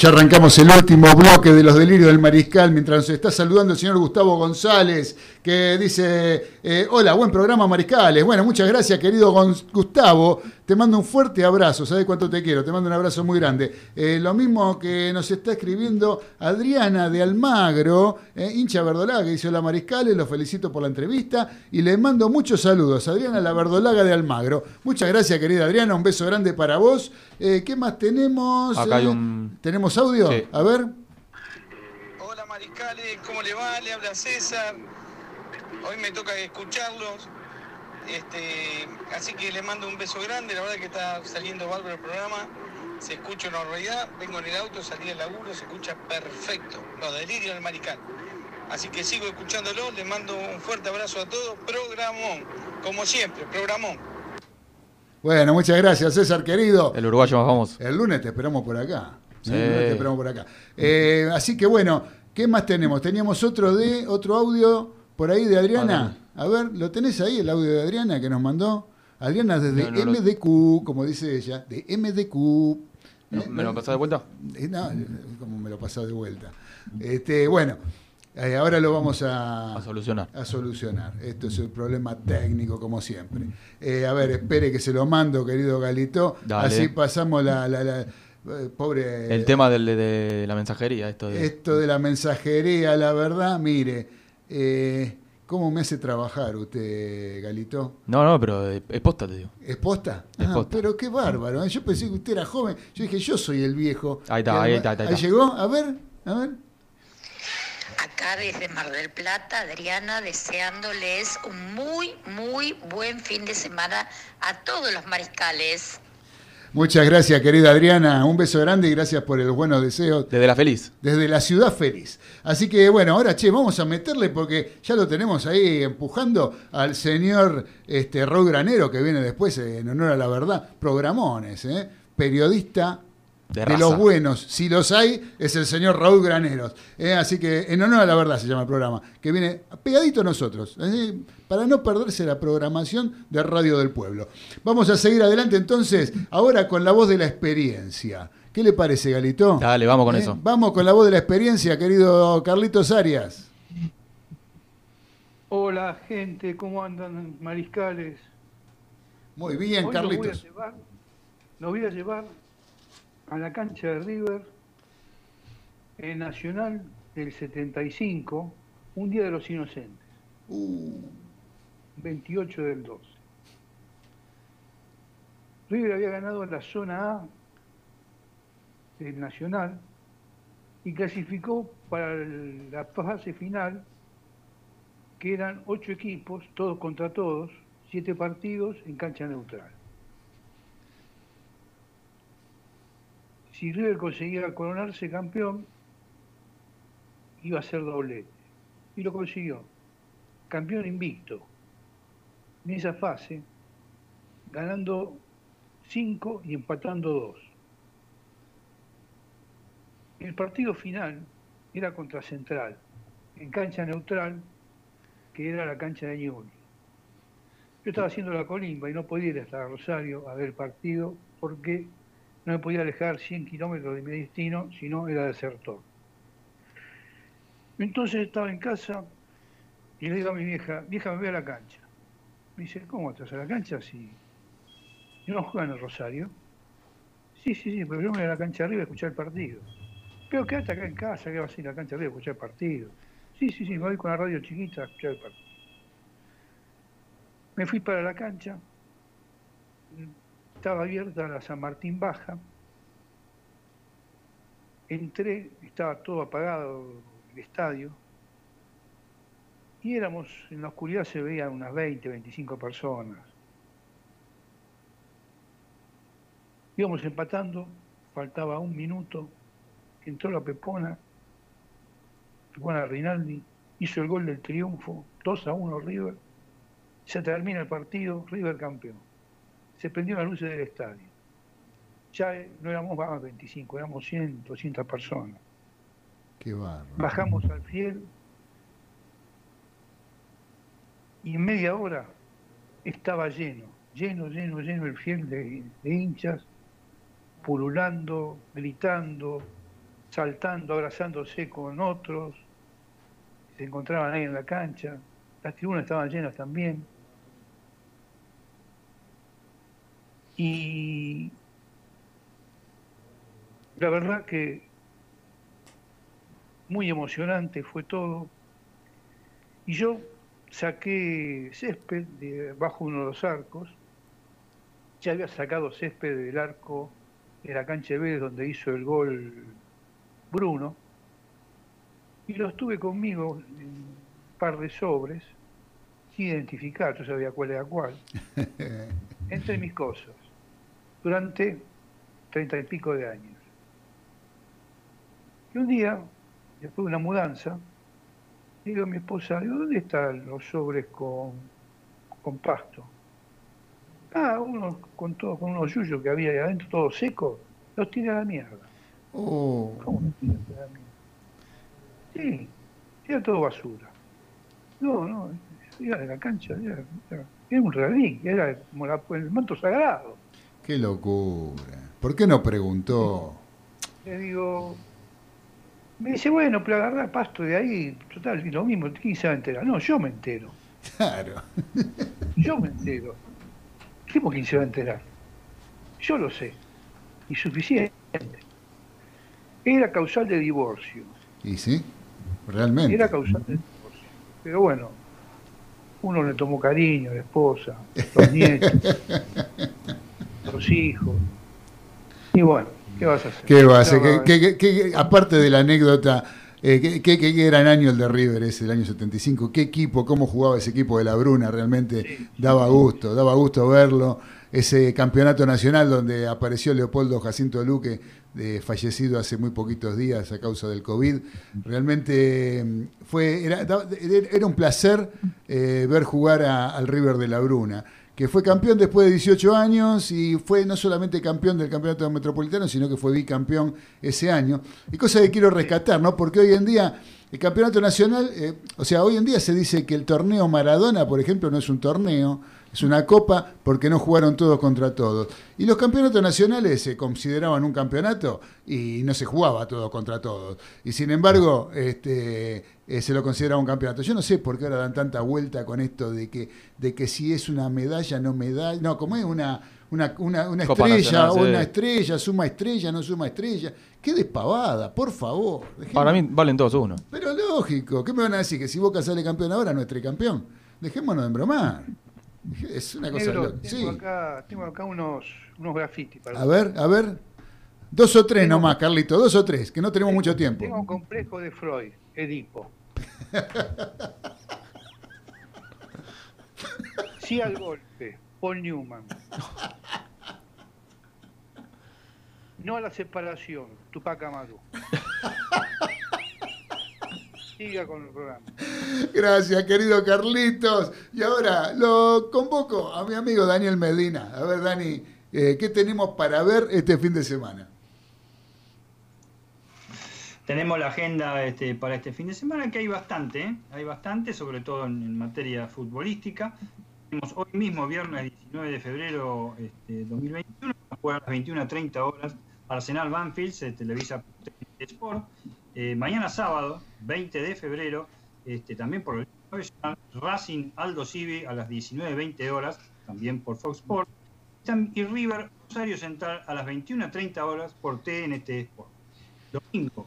Speaker 12: Ya arrancamos el último bloque de los delirios del mariscal mientras nos está saludando el señor Gustavo González, que
Speaker 1: dice, eh, hola, buen programa Mariscales. Bueno, muchas gracias querido Gustavo. Te mando un fuerte abrazo, ¿sabes cuánto te quiero? Te mando un abrazo muy grande. Eh, lo mismo que nos está escribiendo Adriana de Almagro, eh, hincha verdolaga, que dice, hola Mariscales, los felicito por la entrevista y le mando muchos saludos. Adriana la verdolaga de Almagro. Muchas gracias querida Adriana, un beso grande para vos. Eh, ¿Qué más tenemos?
Speaker 2: Acá hay un-
Speaker 1: ¿Tenemos audio?
Speaker 2: Sí.
Speaker 1: A ver.
Speaker 13: Hola Mariscales, ¿cómo le va? Le habla César. Hoy me toca escucharlos. Este, así que le mando un beso grande, la verdad que está saliendo bárbaro el programa. Se escucha una realidad, vengo en el auto, salí del laburo, se escucha perfecto. Los delirios del Mariscal. Así que sigo escuchándolo, le mando un fuerte abrazo a todos. Programón, como siempre, programón.
Speaker 1: Bueno, muchas gracias, César, querido.
Speaker 2: El uruguayo más famoso.
Speaker 1: El lunes te esperamos por acá.
Speaker 2: Sí.
Speaker 1: El lunes te esperamos por acá. Eh, así que bueno, ¿qué más tenemos? Teníamos otro de otro audio por ahí de Adriana. A ver, ¿lo tenés ahí el audio de Adriana que nos mandó? Adriana desde
Speaker 2: No, no, no.
Speaker 1: MDQ, como dice ella, de MDQ.
Speaker 2: No, ¿Me lo pasás de vuelta?
Speaker 1: Eh, No, como me lo pasó de vuelta. Este, bueno, eh, ahora lo vamos a,
Speaker 2: A solucionar.
Speaker 1: a solucionar. Esto es un problema técnico, como siempre. Eh, a ver, espere que se lo mando, querido Galito.
Speaker 2: Dale.
Speaker 1: Así pasamos la. la- la- eh, pobre.
Speaker 2: El tema del, de la mensajería, esto de...
Speaker 1: Esto de la mensajería, la verdad, mire. Eh, ¿Cómo me hace trabajar usted, Galito?
Speaker 2: No, no, pero es posta, te digo.
Speaker 1: ¿Es posta?
Speaker 2: Es
Speaker 1: Ah,
Speaker 2: posta.
Speaker 1: pero qué bárbaro. ¿eh? Yo pensé que usted era joven. Yo dije, yo soy el viejo.
Speaker 2: Ahí está, ahí está, ahí está, ahí
Speaker 1: llegó. A ver, a ver.
Speaker 14: Acá desde Mar del Plata, Adriana, deseándoles un muy, muy buen fin de semana a todos los mariscales.
Speaker 1: Muchas gracias, querida Adriana. Un beso grande y gracias por los buenos deseos.
Speaker 2: Desde la feliz.
Speaker 1: Desde la ciudad feliz. Así que bueno, ahora che, vamos a meterle porque ya lo tenemos ahí empujando al señor este, Raúl Granero, que viene después en honor a la verdad. Programones, ¿eh? periodista
Speaker 2: De
Speaker 1: los buenos. Si los hay, es el señor Raúl Graneros. ¿eh? Así que en honor a la verdad se llama el programa, que viene pegadito a nosotros, ¿eh? para no perderse la programación de Radio del Pueblo. Vamos a seguir adelante entonces, ahora con la voz de la experiencia. ¿Qué le parece, Galito?
Speaker 2: Dale, vamos con
Speaker 1: ¿Eh?
Speaker 2: eso.
Speaker 1: Vamos con la voz de la experiencia, querido Carlitos Arias.
Speaker 4: Hola gente, ¿cómo andan mariscales?
Speaker 1: Muy bien,
Speaker 4: Hoy los voy a
Speaker 1: Carlitos.
Speaker 4: llevar- Los voy a llevar a la cancha de River, el Nacional del 75, un día de los inocentes,
Speaker 1: Uh,
Speaker 4: 28 del 12. River había ganado la zona A del Nacional y clasificó para la fase final, que eran ocho equipos, todos contra todos, siete partidos en cancha neutral. Si River conseguía coronarse campeón, iba a ser doblete. Y lo consiguió. Campeón invicto. En esa fase, ganando 5 y empatando 2. El partido final era contra Central, en cancha neutral, que era la cancha de Ñuble. Yo estaba haciendo la colimba y no podía ir hasta Rosario a ver el partido porque no me podía alejar 100 kilómetros de mi destino, si no era desertor. Entonces estaba en casa y le digo a mi vieja, vieja, me voy a la cancha. Me dice, ¿cómo estás a la cancha si yo no juego en el Rosario? Sí, sí, sí, pero yo me voy a la cancha arriba a escuchar el partido. Pero quédate acá en casa, que vas a ir a la cancha arriba a escuchar el partido. Sí, sí, sí, me voy con la radio chiquita a escuchar el partido. Me fui para la cancha, estaba abierta la San Martín Baja, entré, estaba todo apagado el estadio, y éramos, en la oscuridad se veían unas 20, 25 personas. Íbamos empatando, faltaba un minuto, entró la Pepona, Pepona Rinaldi, hizo el gol del triunfo, 2 a 1 River, se termina el partido, River campeón. Se prendieron las luces del estadio. Ya eh, no éramos más 25, éramos 100, 200 personas.
Speaker 1: Qué barro.
Speaker 4: Bajamos al fiel y en media hora estaba lleno, lleno, lleno, lleno el fiel de, de hinchas, pululando, gritando, saltando, abrazándose con otros, se encontraban ahí en la cancha. las tribunas estaban llenas también. Y la verdad que muy emocionante fue todo. Y yo saqué césped de bajo uno de los arcos. Ya había sacado césped del arco de la cancha de Vélez donde hizo el gol Bruno. Y los tuve conmigo en un par de sobres, sin identificar, yo sabía cuál era cuál, entre mis cosas, durante treinta y pico de años. Y un día, después de una mudanza, digo a mi esposa, digo, ¿dónde están los sobres con, con pasto? Ah, uno con todo, con unos yuyos que había ahí adentro, todo seco, los tiré a la mierda.
Speaker 1: Oh,
Speaker 4: ¿Cómo los tiré a la mierda? Sí, era todo basura. No, no, era de la cancha, era, era- era un reliquia, era como la- el manto sagrado.
Speaker 1: Qué locura. ¿Por qué no preguntó?
Speaker 4: Le digo, me dice, bueno, pero agarrar pasto de ahí, total, y lo mismo, ¿quién se va a enterar? No, yo me entero,
Speaker 1: Claro.
Speaker 4: yo me entero. ¿Cómo quién se va a enterar? Yo lo sé, y suficiente. Era causal de divorcio,
Speaker 1: Y sí, realmente.
Speaker 4: era causal de divorcio. Pero bueno, uno le tomó cariño, la esposa, los nietos, los hijos. Y bueno, ¿qué vas a hacer?
Speaker 1: ¿Qué va a hacer?
Speaker 4: Estaba-
Speaker 1: ¿Qué- qué- qué- qué- aparte de la anécdota, eh, ¿qué, gran año el de River ese, el año 75? ¿Qué equipo, cómo jugaba ese equipo de la Bruna? Realmente daba gusto, daba gusto verlo. Ese campeonato nacional donde apareció Leopoldo Jacinto Luque, de- fallecido hace muy poquitos días a causa del COVID. Realmente mm, fue, era, era un placer eh, ver jugar a- al River de la Bruna que fue campeón después de 18 años y fue no solamente campeón del campeonato metropolitano, sino que fue bicampeón ese año. Y cosa que quiero rescatar, ¿no? Porque hoy en día el campeonato nacional, eh, o sea, hoy en día se dice que el torneo Maradona, por ejemplo, no es un torneo, es una copa porque no jugaron todos contra todos. Y los campeonatos nacionales se consideraban un campeonato y no se jugaba todos contra todos. Y sin embargo, este, eh, se lo consideraba un campeonato. Yo no sé por qué ahora dan tanta vuelta con esto de que, de que si es una medalla, no medalla. No, como es una, una, una, una estrella,
Speaker 2: Nacional, sí.
Speaker 1: una estrella, suma estrella, no suma estrella. Qué despavada, por favor. Dejemos-
Speaker 2: Para mí valen todos uno.
Speaker 1: Pero lógico, ¿qué me van a decir? Que si Boca sale campeón ahora no es tricampeón. Dejémonos de embromar. Es una cosa
Speaker 4: Negro, tengo,
Speaker 1: Sí.
Speaker 4: acá, tengo acá unos, unos grafitis para
Speaker 1: A ver, a ver. Dos o tres nomás, Carlito, dos o tres, que no tenemos mucho tiempo.
Speaker 4: Tengo un complejo de Freud, Edipo. Sí al golpe, Paul Newman. No a la separación, Tupac Amaru. Siga con el programa.
Speaker 1: Gracias, querido Carlitos. Y ahora lo convoco a mi amigo Daniel Medina. A ver, Dani, eh, ¿qué tenemos para ver este fin de semana?
Speaker 3: Tenemos la agenda este, para este fin de semana, que hay bastante, ¿eh? hay bastante, sobre todo en, materia futbolística. Tenemos hoy mismo, viernes 19 de febrero este, 2021, a las 21.30 horas, Arsenal Banfield, se televisa por Sport. Eh, mañana sábado, 20 de febrero, este, también por el Racing Aldo Civi a las 19.20 horas, también por Fox Sport. Y River Rosario Central a las 21.30 horas por TNT Sport. Domingo,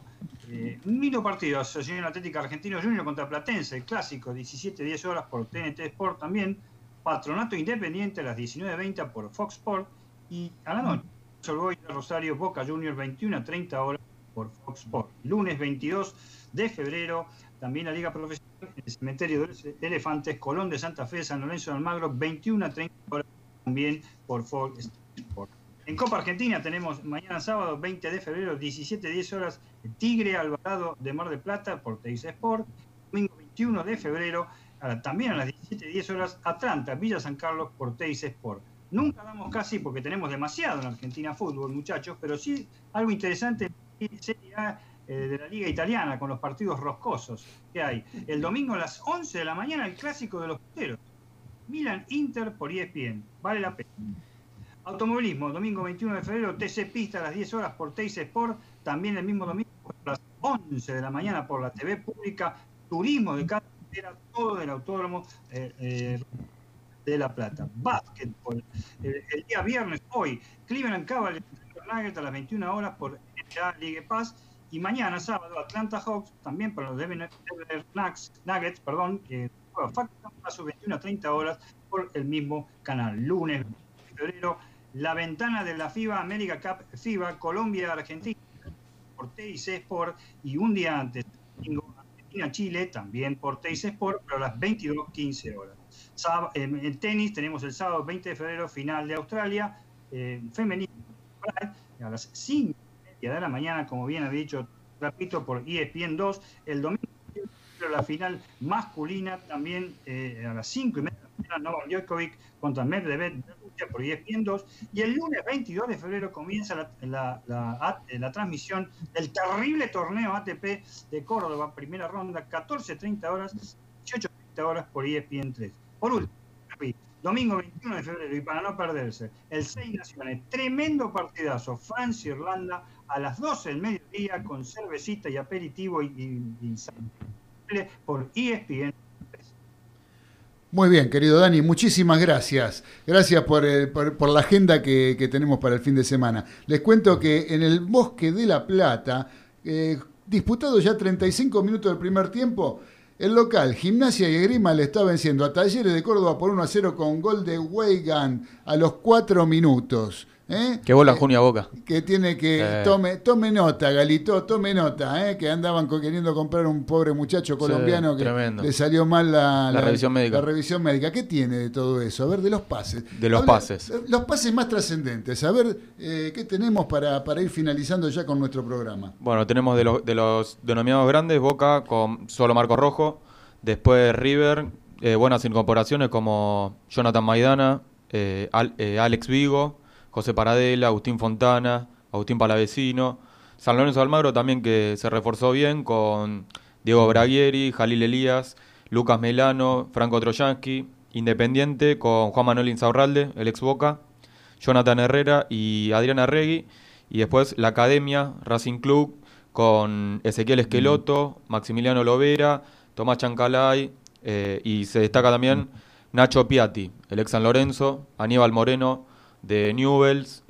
Speaker 3: eh, un partido, Asociación Atlética Argentino Junior contra Platense, el clásico, 17-10 horas por TNT Sport también. Patronato Independiente a las 19.20 por Fox Sport. Y a la noche, Solboy Rosario Boca Junior 21-30 horas por Fox Sport. Lunes 22 de febrero, también la Liga Profesional el Cementerio de los Elefantes, Colón de Santa Fe, San Lorenzo de Almagro, 21-30 horas también por Fox Sport. En Copa Argentina tenemos mañana sábado 20 de febrero, 17-10 horas, Tigre Alvarado de Mar del Plata por Teis Sport. Domingo 21 de febrero, también a las 17-10 horas, Atlanta, Villa San Carlos por Teis Sport. Nunca damos casi porque tenemos demasiado en Argentina fútbol, muchachos, pero sí algo interesante Serie A eh, de la Liga Italiana con los partidos roscosos que hay. El domingo a las 11 de la mañana el clásico de los puteros. Milan Inter por ESPN. Vale la pena. Automovilismo, domingo 21 de febrero, TC Pista a las 10 horas por Teis Sport. También el mismo domingo a las 11 de la mañana por la TV pública. Turismo de cada era todo del autódromo eh, eh, de La Plata. Básquetbol. El, día viernes, hoy, Cleveland Cavaliers a las 21 horas por NBA League Pass. Y mañana, sábado, Atlanta Hawks, también para los Denver Nuggets, perdón, que a sus 21 a 30 horas por el mismo canal. Lunes, de febrero, la ventana de la FIBA América Cup FIBA Colombia-Argentina por TIC Sport y un día antes, domingo, Argentina-Chile, también por TIC Sport, pero a las 22.15 horas. Sábado, en, en tenis tenemos el sábado 20 de febrero final de Australia, eh, femenino a las 5 de la mañana, como bien ha dicho, repito, por ESPN 2, el domingo la final masculina también eh, a las 5 y media de la mañana, Novak Djokovic contra Medvedev por ESPN 2 y el lunes 22 de febrero comienza la, la, la transmisión del terrible torneo ATP de Córdoba, primera ronda, 14.30 horas, 18.30 horas por E ESPN 3. Por último, Domingo 21 de febrero, y para no perderse, el Seis Naciones, tremendo partidazo, Francia-Irlanda, a las 12 del mediodía, con cervecita y aperitivo y, y, y por ESPN.
Speaker 1: Muy bien, querido Dani, muchísimas gracias. Gracias por, el, por, la agenda que, tenemos para el fin de semana. Les cuento que en el Bosque de la Plata, eh, disputado ya 35 minutos del primer tiempo, el local, Gimnasia y Esgrima, le está venciendo a Talleres de Córdoba por 1 a 0 con gol de Weigan a los 4 minutos. ¿Eh?
Speaker 2: Que bola Junio a Boca.
Speaker 1: Que tiene que. Eh. Tome, tome nota, Galito, tome nota, ¿eh? que andaban queriendo comprar un pobre muchacho colombiano
Speaker 2: sí,
Speaker 1: que
Speaker 2: tremendo.
Speaker 1: le salió mal la,
Speaker 2: la, la, revisión médica.
Speaker 1: La revisión médica. ¿Qué tiene de todo eso? A ver, de los pases.
Speaker 2: De los
Speaker 1: Habla,
Speaker 2: pases.
Speaker 1: Los pases más trascendentes. A ver, eh, ¿qué tenemos para, para ir finalizando ya con nuestro programa?
Speaker 2: Bueno, tenemos de, los de los denominados grandes, Boca con solo Marco Rojo. Después River, eh, buenas incorporaciones como Jonathan Maidana, eh, Al, eh, Alex Vigo, José Paradela, Agustín Fontana, Agustín Palavecino. San Lorenzo Almagro también que se reforzó bien con Diego Braguieri, Jalil Elías, Lucas Melano, Franco Troyansky, Independiente con Juan Manuel Insaurralde, el ex Boca, Jonathan Herrera y Adrián Arregui. Y después la Academia, Racing Club, con Ezequiel Esqueloto, Maximiliano Lovera, Tomás Chancalay eh, y se destaca también Nacho Piatti, el ex San Lorenzo, Aníbal Moreno de Newells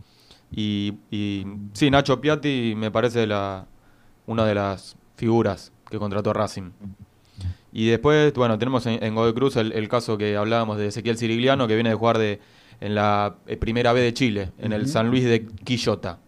Speaker 2: y, y sí, Nacho Piatti me parece la, una de las figuras que contrató Racing. Y después, bueno, tenemos en, en Godoy Cruz el, el, caso que hablábamos de Ezequiel Cirigliano, que viene de jugar de, en la eh, primera B de Chile, en el San Luis de Quillota.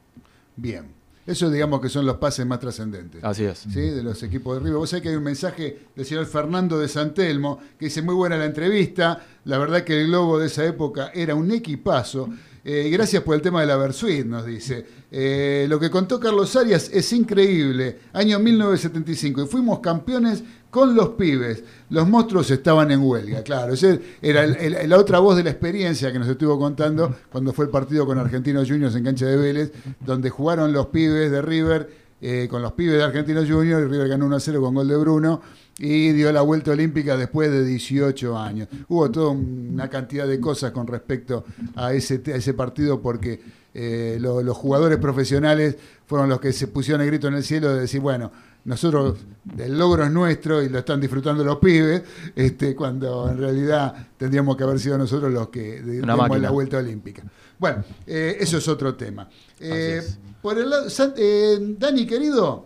Speaker 1: Bien. Eso digamos que son los pases más trascendentes.
Speaker 2: Así es.
Speaker 1: ¿sí? De los equipos de River. Vos sabés que hay un mensaje del señor Fernando de Santelmo que dice muy buena la entrevista. La verdad que el Globo de esa época era un equipazo. Eh, gracias por el tema de la Versuit, nos dice. Eh, lo que contó Carlos Arias es increíble. Año 1975. Y fuimos campeones con los pibes. Los monstruos estaban en huelga, claro. Esa era la otra voz de la experiencia que nos estuvo contando cuando fue el partido con Argentinos Juniors en cancha de Vélez, donde jugaron los pibes de River eh, con los pibes de Argentinos Juniors y River ganó 1 0 con gol de Bruno y dio la vuelta olímpica después de 18 años. Hubo toda una cantidad de cosas con respecto a ese, a ese partido porque eh, lo, los jugadores profesionales fueron los que se pusieron el grito en el cielo de decir, bueno, nosotros el logro es nuestro y lo están disfrutando los pibes, este, cuando en realidad tendríamos que haber sido nosotros los que dimos la vuelta olímpica. Bueno, eh, eso es otro tema. Eh. Por el lado, eh, Dani, querido,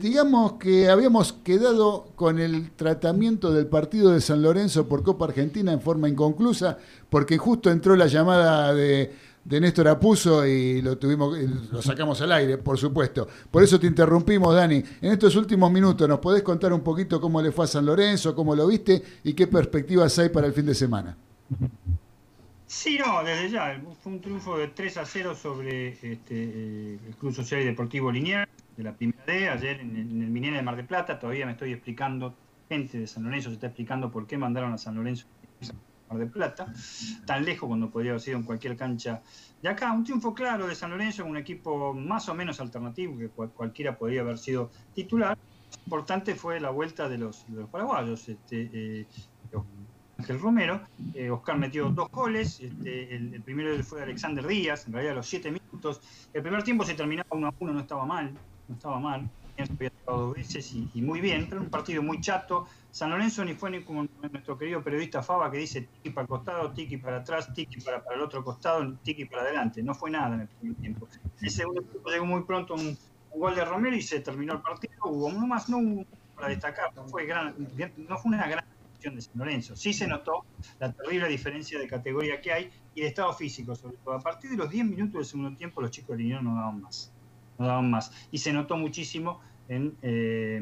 Speaker 1: digamos que habíamos quedado con el tratamiento del partido de San Lorenzo por Copa Argentina en forma inconclusa, porque justo entró la llamada de de Néstor Apuso y lo tuvimos lo sacamos al aire, por supuesto. Por eso te interrumpimos, Dani. En estos últimos minutos, ¿nos podés contar un poquito cómo le fue a San Lorenzo, cómo lo viste y qué perspectivas hay para el fin de semana?
Speaker 3: Sí, no, desde ya. Fue un triunfo de 3 a 0 sobre este, el Club Social y Deportivo Lineal de la primera D, ayer en el, Minera de Mar del Plata. Todavía me estoy explicando, gente de San Lorenzo se está explicando por qué mandaron a San Lorenzo Mar del Plata, tan lejos cuando podría haber sido en cualquier cancha de acá. Un triunfo claro de San Lorenzo, un equipo más o menos alternativo, que cual, cualquiera podría haber sido titular. Importante fue la vuelta de los, de los paraguayos. Este, eh, Ángel Romero, eh, Oscar metió dos goles, este, el, el, primero fue de Alexander Díaz, en realidad a los siete minutos. El primer tiempo se terminaba 1 a 1, no estaba mal, no estaba mal. había tocado dos veces y, muy bien, pero un partido muy chato. San Lorenzo ni fue ni como nuestro querido periodista Fava que dice tiki para el costado, tiki para atrás, tiki para, para el otro costado, tiki para adelante. No fue nada en el primer tiempo. En el segundo tiempo llegó muy pronto un, gol de Romero y se terminó el partido. Hubo más, no hubo para destacar, fue, gran, no fue una gran de San Lorenzo. Sí se notó la terrible diferencia de categoría que hay y de estado físico, sobre todo. A partir de los 10 minutos del segundo tiempo, los chicos de Liniers no daban más. No daban más. Y se notó muchísimo en, eh,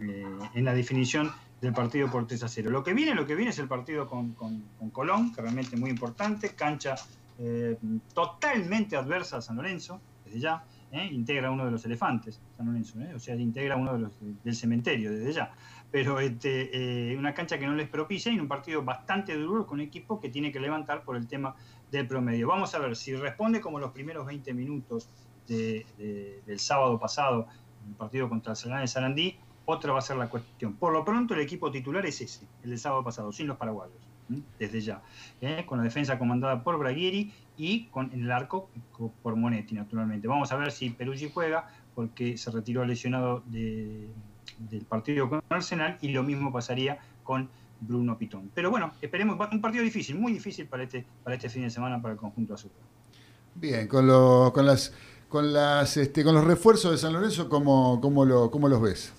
Speaker 3: eh, en la definición del partido por 3 a 0. Lo que viene, lo que viene es el partido con, con, con Colón, que realmente es muy importante, cancha eh, totalmente adversa a San Lorenzo, desde ya, ¿eh? integra uno de los elefantes, San Lorenzo, ¿eh? o sea, integra uno de los del cementerio, desde ya. Pero este, una cancha que no les propicia y un partido bastante duro con un equipo que tiene que levantar por el tema del promedio. Vamos a ver si responde como los primeros 20 minutos de, de, del sábado pasado, el partido contra el de Sarandí, otra va a ser la cuestión. Por lo pronto el equipo titular es ese, el del sábado pasado, sin los paraguayos, ¿eh? Desde ya. ¿eh? Con la defensa comandada por Braguieri y con el arco por Monetti, naturalmente. Vamos a ver si Peruggi juega, porque se retiró lesionado de, del partido con Arsenal y lo mismo pasaría con Bruno Pitón. Pero bueno, esperemos, un partido difícil, muy difícil para este, para este fin de semana para el conjunto azul.
Speaker 1: Bien, con, lo, con las con las este, con los refuerzos de San Lorenzo, ¿cómo, cómo, lo, cómo los ves?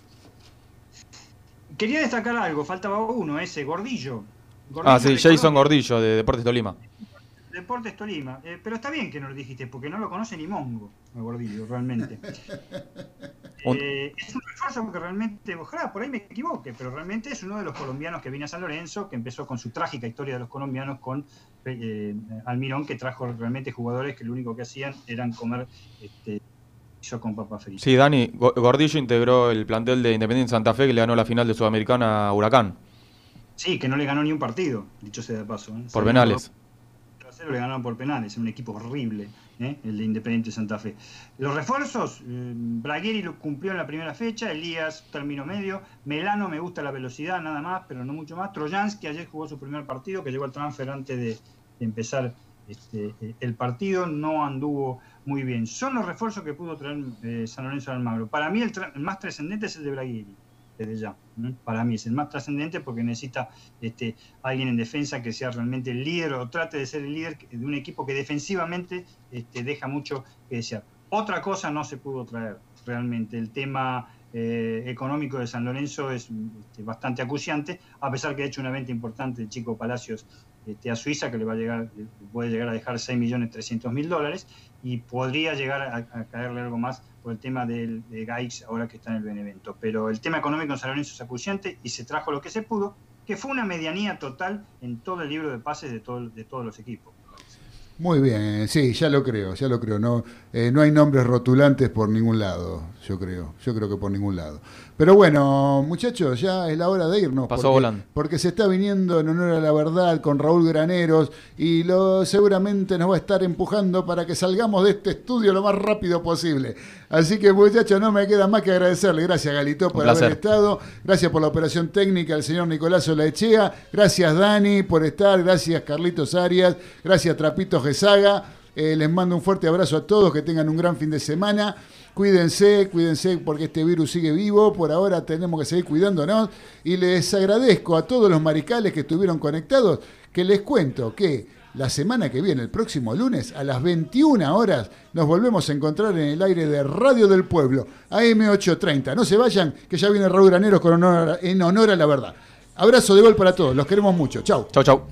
Speaker 3: Quería destacar algo, faltaba uno, ese, Gordillo. Gordillo
Speaker 2: ah, sí, Jason Gordillo, de Deportes Tolima.
Speaker 3: Deportes Tolima. Eh, pero está bien que no lo dijiste, porque no lo conoce ni Mongo, a Gordillo, realmente. eh, es un refuerzo que realmente, ojalá por ahí me equivoque, pero realmente es uno de los colombianos que viene a San Lorenzo, que empezó con su trágica historia de los colombianos con eh, Almirón, que trajo realmente jugadores que lo único que hacían eran comer este, yo con papa frita.
Speaker 2: Sí, Dani, Gordillo integró el plantel de Independiente Santa Fe que le ganó la final de Sudamericana a Huracán.
Speaker 3: Sí, que no le ganó ni un partido, dicho sea de paso. ¿eh?
Speaker 2: Por penales.
Speaker 3: Le ganaron por penales, un equipo horrible, ¿eh? el de Independiente Santa Fe. Los refuerzos, eh, Bragueri lo cumplió en la primera fecha, Elías término medio, Melano me gusta la velocidad, nada más, pero no mucho más. Trojansky ayer jugó su primer partido, que llegó al transfer antes de, de empezar este, el partido, no anduvo muy bien. Son los refuerzos que pudo traer eh, San Lorenzo Almagro. Para mí el, el, más trascendente es el de Braguiri, desde ya. Para mí es el más trascendente porque necesita este, alguien en defensa que sea realmente el líder o trate de ser el líder de un equipo que defensivamente este, deja mucho que desear. Otra cosa no se pudo traer realmente. El tema eh, económico de San Lorenzo es este, bastante acuciante, a pesar que ha hecho una venta importante el chico Palacios este, a Suiza, que le va a llegar, puede llegar a dejar 6.300.000 dólares y podría llegar a, caerle algo más por el tema del, de Gaix ahora que está en el Benevento. Pero el tema económico en San Lorenzo es acuciante y se trajo lo que se pudo, que fue una medianía total en todo el libro de pases de, todo, de todos los equipos.
Speaker 1: Muy bien, sí, ya lo creo, ya lo creo. No, eh, no hay nombres rotulantes por ningún lado, yo creo. Yo creo que por ningún lado. Pero bueno, muchachos, ya es la hora de irnos.
Speaker 2: Pasó
Speaker 1: porque,
Speaker 2: volando.
Speaker 1: Porque se está viniendo en honor a la verdad con Raúl Graneros y lo seguramente nos va a estar empujando para que salgamos de este estudio lo más rápido posible. Así que, muchachos, no me queda más que agradecerle. Gracias, Galito, por haber estado. Gracias por la operación técnica al señor Nicolás Olaechea. Gracias, Dani, por estar. Gracias, Carlitos Arias. Gracias, Trapito Gesaga. Eh, les mando un fuerte abrazo a todos, que tengan un gran fin de semana. Cuídense, cuídense porque este virus sigue vivo. Por ahora tenemos que seguir cuidándonos. Y les agradezco a todos los maricales que estuvieron conectados, que les cuento que la semana que viene, el próximo lunes, a las 21 horas, nos volvemos a encontrar en el aire de Radio del Pueblo, AM830. No se vayan, que ya viene Raúl Graneros con honor, en honor a la verdad. Abrazo de gol para todos, los queremos mucho. Chau.
Speaker 2: Chau, chau.